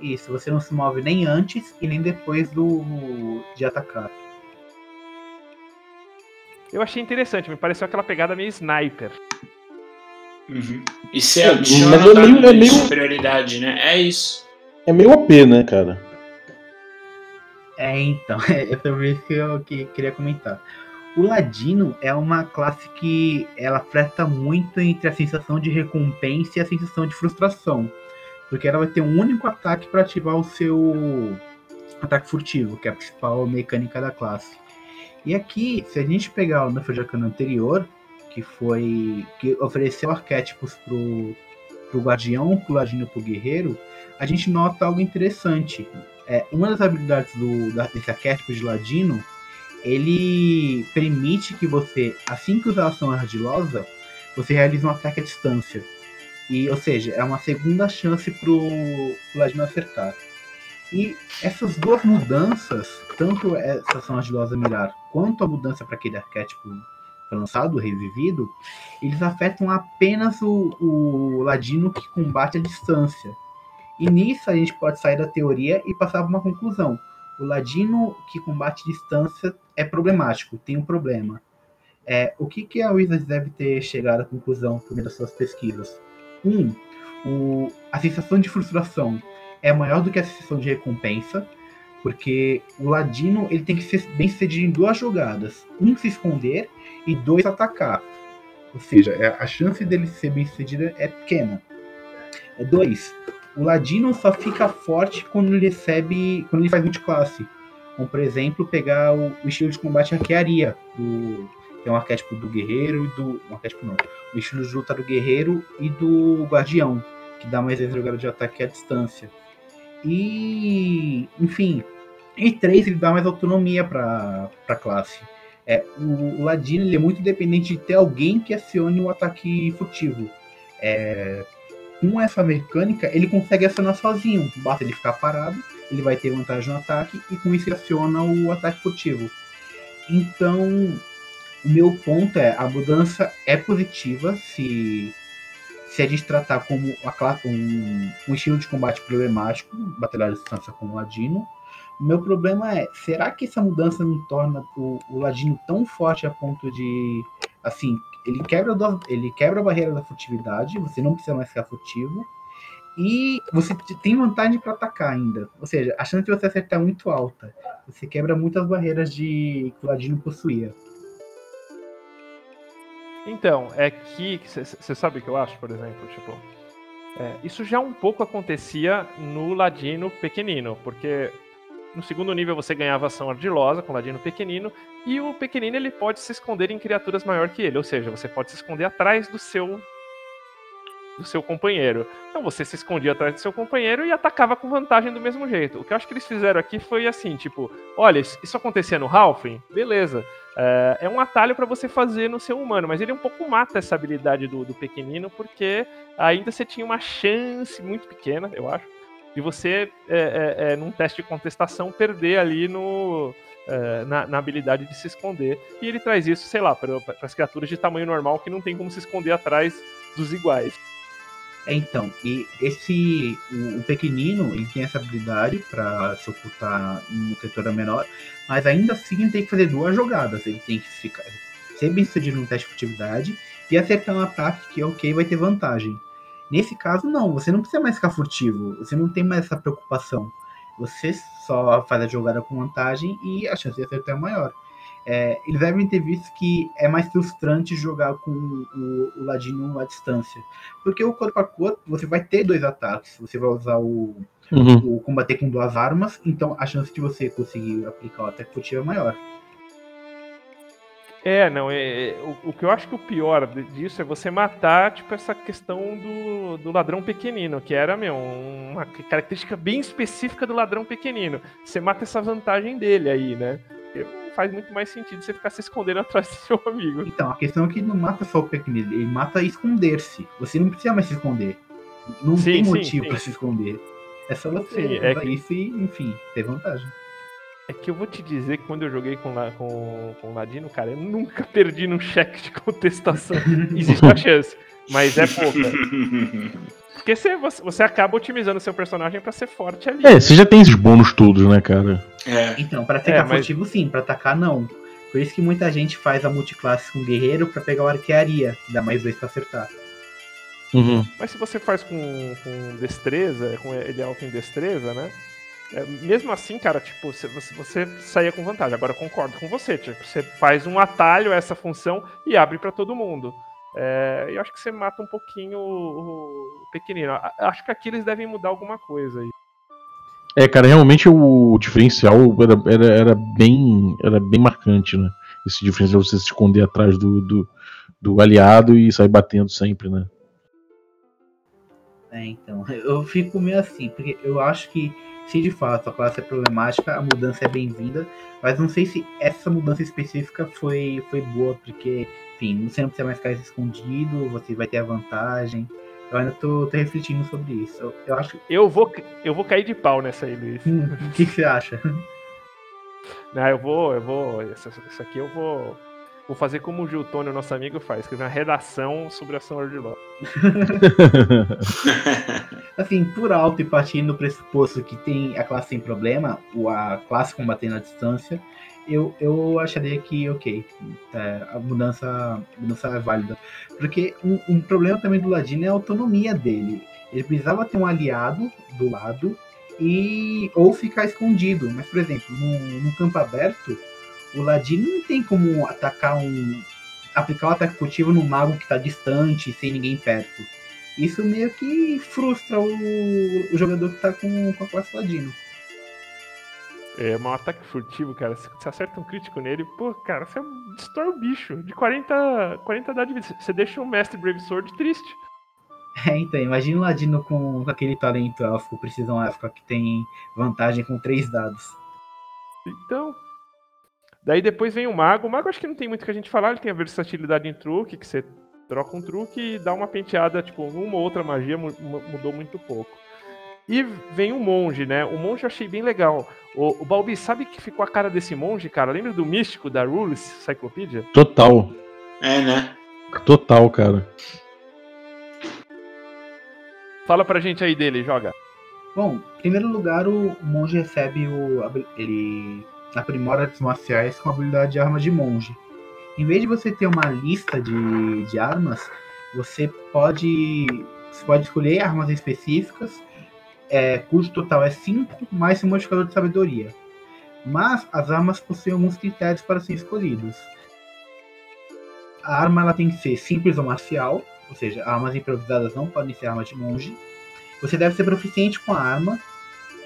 Isso, você não se move nem antes e nem depois do de atacar. Eu achei interessante, me pareceu aquela pegada meio sniper. Uhum. E é, adiciona mas é meio, é meio... superioridade, né? É isso. É meio OP, né, cara? É, então, *laughs* é sobre isso que eu que, queria comentar. O Ladino é uma classe que ela freta muito entre a sensação de recompensa e a sensação de frustração. Porque ela vai ter um único ataque para ativar o seu ataque furtivo, que é a principal mecânica da classe. E aqui, se a gente pegar o Nuffle Jacana anterior, que foi que ofereceu arquétipos pro, pro guardião, pro ladino pro guerreiro, a gente nota algo interessante. É, uma das habilidades do, da, desse arquétipo de ladino, ele permite que você, assim que usar a ação ardilosa, você realize um ataque à distância. E, ou seja, é uma segunda chance pro, pro ladino acertar. E essas duas mudanças, tanto essa ação ardilosa mirar, quanto a mudança para aquele arquétipo lançado, revivido, eles afetam apenas o, o ladino que combate a distância. E nisso a gente pode sair da teoria e passar para uma conclusão. O ladino que combate distância é problemático, tem um problema. É, o que, que a Wizards deve ter chegado à conclusão por meio das suas pesquisas? Um, o, a sensação de frustração é maior do que a sensação de recompensa, porque o ladino ele tem que ser bem sucedido em duas jogadas: um se esconder e dois atacar. Ou seja, é, a chance dele ser bem sucedido é pequena. É dois. O ladino só fica forte quando ele recebe. quando ele faz multiclasse. Como por exemplo, pegar o, o estilo de combate arquearia. Do, que é um arquétipo do guerreiro e do. Um arquétipo não. O estilo de luta do guerreiro e do guardião. Que dá mais vezes jogada de ataque à distância. E. enfim. E três, ele dá mais autonomia para a classe. É, o, Ladino ele é muito dependente de ter alguém que acione o ataque furtivo. É, com essa mecânica, ele consegue acionar sozinho. Basta ele ficar parado, ele vai ter vantagem no ataque e com isso ele aciona o ataque furtivo. Então, o meu ponto é: a mudança é positiva se, se a gente tratar como um, um estilo de combate problemático, batalhar à distância com o Ladino o meu problema é, será que essa mudança não torna o, o Ladino tão forte a ponto de, assim, ele quebra, do, ele quebra a barreira da furtividade, você não precisa mais ficar furtivo, E você tem vantagem para atacar ainda. Ou seja, a chance de você acertar é muito alta. Você quebra muitas barreiras de que o Ladino possuía. Então, é que. Você sabe o que eu acho, por exemplo? Tipo. É, isso já um pouco acontecia no Ladino pequenino, porque no segundo nível você ganhava ação ardilosa com o Ladino pequenino, e o pequenino ele pode se esconder em criaturas maior que ele, ou seja, você pode se esconder atrás do seu do seu companheiro. Então você se escondia atrás do seu companheiro e atacava com vantagem do mesmo jeito. O que eu acho que eles fizeram aqui foi assim, tipo, olha, isso acontecia no Halfling? Beleza. É, é um atalho para você fazer no seu humano, mas ele um pouco mata essa habilidade do, do pequenino, porque ainda você tinha uma chance muito pequena, eu acho, de você, é, é, é num teste de contestação, perder ali no, é, na, na, habilidade de se esconder. E ele traz isso, sei lá, para as criaturas de tamanho normal que não tem como se esconder atrás dos iguais. É, então, e esse o, o, pequenino, ele tem essa habilidade para se ocultar em criatura menor, mas ainda assim ele tem que fazer duas jogadas. Ele tem que ficar, ser bem sucedido no teste de furtividade e acertar um ataque que, ok, vai ter vantagem. Nesse caso, não, você não precisa mais ficar furtivo, você não tem mais essa preocupação. Você só faz a jogada com vantagem e a chance de acertar é maior. É, eles devem ter visto que é mais frustrante jogar com o, o Ladino à distância. Porque o corpo a corpo, você vai ter dois ataques. Você vai usar o, uhum. o combater com duas armas, então a chance de você conseguir aplicar o ataque furtivo é maior. É, não, é, é, o, o, que eu acho que o pior disso é você matar, tipo, essa questão do, do ladrão pequenino, que era, meu, uma característica bem específica do ladrão pequenino. Você mata essa vantagem dele aí, né? Faz muito mais sentido você ficar se escondendo *laughs* atrás do seu amigo. Então, a questão é que não mata só o pequenino, ele mata esconder-se. Você não precisa mais se esconder. Não sim, tem motivo para se esconder. É só você sim, é que... isso e, enfim, ter vantagem. É que eu vou te dizer que quando eu joguei com, com, com o Ladino, cara, eu nunca *laughs* perdi num cheque de contestação. *laughs* Existe a chance, mas é pouca. Porque você, você acaba otimizando seu personagem para ser forte ali. É, você já tem esses bônus todos, né, cara? É. Então, pra ficar é, mas... furtivo, sim, pra atacar, não. Por isso que muita gente faz a multiclasse com guerreiro para pegar o arquearia, que dá mais dois pra acertar. Uhum. Mas se você faz com, com destreza, com ele alto em destreza, né? É, mesmo assim, cara, tipo, você, você saía com vantagem. Agora eu concordo com você, tipo, você faz um atalho a essa função e abre para todo mundo. É, eu acho que você mata um pouquinho o, o pequenino. Acho que aqui eles devem mudar alguma coisa aí. É, cara, realmente o diferencial era, era, era, bem, era bem marcante, né? Esse diferencial você se esconder atrás do, do, do aliado e sair batendo sempre, né? É, então, *laughs* eu fico meio assim, porque eu acho que se de fato a classe é problemática, a mudança é bem-vinda, mas não sei se essa mudança específica foi, foi boa, porque enfim, você não precisa mais ficar escondido, você vai ter a vantagem. Eu ainda tô, tô refletindo sobre isso. Eu, eu, acho. Eu vou, eu vou cair de pau nessa aí, Luiz. Hum, o que, que, você acha? *laughs* Não, eu vou, eu vou. Isso, isso aqui eu vou. Vou fazer como o Gil Tônio, nosso amigo, faz, escrever uma redação sobre a Sword Law. *laughs* *laughs* assim, por alto e partindo do pressuposto que tem a classe sem problema, a classe combatendo à distância, eu, eu acharia que, ok, é, a mudança, a mudança é válida. Porque um, um, problema também do Ladino é a autonomia dele. Ele precisava ter um aliado do lado e ou ficar escondido. Mas, por exemplo, num campo aberto, o Ladino não tem como atacar um. aplicar um ataque furtivo num mago que está distante, sem ninguém perto. Isso meio que frustra o, o jogador que está com, com a classe Ladino. É, um ataque furtivo, cara. Se você acerta um crítico nele, pô, cara, você destrói o bicho. De 40, 40 dá de vida. Você deixa o Mestre Brave Sword triste. É, então, imagina o Ladino com, com aquele talento élfico, precisão élfica, que tem vantagem com 3 dados. Então. Daí depois vem o Mago. O Mago acho que não tem muito que a gente falar, ele tem a versatilidade em truque, que você troca um truque e dá uma penteada, tipo, uma ou outra magia mudou muito pouco. E vem o monge, né? O monge eu achei bem legal. O, o Balbi, sabe que ficou a cara desse monge, cara? Lembra do místico da Rules Cyclopedia? Total. É, né? Total, cara. Fala pra gente aí dele, joga. Bom, em primeiro lugar, o monge recebe o. ele aprimora artes marciais com a habilidade de arma de monge. Em vez de você ter uma lista de, de armas, você pode Você pode escolher armas específicas, é, total é 5, mais seu modificador de sabedoria. Mas as armas possuem alguns critérios para serem escolhidos. A arma ela tem que ser simples ou marcial, ou seja, armas improvisadas não podem ser armas de monge. Você deve ser proficiente com a arma.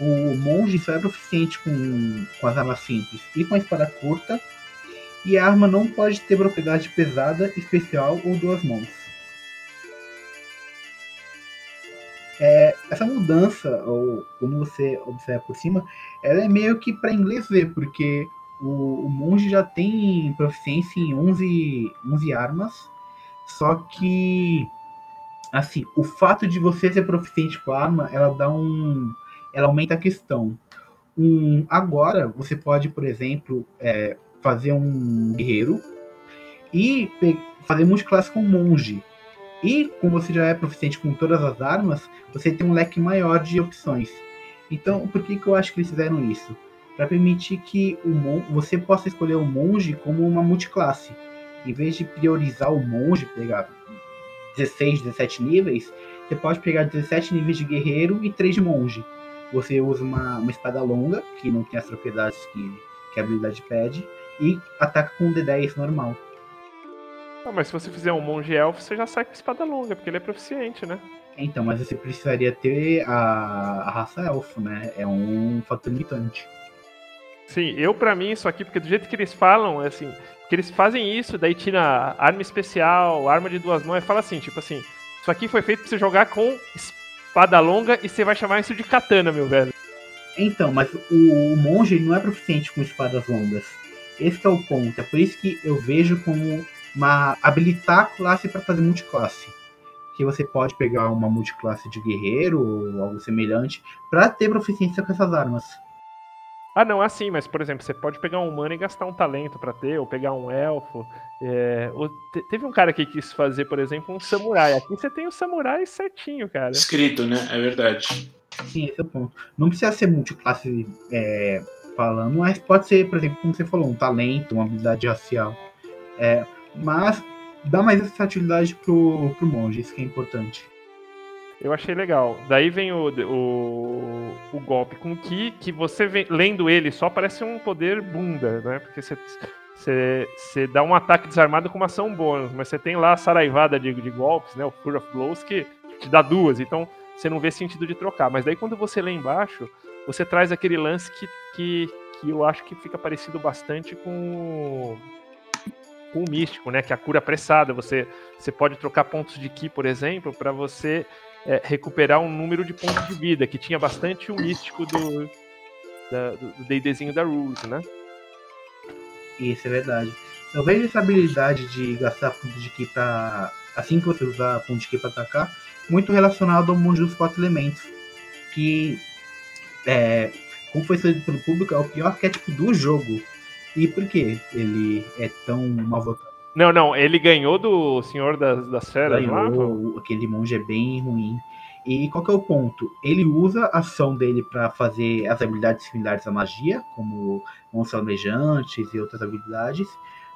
O monge só é proficiente com, com as armas simples e com a espada curta. E a arma não pode ter propriedade pesada, especial ou duas mãos. É, essa mudança, ou como você observa por cima, ela é meio que para inglês ver, porque o, o, monge já tem proficiência em 11, 11 armas, só que assim, o fato de você ser proficiente com a arma, ela dá um. Ela aumenta a questão. Um, agora, você pode, por exemplo, é, fazer um guerreiro e fazer multiclasse com um monge. E como você já é proficiente com todas as armas, você tem um leque maior de opções. Então, por que, que eu acho que eles fizeram isso? Para permitir que o mon você possa escolher o monge como uma multiclasse. Em vez de priorizar o monge, pegar 16, 17 níveis, você pode pegar 17 níveis de guerreiro e 3 de monge. Você usa uma, uma espada longa, que não tem as propriedades que, que a habilidade pede, e ataca com um D10 normal. Ah, mas se você fizer um monge elfo, você já sai com espada longa, porque ele é proficiente, né? Então, mas você precisaria ter a, a raça elfo, né? É um fator limitante. Sim, eu para mim isso aqui, porque do jeito que eles falam, é assim, que eles fazem isso, daí tira arma especial, arma de duas mãos, e fala assim, tipo assim, isso aqui foi feito pra você jogar com espada longa e você vai chamar isso de katana, meu velho. Então, mas o, o monge não é proficiente com espadas longas. Esse é o ponto. É por isso que eu vejo como uma habilitar a classe para fazer multiclasse. Que você pode pegar uma multiclasse de guerreiro ou algo semelhante para ter proficiência com essas armas. Ah, não, é assim, mas por exemplo, você pode pegar um humano e gastar um talento para ter, ou pegar um elfo. É, ou te, teve um cara que quis fazer, por exemplo, um samurai. Aqui você tem o um samurai certinho, cara. Escrito, né? É verdade. Sim, esse é o ponto. Não precisa ser multiclasse é, falando, mas pode ser, por exemplo, como você falou, um talento, uma habilidade racial. É, mas dá mais versatilidade pro, pro monge, isso que é importante. Eu achei legal. Daí vem o, o, o golpe com Ki, que você vem, lendo ele só parece um poder bunda, né? Porque você, você, dá um ataque desarmado com uma ação bônus, mas você tem lá a saraivada de, de golpes, né? O Fury of Blows, que te dá duas, então você não vê sentido de trocar. Mas daí quando você lê embaixo, você traz aquele lance que, que, que eu acho que fica parecido bastante com com o místico, né? Que é a cura apressada. Você, você pode trocar pontos de ki, por exemplo, para você é, recuperar um número de pontos de vida, que tinha bastante o místico do, da, D&Dzinho da Rules, né? Isso é verdade. Eu vejo essa habilidade de gastar pontos de ki para assim que você usar pontos de ki para atacar, muito relacionado ao monge dos quatro elementos, que é, como foi escolhido pelo público, é o pior arquétipo do jogo. E por que ele é tão mal votado? Não, não, ele ganhou do Senhor das, das Feras ganhou, lá? Aquele monge é bem ruim. E qual que é o ponto? Ele usa a ação dele para fazer as habilidades similares à magia, como mãos almejantes e outras habilidades,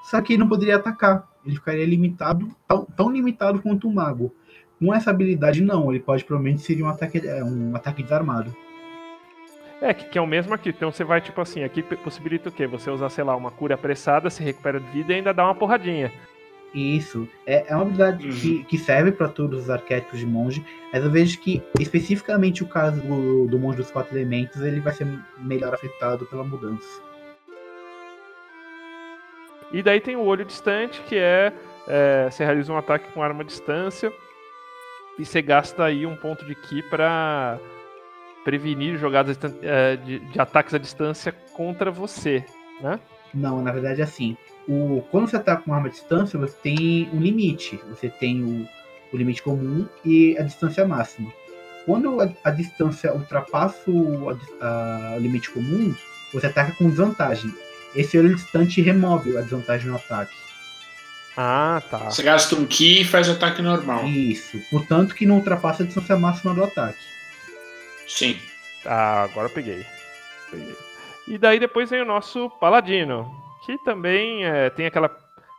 só que ele não poderia atacar. Ele ficaria limitado, tão, tão limitado quanto um mago. Com essa habilidade, não. Ele pode provavelmente ser um ataque, um ataque desarmado. É, que, que, é o mesmo aqui. Então você vai, tipo assim, aqui possibilita o quê? Você usar, sei lá, uma cura apressada, se recupera de vida e ainda dá uma porradinha. Isso. É, é uma habilidade uhum. que, que serve para todos os arquétipos de monge, mas eu vejo que, especificamente o caso do, do monge dos quatro elementos, ele vai ser melhor afetado pela mudança. E daí tem o olho distante, que é, é você realiza um ataque com arma à distância e você gasta aí um ponto de ki para prevenir jogadas eh, de, de, ataques à distância contra você, né? Não, na verdade é assim. O, quando você ataca com arma à distância, você tem um limite. Você tem o, o limite comum e a distância máxima. Quando a, a distância ultrapassa o a, a, limite comum, você ataca com desvantagem. Esse olho distante remove a desvantagem no ataque. Ah, tá. Você gasta um ki e faz o ataque normal. Isso. Portanto, que não ultrapassa a distância máxima do ataque. Sim. Ah, agora peguei. peguei. E daí depois vem o nosso Paladino, que também é, tem aquela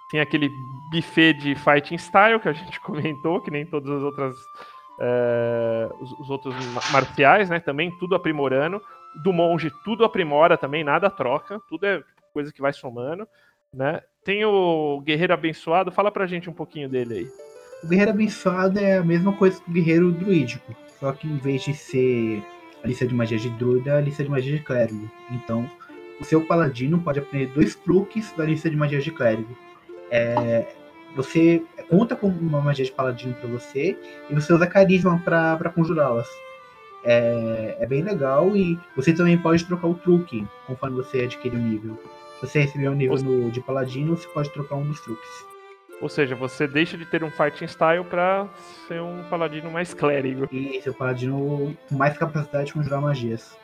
tem aquele buffet de fighting style que a gente *laughs* comentou, que nem todas as outras é, os, os, outros marciais, né? Também tudo aprimorando. Do monge, tudo aprimora também, nada troca, tudo é coisa que vai somando, né? Tem o Guerreiro Abençoado, fala pra gente um pouquinho dele aí. O Guerreiro Abençoado é a mesma coisa que o Guerreiro Druídico, só que em vez de ser a lista de magia de druida, é a lista de magia de clérigo. Então, o seu paladino pode aprender dois truques da lista de magia de clérigo. É, você conta com uma magia de paladino para você e você usa carisma para conjurá-las. É, é, bem legal e você também pode trocar o truque conforme você adquire o um nível. Se você receber um nível no, de paladino, você pode trocar um dos truques. Ou seja, você deixa de ter um fighting style para ser um paladino mais clérigo. Isso, um paladino com mais capacidade de conjurar magias.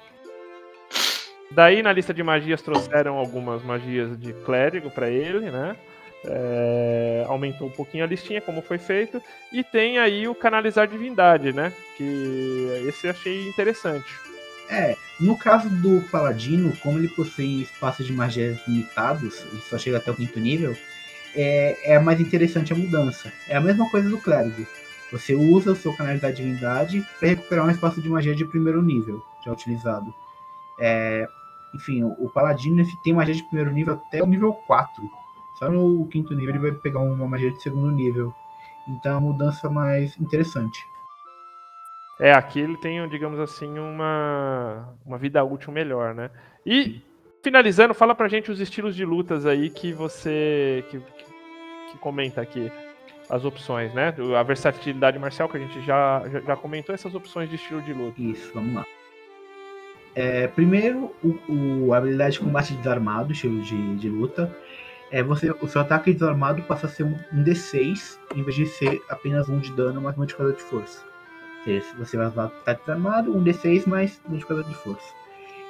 Daí na lista de magias trouxeram algumas magias de clérigo para ele, né? É, aumentou um pouquinho a listinha, como foi feito. E tem aí o canalizar divindade, né? Que esse eu achei interessante. É, no caso do Paladino, como ele possui espaços de magias limitados, ele só chega até o quinto nível, é, é mais interessante a mudança. É a mesma coisa do clérigo. Você usa o seu canalizar divindade para recuperar um espaço de magia de primeiro nível, já utilizado. É, enfim, o, Paladino tem magia de primeiro nível até o nível 4 só no quinto nível ele vai pegar uma magia de segundo nível. Então é uma mudança mais interessante. É, aqui ele tem, digamos assim, uma, uma vida útil melhor, né? E, finalizando, fala pra gente os estilos de lutas aí que você que, que, que comenta aqui. As opções, né? A versatilidade marcial que a gente já, já, já comentou, essas opções de estilo de luta. Isso, vamos lá. É, primeiro, o, o, a habilidade de combate desarmado, estilo de, de luta é você, o seu ataque desarmado passa a ser um, um D6 em vez de ser apenas um de dano mais modificador de força. Você vai usar ataque desarmado, um D6 mais modificador de força.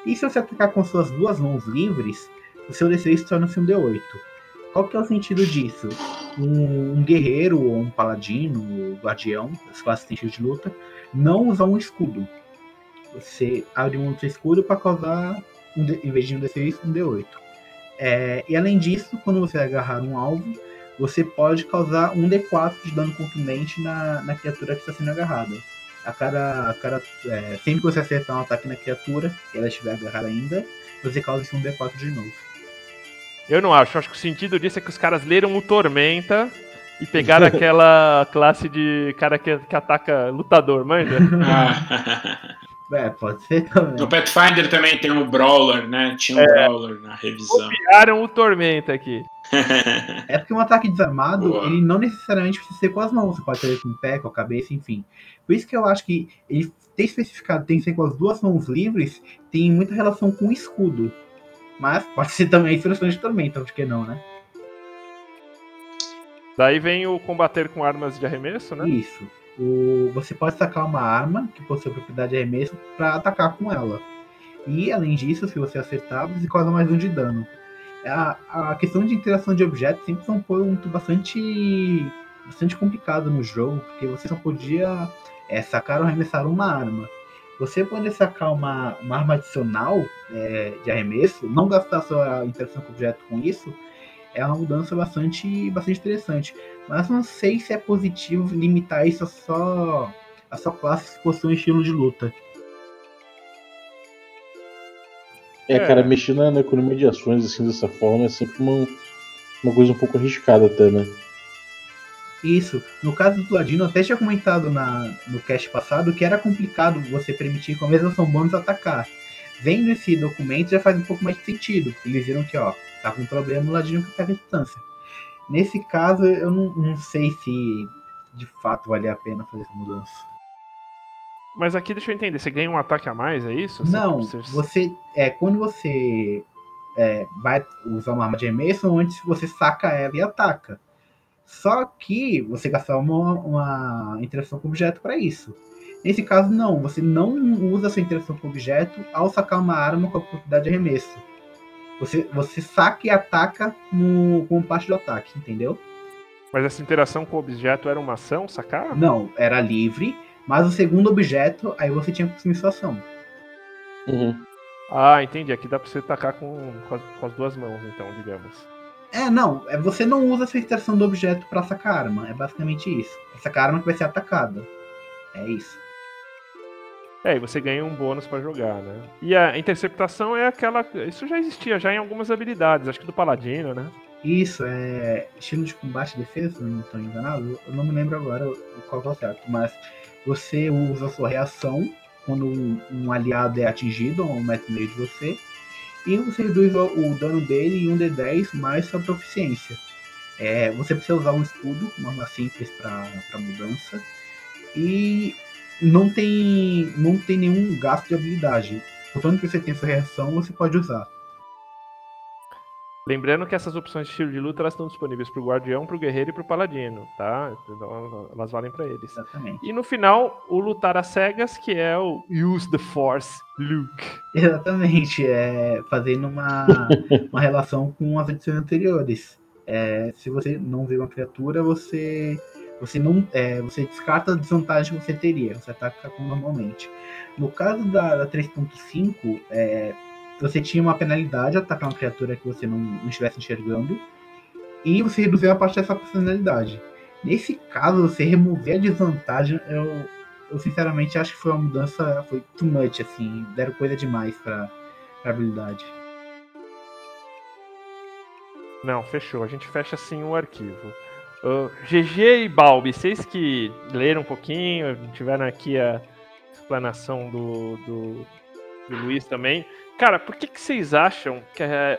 E se você atacar com suas duas mãos livres, o seu D6 torna-se um D8. Qual que é o sentido disso? Um, um guerreiro ou um paladino, um guardião, as classes têm de luta, não usar um escudo. Você abre um outro escudo para causar, um, em vez de um D6, um D8. É, e além disso, quando você agarrar um alvo, você pode causar um D4 de dano contundente na, na criatura que está sendo agarrada. A cada, a cada é, sempre que você acertar um ataque na criatura, e ela estiver agarrada ainda, você causa esse um D4 de novo. Eu não acho. Acho que o sentido disso é que os caras leram o Tormenta e pegaram *laughs* aquela classe de cara que, que ataca lutador, manja? Ah. *laughs* É, pode ser também. No Pathfinder também tem um Brawler, né? Tinha um é, Brawler na revisão. Copiaram o Tormenta aqui. *laughs* é porque um ataque desarmado, Boa. ele não necessariamente precisa ser com as mãos. Você pode fazer com o pé, com a cabeça, enfim. Por isso que eu acho que ele ter especificado tem que ser com as duas mãos livres tem muita relação com o escudo. Mas pode ser também instrução de tormenta, por que não, né? Daí vem o combater com armas de arremesso, né? Isso o, você pode sacar uma arma que possui propriedade de arremesso para atacar com ela. E além disso, se você acertar, você causa mais um de dano. A, a questão de interação de objetos sempre foi um ponto bastante, bastante complicado no jogo, porque você só podia é, sacar ou arremessar uma arma. Você pode sacar uma, uma arma adicional é, de arremesso, não gastar sua interação com o objeto com isso, é uma mudança bastante, bastante interessante. Mas não sei se é positivo limitar isso a só a só classes que possuem estilo de luta. É, cara, é. mexer na, na, economia de ações assim dessa forma é sempre uma, uma coisa um pouco arriscada até, né? Isso. No caso do Ladino, até tinha comentado na, no cast passado que era complicado você permitir com a mesma ação bônus atacar. Vendo esse documento já faz um pouco mais de sentido. Eles viram que, ó, tá com um problema o Ladino que ataca a distância. Nesse caso, eu não, não sei se de fato vale a pena fazer essa mudança. Mas aqui deixa eu entender, você ganha um ataque a mais, é isso? Não, você. É, quando você é, vai usar uma arma de arremesso, antes você saca ela e ataca. Só que você gasta uma, uma interação com o objeto para isso. Nesse caso, não, você não usa sua interação com o objeto ao sacar uma arma com a propriedade de arremesso. Você, você saca e ataca no, como parte do ataque, entendeu? Mas essa interação com o objeto era uma ação, sacar? Não, era livre, mas o segundo objeto, aí você tinha que consumir sua ação. Uhum. Ah, entendi. Aqui dá pra você atacar com, com as, com, as, duas mãos, então, digamos. É, não. É, você não usa essa interação do objeto pra sacar arma. É basicamente isso. É sacar arma que vai ser atacada. É isso. É, e você ganha um bônus para jogar, né? E a interceptação é aquela. Isso já existia já em algumas habilidades, acho que do Paladino, né? Isso, é estilo de combate e defesa, se não estou enganado. Eu não me lembro agora qual é o certo, mas você usa sua reação quando um, aliado é atingido a um metro e meio de você, e você reduz o, o dano dele em um D10 mais sua proficiência. É, você precisa usar um escudo, uma arma simples para mudança, e não tem, não tem nenhum gasto de habilidade. Portanto que você tem essa reação, você pode usar. Lembrando que essas opções de estilo de luta elas estão disponíveis para o guardião, para o guerreiro e para o paladino, tá? Então elas valem para eles. Exatamente. E no final, o lutar às cegas, que é o Use the Force Luke. Exatamente, é fazendo uma, *laughs* uma relação com as edições anteriores. É, se você não vê uma criatura, você você não é, você descarta a desvantagem que você teria, você ataca normalmente. No caso da, da 3.5, é, você tinha uma penalidade atacar uma criatura que você não, não estivesse enxergando. E você reduziu a parte dessa penalidade. Nesse caso, você remover a desvantagem, eu, eu sinceramente acho que foi uma mudança, foi too much, assim, deram coisa demais pra, pra habilidade. Não, fechou. A gente fecha assim o arquivo. Uh, GG e Balbi, vocês que leram um pouquinho, tiveram aqui a explanação do, do, do Luiz também. Cara, por que, que vocês acham que a,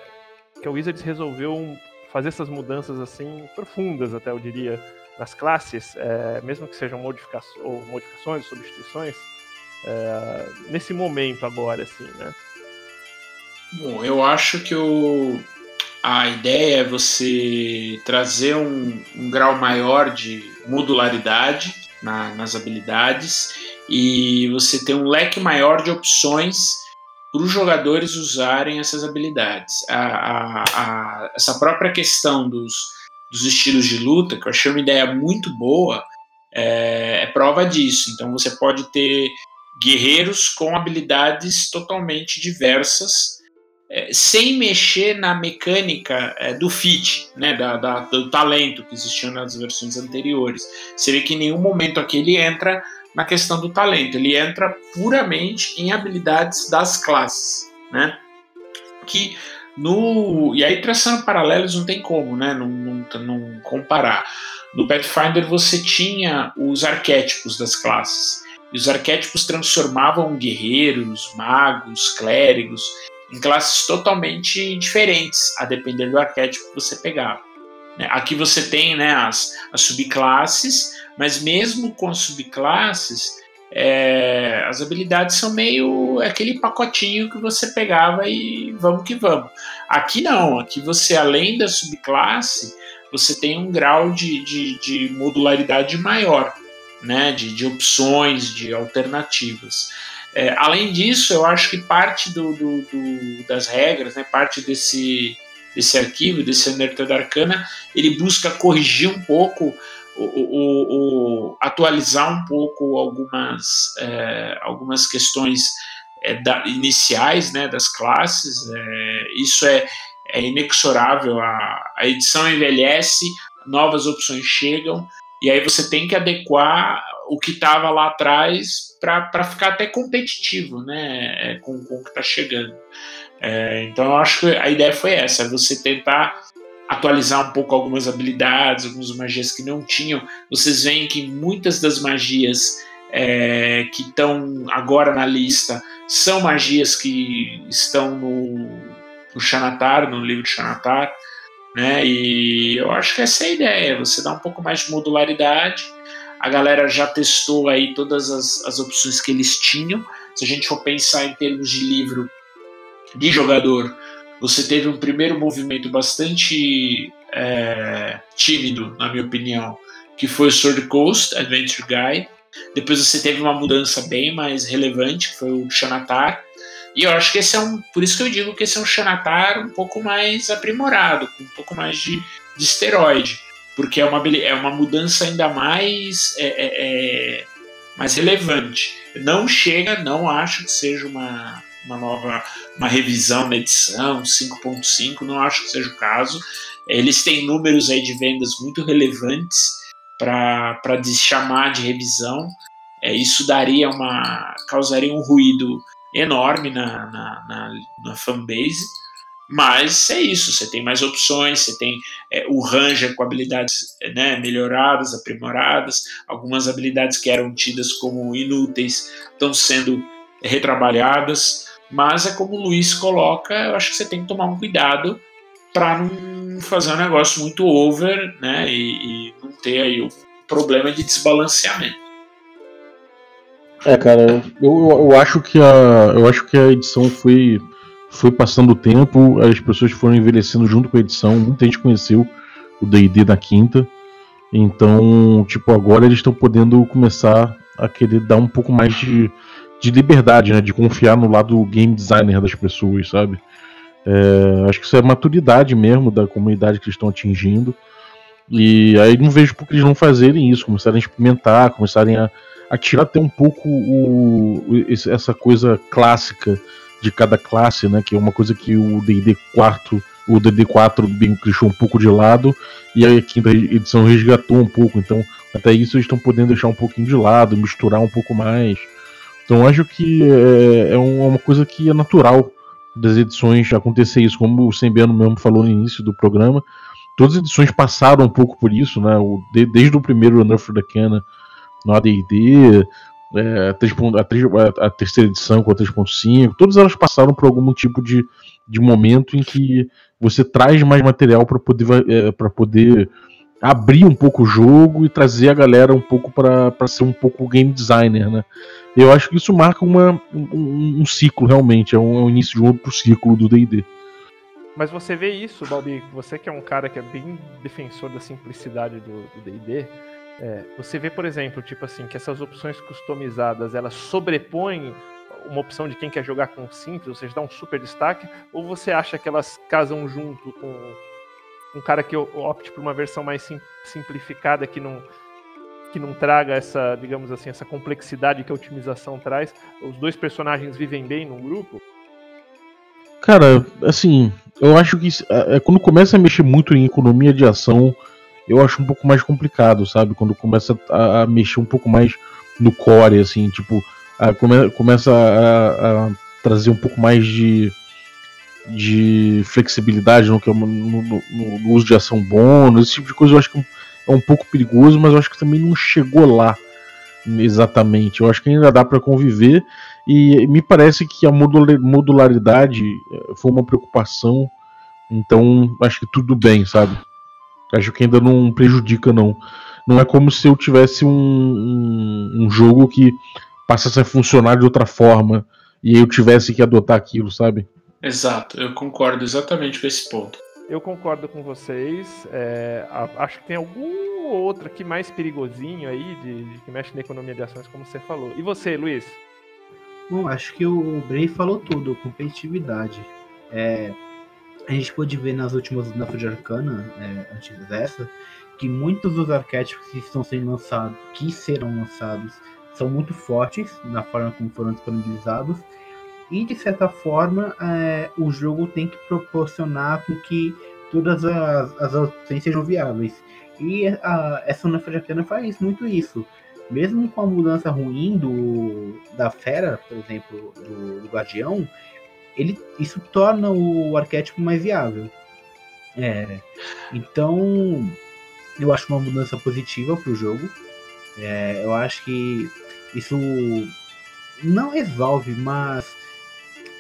que a Wizards resolveu fazer essas mudanças assim profundas, até eu diria, nas classes, é, mesmo que sejam modifica ou modificações, substituições, é, nesse momento agora, assim, né? Bom, eu acho que o, a ideia é você trazer um, um grau maior de modularidade na, nas habilidades e você ter um leque maior de opções para os jogadores usarem essas habilidades. A, a, a, essa própria questão dos, dos estilos de luta, que eu achei uma ideia muito boa, é, é prova disso. Então você pode ter guerreiros com habilidades totalmente diversas, é, sem mexer na mecânica é, do fit, né, da, da, do talento que existia nas versões anteriores. Você vê que em nenhum momento aqui ele entra na questão do talento, ele entra puramente em habilidades das classes, né? Que no e aí traçando paralelos não tem como, né? Não, não, não comparar. No Pathfinder você tinha os arquétipos das classes e os arquétipos transformavam guerreiros, magos, clérigos em classes totalmente diferentes, a depender do arquétipo que você pegava. Né? Aqui você tem né, as, as subclasses mas mesmo com subclasses, é, as habilidades são meio aquele pacotinho que você pegava e vamos que vamos. Aqui não, aqui você, além da subclasse, você tem um grau de, de, de modularidade maior, né? de, de opções, de alternativas. É, além disso, eu acho que parte do, do, do, das regras, né, parte desse, desse arquivo, desse Unearthed Arcana, ele busca corrigir um pouco o, o, o, atualizar um pouco algumas, é, algumas questões é, da, iniciais né, das classes. É, isso é, é inexorável. A, a edição envelhece, novas opções chegam, e aí você tem que adequar o que estava lá atrás para ficar até competitivo né, é, com, com o que está chegando. É, então eu acho que a ideia foi essa, você tentar atualizar um pouco algumas habilidades, algumas magias que não tinham. Vocês veem que muitas das magias é, que estão agora na lista são magias que estão no, no Xanatar, no livro de Xanatar, né? E eu acho que essa é a ideia, você dá um pouco mais de modularidade. A galera já testou aí todas as, as opções que eles tinham. Se a gente for pensar em termos de livro de jogador, você teve um primeiro movimento bastante é, tímido, na minha opinião, que foi o Sword Coast Adventure Guide. Depois você teve uma mudança bem mais relevante, que foi o Xanatar. E eu acho que esse é um. Por isso que eu digo que esse é um Xanatar um pouco mais aprimorado, com um pouco mais de, de esteroide. Porque é uma, é uma mudança ainda mais, é, é, é mais relevante. Não chega, não acho que seja uma, uma nova uma revisão na edição 5.5, não acho que seja o caso. Eles têm números aí de vendas muito relevantes para chamar de revisão. é, isso daria uma. causaria um ruído enorme na, na, na, na fanbase. Mas é isso, você tem mais opções, você tem é, o Ranger com habilidades né, melhoradas, aprimoradas, algumas habilidades que eram tidas como inúteis estão sendo retrabalhadas, mas é como o Luiz coloca, eu acho que você tem que tomar um cuidado para não fazer um negócio muito over né, e, e não ter aí o problema de desbalanceamento. É, cara, eu, eu, acho que a, eu acho que a edição foi, foi passando o tempo, as pessoas foram envelhecendo junto com a edição, muita gente conheceu o D&D da quinta, então, tipo, agora eles estão podendo começar a querer dar um pouco mais de, de liberdade, né, de confiar no lado game designer das pessoas, sabe? É, acho que isso é maturidade mesmo da comunidade que eles estão atingindo, e aí não vejo por que eles não fazerem isso, começarem a experimentar, começarem a a tirar até um pouco o, essa coisa clássica de cada classe, né? Que é uma coisa que o D&D 4, o D&D 4 bem deixou um pouco de lado e a quinta edição resgatou um pouco. Então até isso eles estão podendo deixar um pouquinho de lado, misturar um pouco mais. Então acho que é, é uma coisa que é natural das edições acontecer isso, como o Sembiano mesmo falou no início do programa. Todas as edições passaram um pouco por isso, né? O, de, desde o primeiro Enough the Cannon no AD&D, é, a, a, terceira edição com a 3.5, todas elas passaram por algum tipo de, de momento em que você traz mais material para poder, é, poder abrir um pouco o jogo e trazer a galera um pouco para ser um pouco game designer, né? Eu acho que isso marca uma, um, um ciclo realmente, é um, é um, início de um outro ciclo do D&D. Mas você vê isso, Balbi, você que é um cara que é bem defensor da simplicidade do D&D, é, você vê, por exemplo, tipo assim, que essas opções customizadas elas sobrepõem uma opção de quem quer jogar com simples, ou seja, dá um super destaque, ou você acha que elas casam junto com um cara que opte por uma versão mais sim, simplificada que não que não traga essa, digamos assim, essa complexidade que a otimização traz. Os dois personagens vivem bem no grupo? Cara, assim, eu acho que é, quando começa a mexer muito em economia de ação, eu acho um pouco mais complicado, sabe? Quando começa a, a mexer um pouco mais no core, assim, tipo, a, come, começa a, a, trazer um pouco mais de, de flexibilidade no, no, no, no, uso de ação bônus, esse tipo de coisa eu acho que é um pouco perigoso, mas eu acho que também não chegou lá exatamente. Eu acho que ainda dá para conviver e me parece que a modularidade eh, foi uma preocupação, então acho que tudo bem, sabe? Acho que ainda não prejudica, não. Não é como se eu tivesse um, um, um jogo que passasse a funcionar de outra forma e eu tivesse que adotar aquilo, sabe? Exato, eu concordo exatamente com esse ponto. Eu concordo com vocês. É, acho que tem algum outro aqui mais perigosinho aí, de, de, que mexe na economia de ações, como você falou. E você, Luiz? Bom, acho que o Bray falou tudo, competitividade. É, a gente pôde ver nas últimas Knuff de Arcana, é, antes dessa, que muitos dos arquétipos que estão sendo lançados, que serão lançados, são muito fortes na forma como foram disponibilizados. E de certa forma, é, o jogo tem que proporcionar com que todas as, as opções sejam viáveis. E a, essa Arcana faz muito isso. Mesmo com a mudança ruim do, da fera, por exemplo, do, do Guardião, ele, isso torna o arquétipo mais viável. É, então, eu acho uma mudança positiva para o jogo. É, eu acho que isso não resolve, mas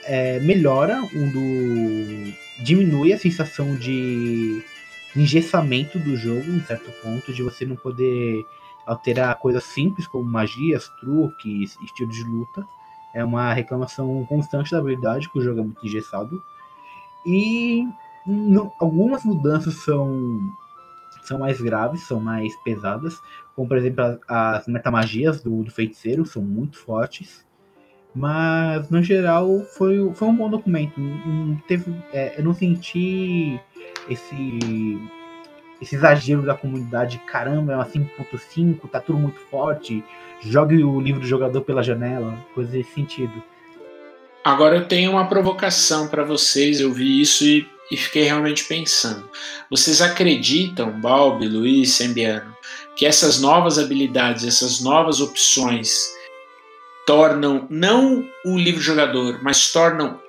é, melhora um do. diminui a sensação de engessamento do jogo em certo ponto, de você não poder alterar coisas simples como magias, truques, estilo de luta é uma reclamação constante da habilidade, que o jogo é muito engessado. E algumas mudanças são, são mais graves, são mais pesadas, como por exemplo as metamagias do, do feiticeiro são muito fortes. Mas no geral foi, foi um bom documento. Não teve, é, eu não senti esse esse exagero da comunidade, caramba, é uma 5.5, tá tudo muito forte, jogue o livro do jogador pela janela, coisa desse sentido. Agora eu tenho uma provocação para vocês, eu vi isso e, e, fiquei realmente pensando. Vocês acreditam, Balbi, Luiz, Sembiano, que essas novas habilidades, essas novas opções tornam não o livro jogador, mas tornam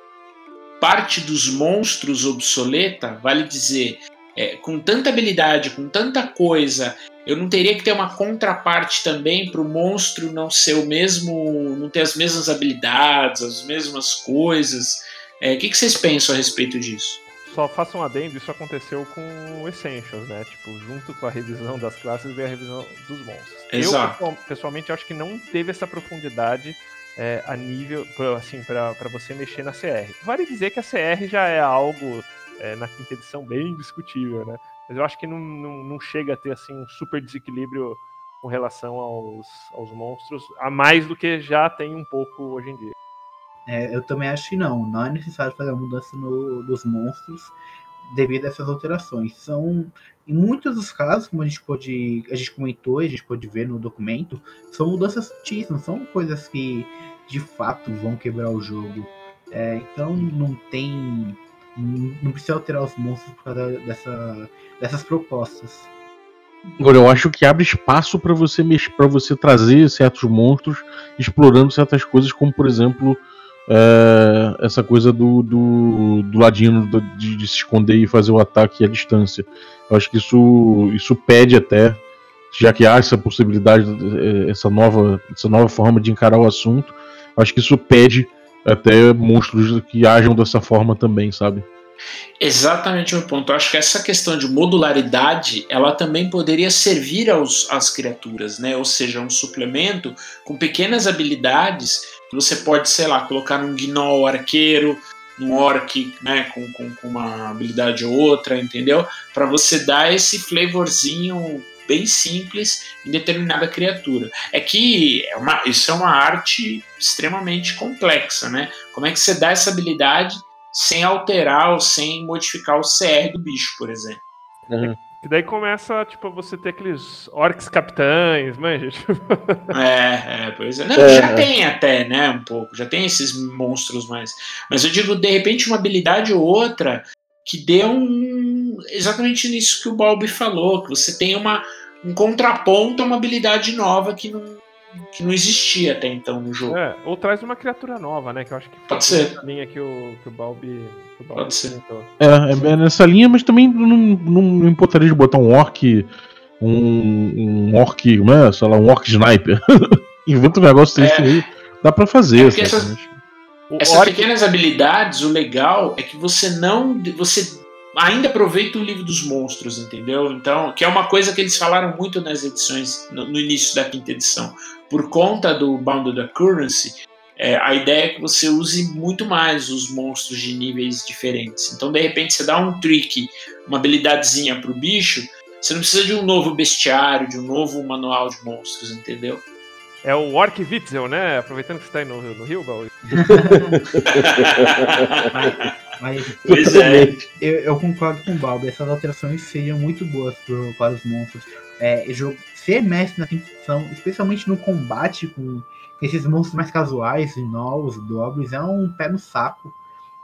parte dos monstros obsoleta, vale dizer, é, com tanta habilidade, com tanta coisa, eu não teria que ter uma contraparte também para o monstro não ser o mesmo, não ter as mesmas habilidades, as mesmas coisas. É, o que, que vocês pensam a respeito disso? Só faço um adendo, isso aconteceu com o Essentials, né? Tipo, junto com a revisão das classes veio a revisão dos monstros. Exato. Eu, pessoalmente, acho que não teve essa profundidade é, a nível, assim, para você mexer na CR. Vale dizer que a CR já é algo é, na quinta edição bem discutível, né? Mas eu acho que não, não, não, chega a ter assim um super desequilíbrio com relação aos, aos monstros, a mais do que já tem um pouco hoje em dia. É, eu também acho que não. Não é necessário fazer a mudança no, dos monstros devido a essas alterações. São, em muitos dos casos, como a gente pode, a gente comentou, a gente pode ver no documento, são mudanças sutis, não são coisas que de fato vão quebrar o jogo. É, então não tem não precisa alterar os monstros por causa dessa, dessas propostas. Agora, eu acho que abre espaço para você para você trazer certos monstros, explorando certas coisas, como por exemplo é, essa coisa do, do, do ladino de, de, se esconder e fazer o ataque à distância. Eu acho que isso, isso pede até, já que há essa possibilidade, é, essa nova, essa nova forma de encarar o assunto, acho que isso pede até monstros que ajam dessa forma também, sabe? Exatamente o meu ponto. Eu acho que essa questão de modularidade, ela também poderia servir aos, às criaturas, né? Ou seja, um suplemento com pequenas habilidades você pode, sei lá, colocar num gnoll arqueiro, num orc, né, com, com, com uma habilidade ou outra, entendeu? Para você dar esse flavorzinho bem simples em determinada criatura. É que é uma, isso é uma arte extremamente complexa, né? Como é que você dá essa habilidade sem alterar ou sem modificar o CR do bicho, por exemplo? Uhum. Que daí começa, tipo, você ter aqueles orcs capitães, manja? *laughs* é, é, pois é. Não, é. já tem até, né, um pouco. Já tem esses monstros mais. Mas eu digo, de repente, uma habilidade ou outra que dê um. Exatamente nisso que o Balbi falou, que você tem uma, um contraponto a uma habilidade nova que não, que não existia até então no jogo. É, ou traz uma criatura nova, né? Que eu acho que pode ser. A linha que o, que o Balbi. Que o Balbi pode ser. É, é, nessa linha, mas também não, não, importaria de botar um orc. Um, um orc, né? Sei lá, um orc sniper. *laughs* Inventa um negócio desse é. aí. Dá pra fazer. É essas, essas orc... pequenas habilidades, o legal é que você não. Você ainda aproveita o livro dos monstros, entendeu? Então, que é uma coisa que eles falaram muito nas edições, no, no início da quinta edição. Por conta do Bounded Occurrence, é, a ideia é que você use muito mais os monstros de níveis diferentes. Então, de repente, você dá um trick, uma habilidadezinha pro bicho, você não precisa de um novo bestiário, de um novo manual de monstros, entendeu? É o Orc Witzel, né? Aproveitando que você está aí no, no Rio, Gal. *laughs* Mas, pois é. Eu, eu, concordo com o Balbo, essas alterações seriam muito boas pro, para os monstros. É, jogo, ser mestre na ficção, especialmente no combate com esses monstros mais casuais, gnolls, goblins, é um pé no saco.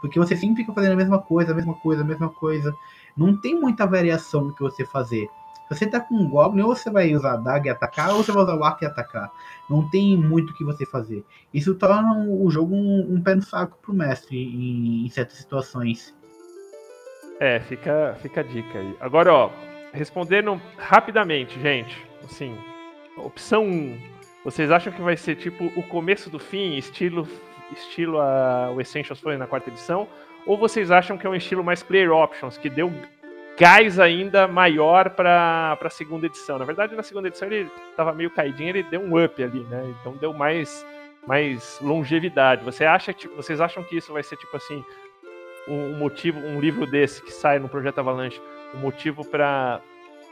Porque você sempre fica fazendo a mesma coisa, a mesma coisa, a mesma coisa. Não tem muita variação no que você fazer. Você tá com um Goblin, ou você vai usar a Daga e atacar, ou você vai usar o Arco e atacar. Não tem muito o que você fazer. Isso torna o jogo um, um pé no saco pro mestre em, em, certas situações. É, fica, fica a dica aí. Agora, ó, respondendo rapidamente, gente. Assim, opção 1. Vocês acham que vai ser tipo o começo do fim, estilo estilo a, o Essentials foi na quarta edição? Ou vocês acham que é um estilo mais player options, que deu gás ainda maior para a segunda edição. Na verdade, na segunda edição ele estava meio caidinho, ele deu um up ali, né? Então deu mais, mais longevidade. Você acha, tipo, vocês acham que isso vai ser tipo assim um, motivo, um livro desse que sai no projeto Avalanche, um motivo para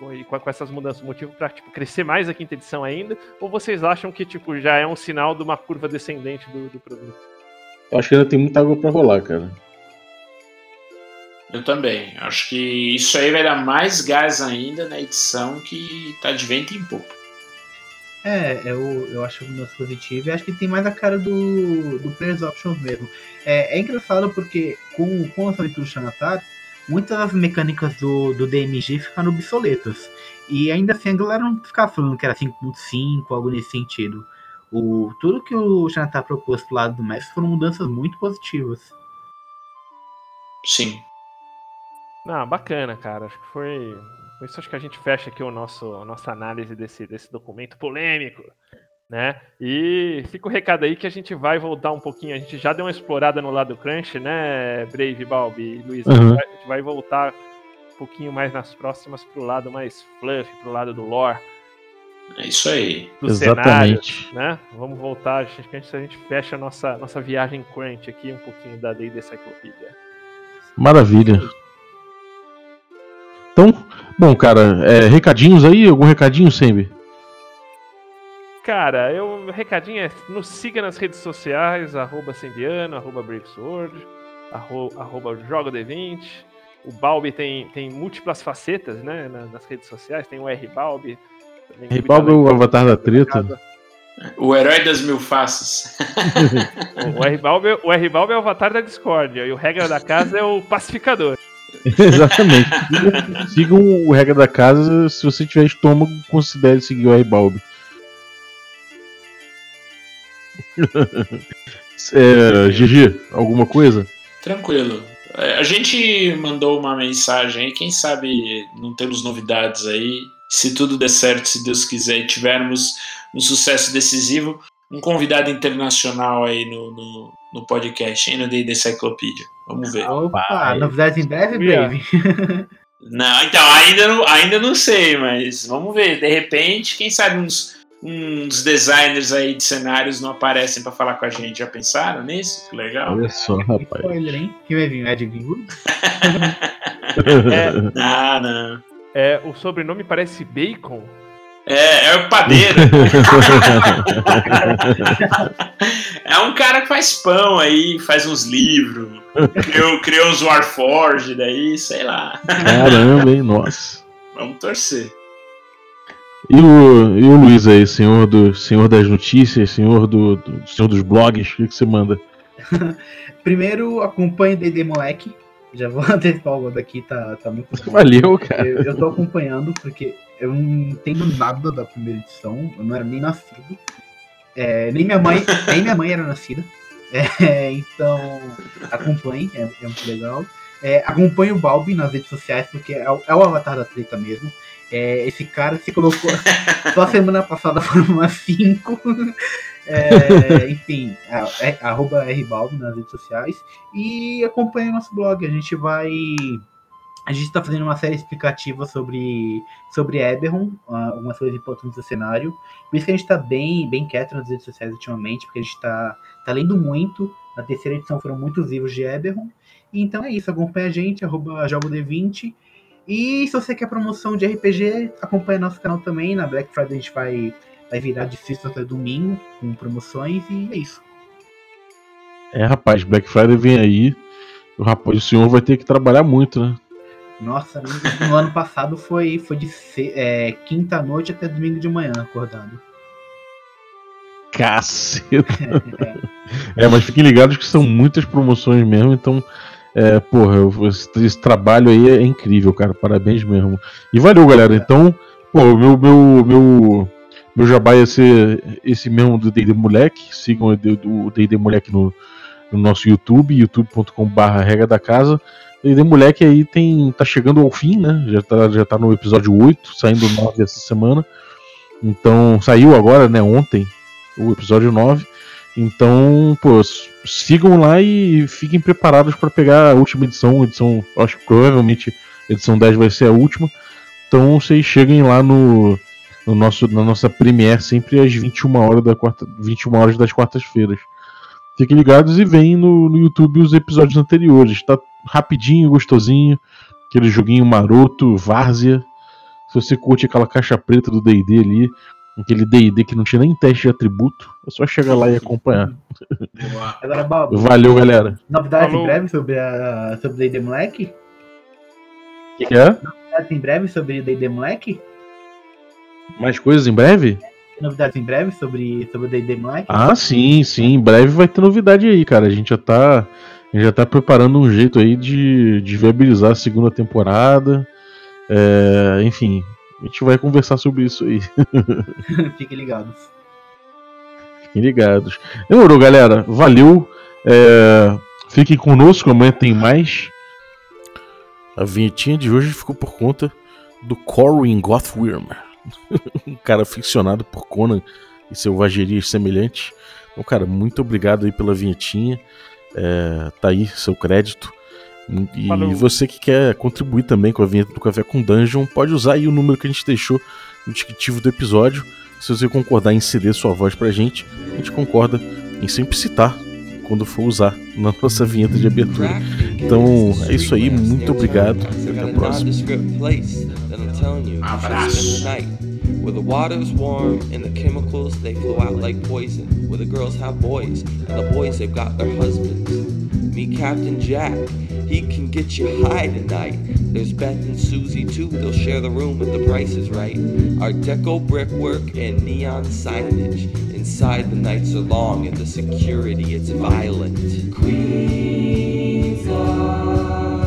com, com essas mudanças, motivo para tipo crescer mais a quinta edição ainda? Ou vocês acham que tipo já é um sinal de uma curva descendente do, do produto? Eu acho que ainda tem muita água para rolar, cara. Eu também. Acho que isso aí vai dar mais gás ainda na edição que tá de vento em pouco. É, eu, eu acho uma positivo e acho que tem mais a cara do, do Players Options mesmo. É, é engraçado porque com, com o lançamento do Xanatar, muitas das mecânicas do, do DMG ficaram obsoletas. E ainda assim a galera não ficava falando que era 5.5, algo nesse sentido. o, tudo que o Jantar propôs pro lado do mestre foram mudanças muito positivas. Sim. Ah, bacana, cara. Acho que foi. Com isso acho que a gente fecha aqui o nosso, a nossa análise desse, desse documento polêmico. Né? E fica o recado aí que a gente vai voltar um pouquinho. A gente já deu uma explorada no lado crunch, né, Brave, Balbi e Luiz? Uhum. A, gente vai, a gente voltar um pouquinho mais nas próximas pro lado mais fluff, pro lado do lore, É isso aí. do cenário. Exatamente. né? Vamos voltar, que antes a gente fecha a nossa, nossa viagem crunch aqui, um pouquinho da Day Encyclopedia. Maravilha. Então, bom, cara, é, recadinhos aí? Algum recadinho, Sembi? Cara, eu, o recadinho é nos siga nas redes sociais, arroba Sembiano, arroba BraveSword, arro, arroba Joga D20. O Balbi tem, tem múltiplas facetas, né, na- nas redes sociais, tem o R Balbi. também cuida Ribaldo é o avatar da treta. O herói das mil faces. *laughs* O R Balbi, o R Balbi é o avatar da discórdia e o regra da casa é o pacificador. *laughs* Exatamente. Sigam, o regra da casa. Se você tiver estômago, considere seguir o R-Balb. *laughs* é, GG, alguma coisa? Tranquilo. É, A gente mandou uma mensagem aí, quem sabe não temos novidades aí. Se tudo der certo, se Deus quiser, e tivermos um sucesso decisivo, um convidado internacional aí no, no, no podcast, hein, no da Encyclopedia. Vamos ver. Opa, novidades em breve. Brave? *laughs* Não, então, ainda não, ainda não sei, mas vamos ver. De repente, quem sabe uns, uns designers aí de cenários não aparecem pra falar com a gente. Já pensaram nisso? Que legal. Olha só, rapaz. Spoiler, hein? Quem vai vir? Ed Greenwood? Ah, *laughs* não. É, o sobrenome parece Bacon. É, é o padeiro. *laughs* é um cara que faz pão aí, faz uns livros, criou, criou uns Warforged daí, sei lá. Caramba, hein? Nossa. Vamos torcer. E o, e o Luiz aí, senhor, do, senhor das notícias, senhor, do, do- senhor dos blogs, o que, que você manda? *laughs* Primeiro, acompanhe D&D Moleque. Já vou *laughs* antecipar o daqui, tá, tá muito *laughs* bom. Valeu, cara. Eu, eu tô acompanhando porque eu não entendo nada da primeira edição. Eu não era nem nascido. É, nem minha mãe, nem minha mãe era nascida. É, então, acompanhe, é, é muito legal. É, acompanhe o Balbi nas redes sociais, porque é, o- é o avatar da treta mesmo. É, esse cara se colocou. *laughs* Só semana passada *laughs* foram umas 5. enfim, é, é, arroba rbalbi nas redes sociais. E acompanhe nosso blog. A gente vai. A gente está fazendo uma série explicativa sobre, sobre Eberron, algumas coisas importantes do cenário. Por isso que a gente está bem, bem quieto nas redes sociais ultimamente, porque a gente está tá lendo muito. Na terceira edição foram muitos livros de Eberron. Então é isso, acompanha a gente, arroba JogoD20. E se você quer promoção de RPG, acompanha nosso canal também. Na Black Friday a gente vai, vai virar de sexta até domingo com promoções e é isso. É, rapaz, Black Friday vem aí. O rapaz, o senhor vai ter que trabalhar muito, né? Nossa, no, no ano passado foi, foi de é, quinta noite até domingo de manhã acordado. Caceta. *laughs* É, mas fiquem ligados que são muitas promoções mesmo, então, é, porra, esse, trabalho aí é incrível, cara. Parabéns mesmo. E valeu, galera. Então, pô, meu, meu, meu, meu jabá ia ser esse mesmo do D&D Moleque. Sigam o D&D Moleque no, no nosso YouTube, youtube.com.br regra da casa. D&D Moleque aí tem, tá chegando ao fim, né? Já tá, já tá no episódio 8, saindo 9 essa semana. Então, saiu agora, né, ontem, o episódio 9. Então, pô, sigam lá e fiquem preparados para pegar a última edição. Edição, acho que provavelmente edição 10 vai ser a última. Então, vocês cheguem lá no, no nosso, na nossa Premiere sempre às 21 horas, da quarta, 21 horas das quartas-feiras. Fiquem ligados e veem no, no YouTube os episódios anteriores. Tá rapidinho, gostosinho. Aquele joguinho maroto, várzea. Se você curte aquela caixa preta do DD ali, aquele DD que não tinha nem teste de atributo, é só chegar lá e acompanhar. Agora, Bob, Valeu, galera. novidades Falou. em breve sobre a sobre D&D Moleque? O que, que é? Novidades em breve sobre D&D Moleque? Mais coisas em breve? Tem novidades em breve sobre sobre o D&D Moleque? Ah, sim, sim. Em breve vai ter novidade aí, cara. A gente já tá, a gente já tá preparando um jeito aí de, de viabilizar a segunda temporada. É, enfim, a gente vai conversar sobre isso aí. *laughs* Fiquem ligados. Fiquem ligados. Demorou, galera. Valeu. É... Fiquem conosco, amanhã tem mais. A vinhetinha de hoje ficou por conta do Corwin Gothworm, *laughs* um cara aficionado por Conan e selvagerias semelhantes. Então, cara, muito obrigado aí pela vinhetinha. É, tá aí seu crédito. E Falou. você que quer contribuir também com a vinheta do Café com Dungeon, pode usar aí o número que a gente deixou no descritivo do episódio. Se você concordar em ceder sua voz pra gente, a gente concorda em sempre citar quando for usar na nossa vinheta de abertura. Então é isso aí, muito obrigado. Até a próxima. Abraço. Where the water's warm and the chemicals they flow out like poison. Where the girls have boys and the boys they've got their husbands. Meet Captain Jack. He can get you high tonight. There's Beth and Susie too. They'll share the room if the price is right. Art Deco brickwork and neon signage. Inside the nights are long and the security it's violent. Queens of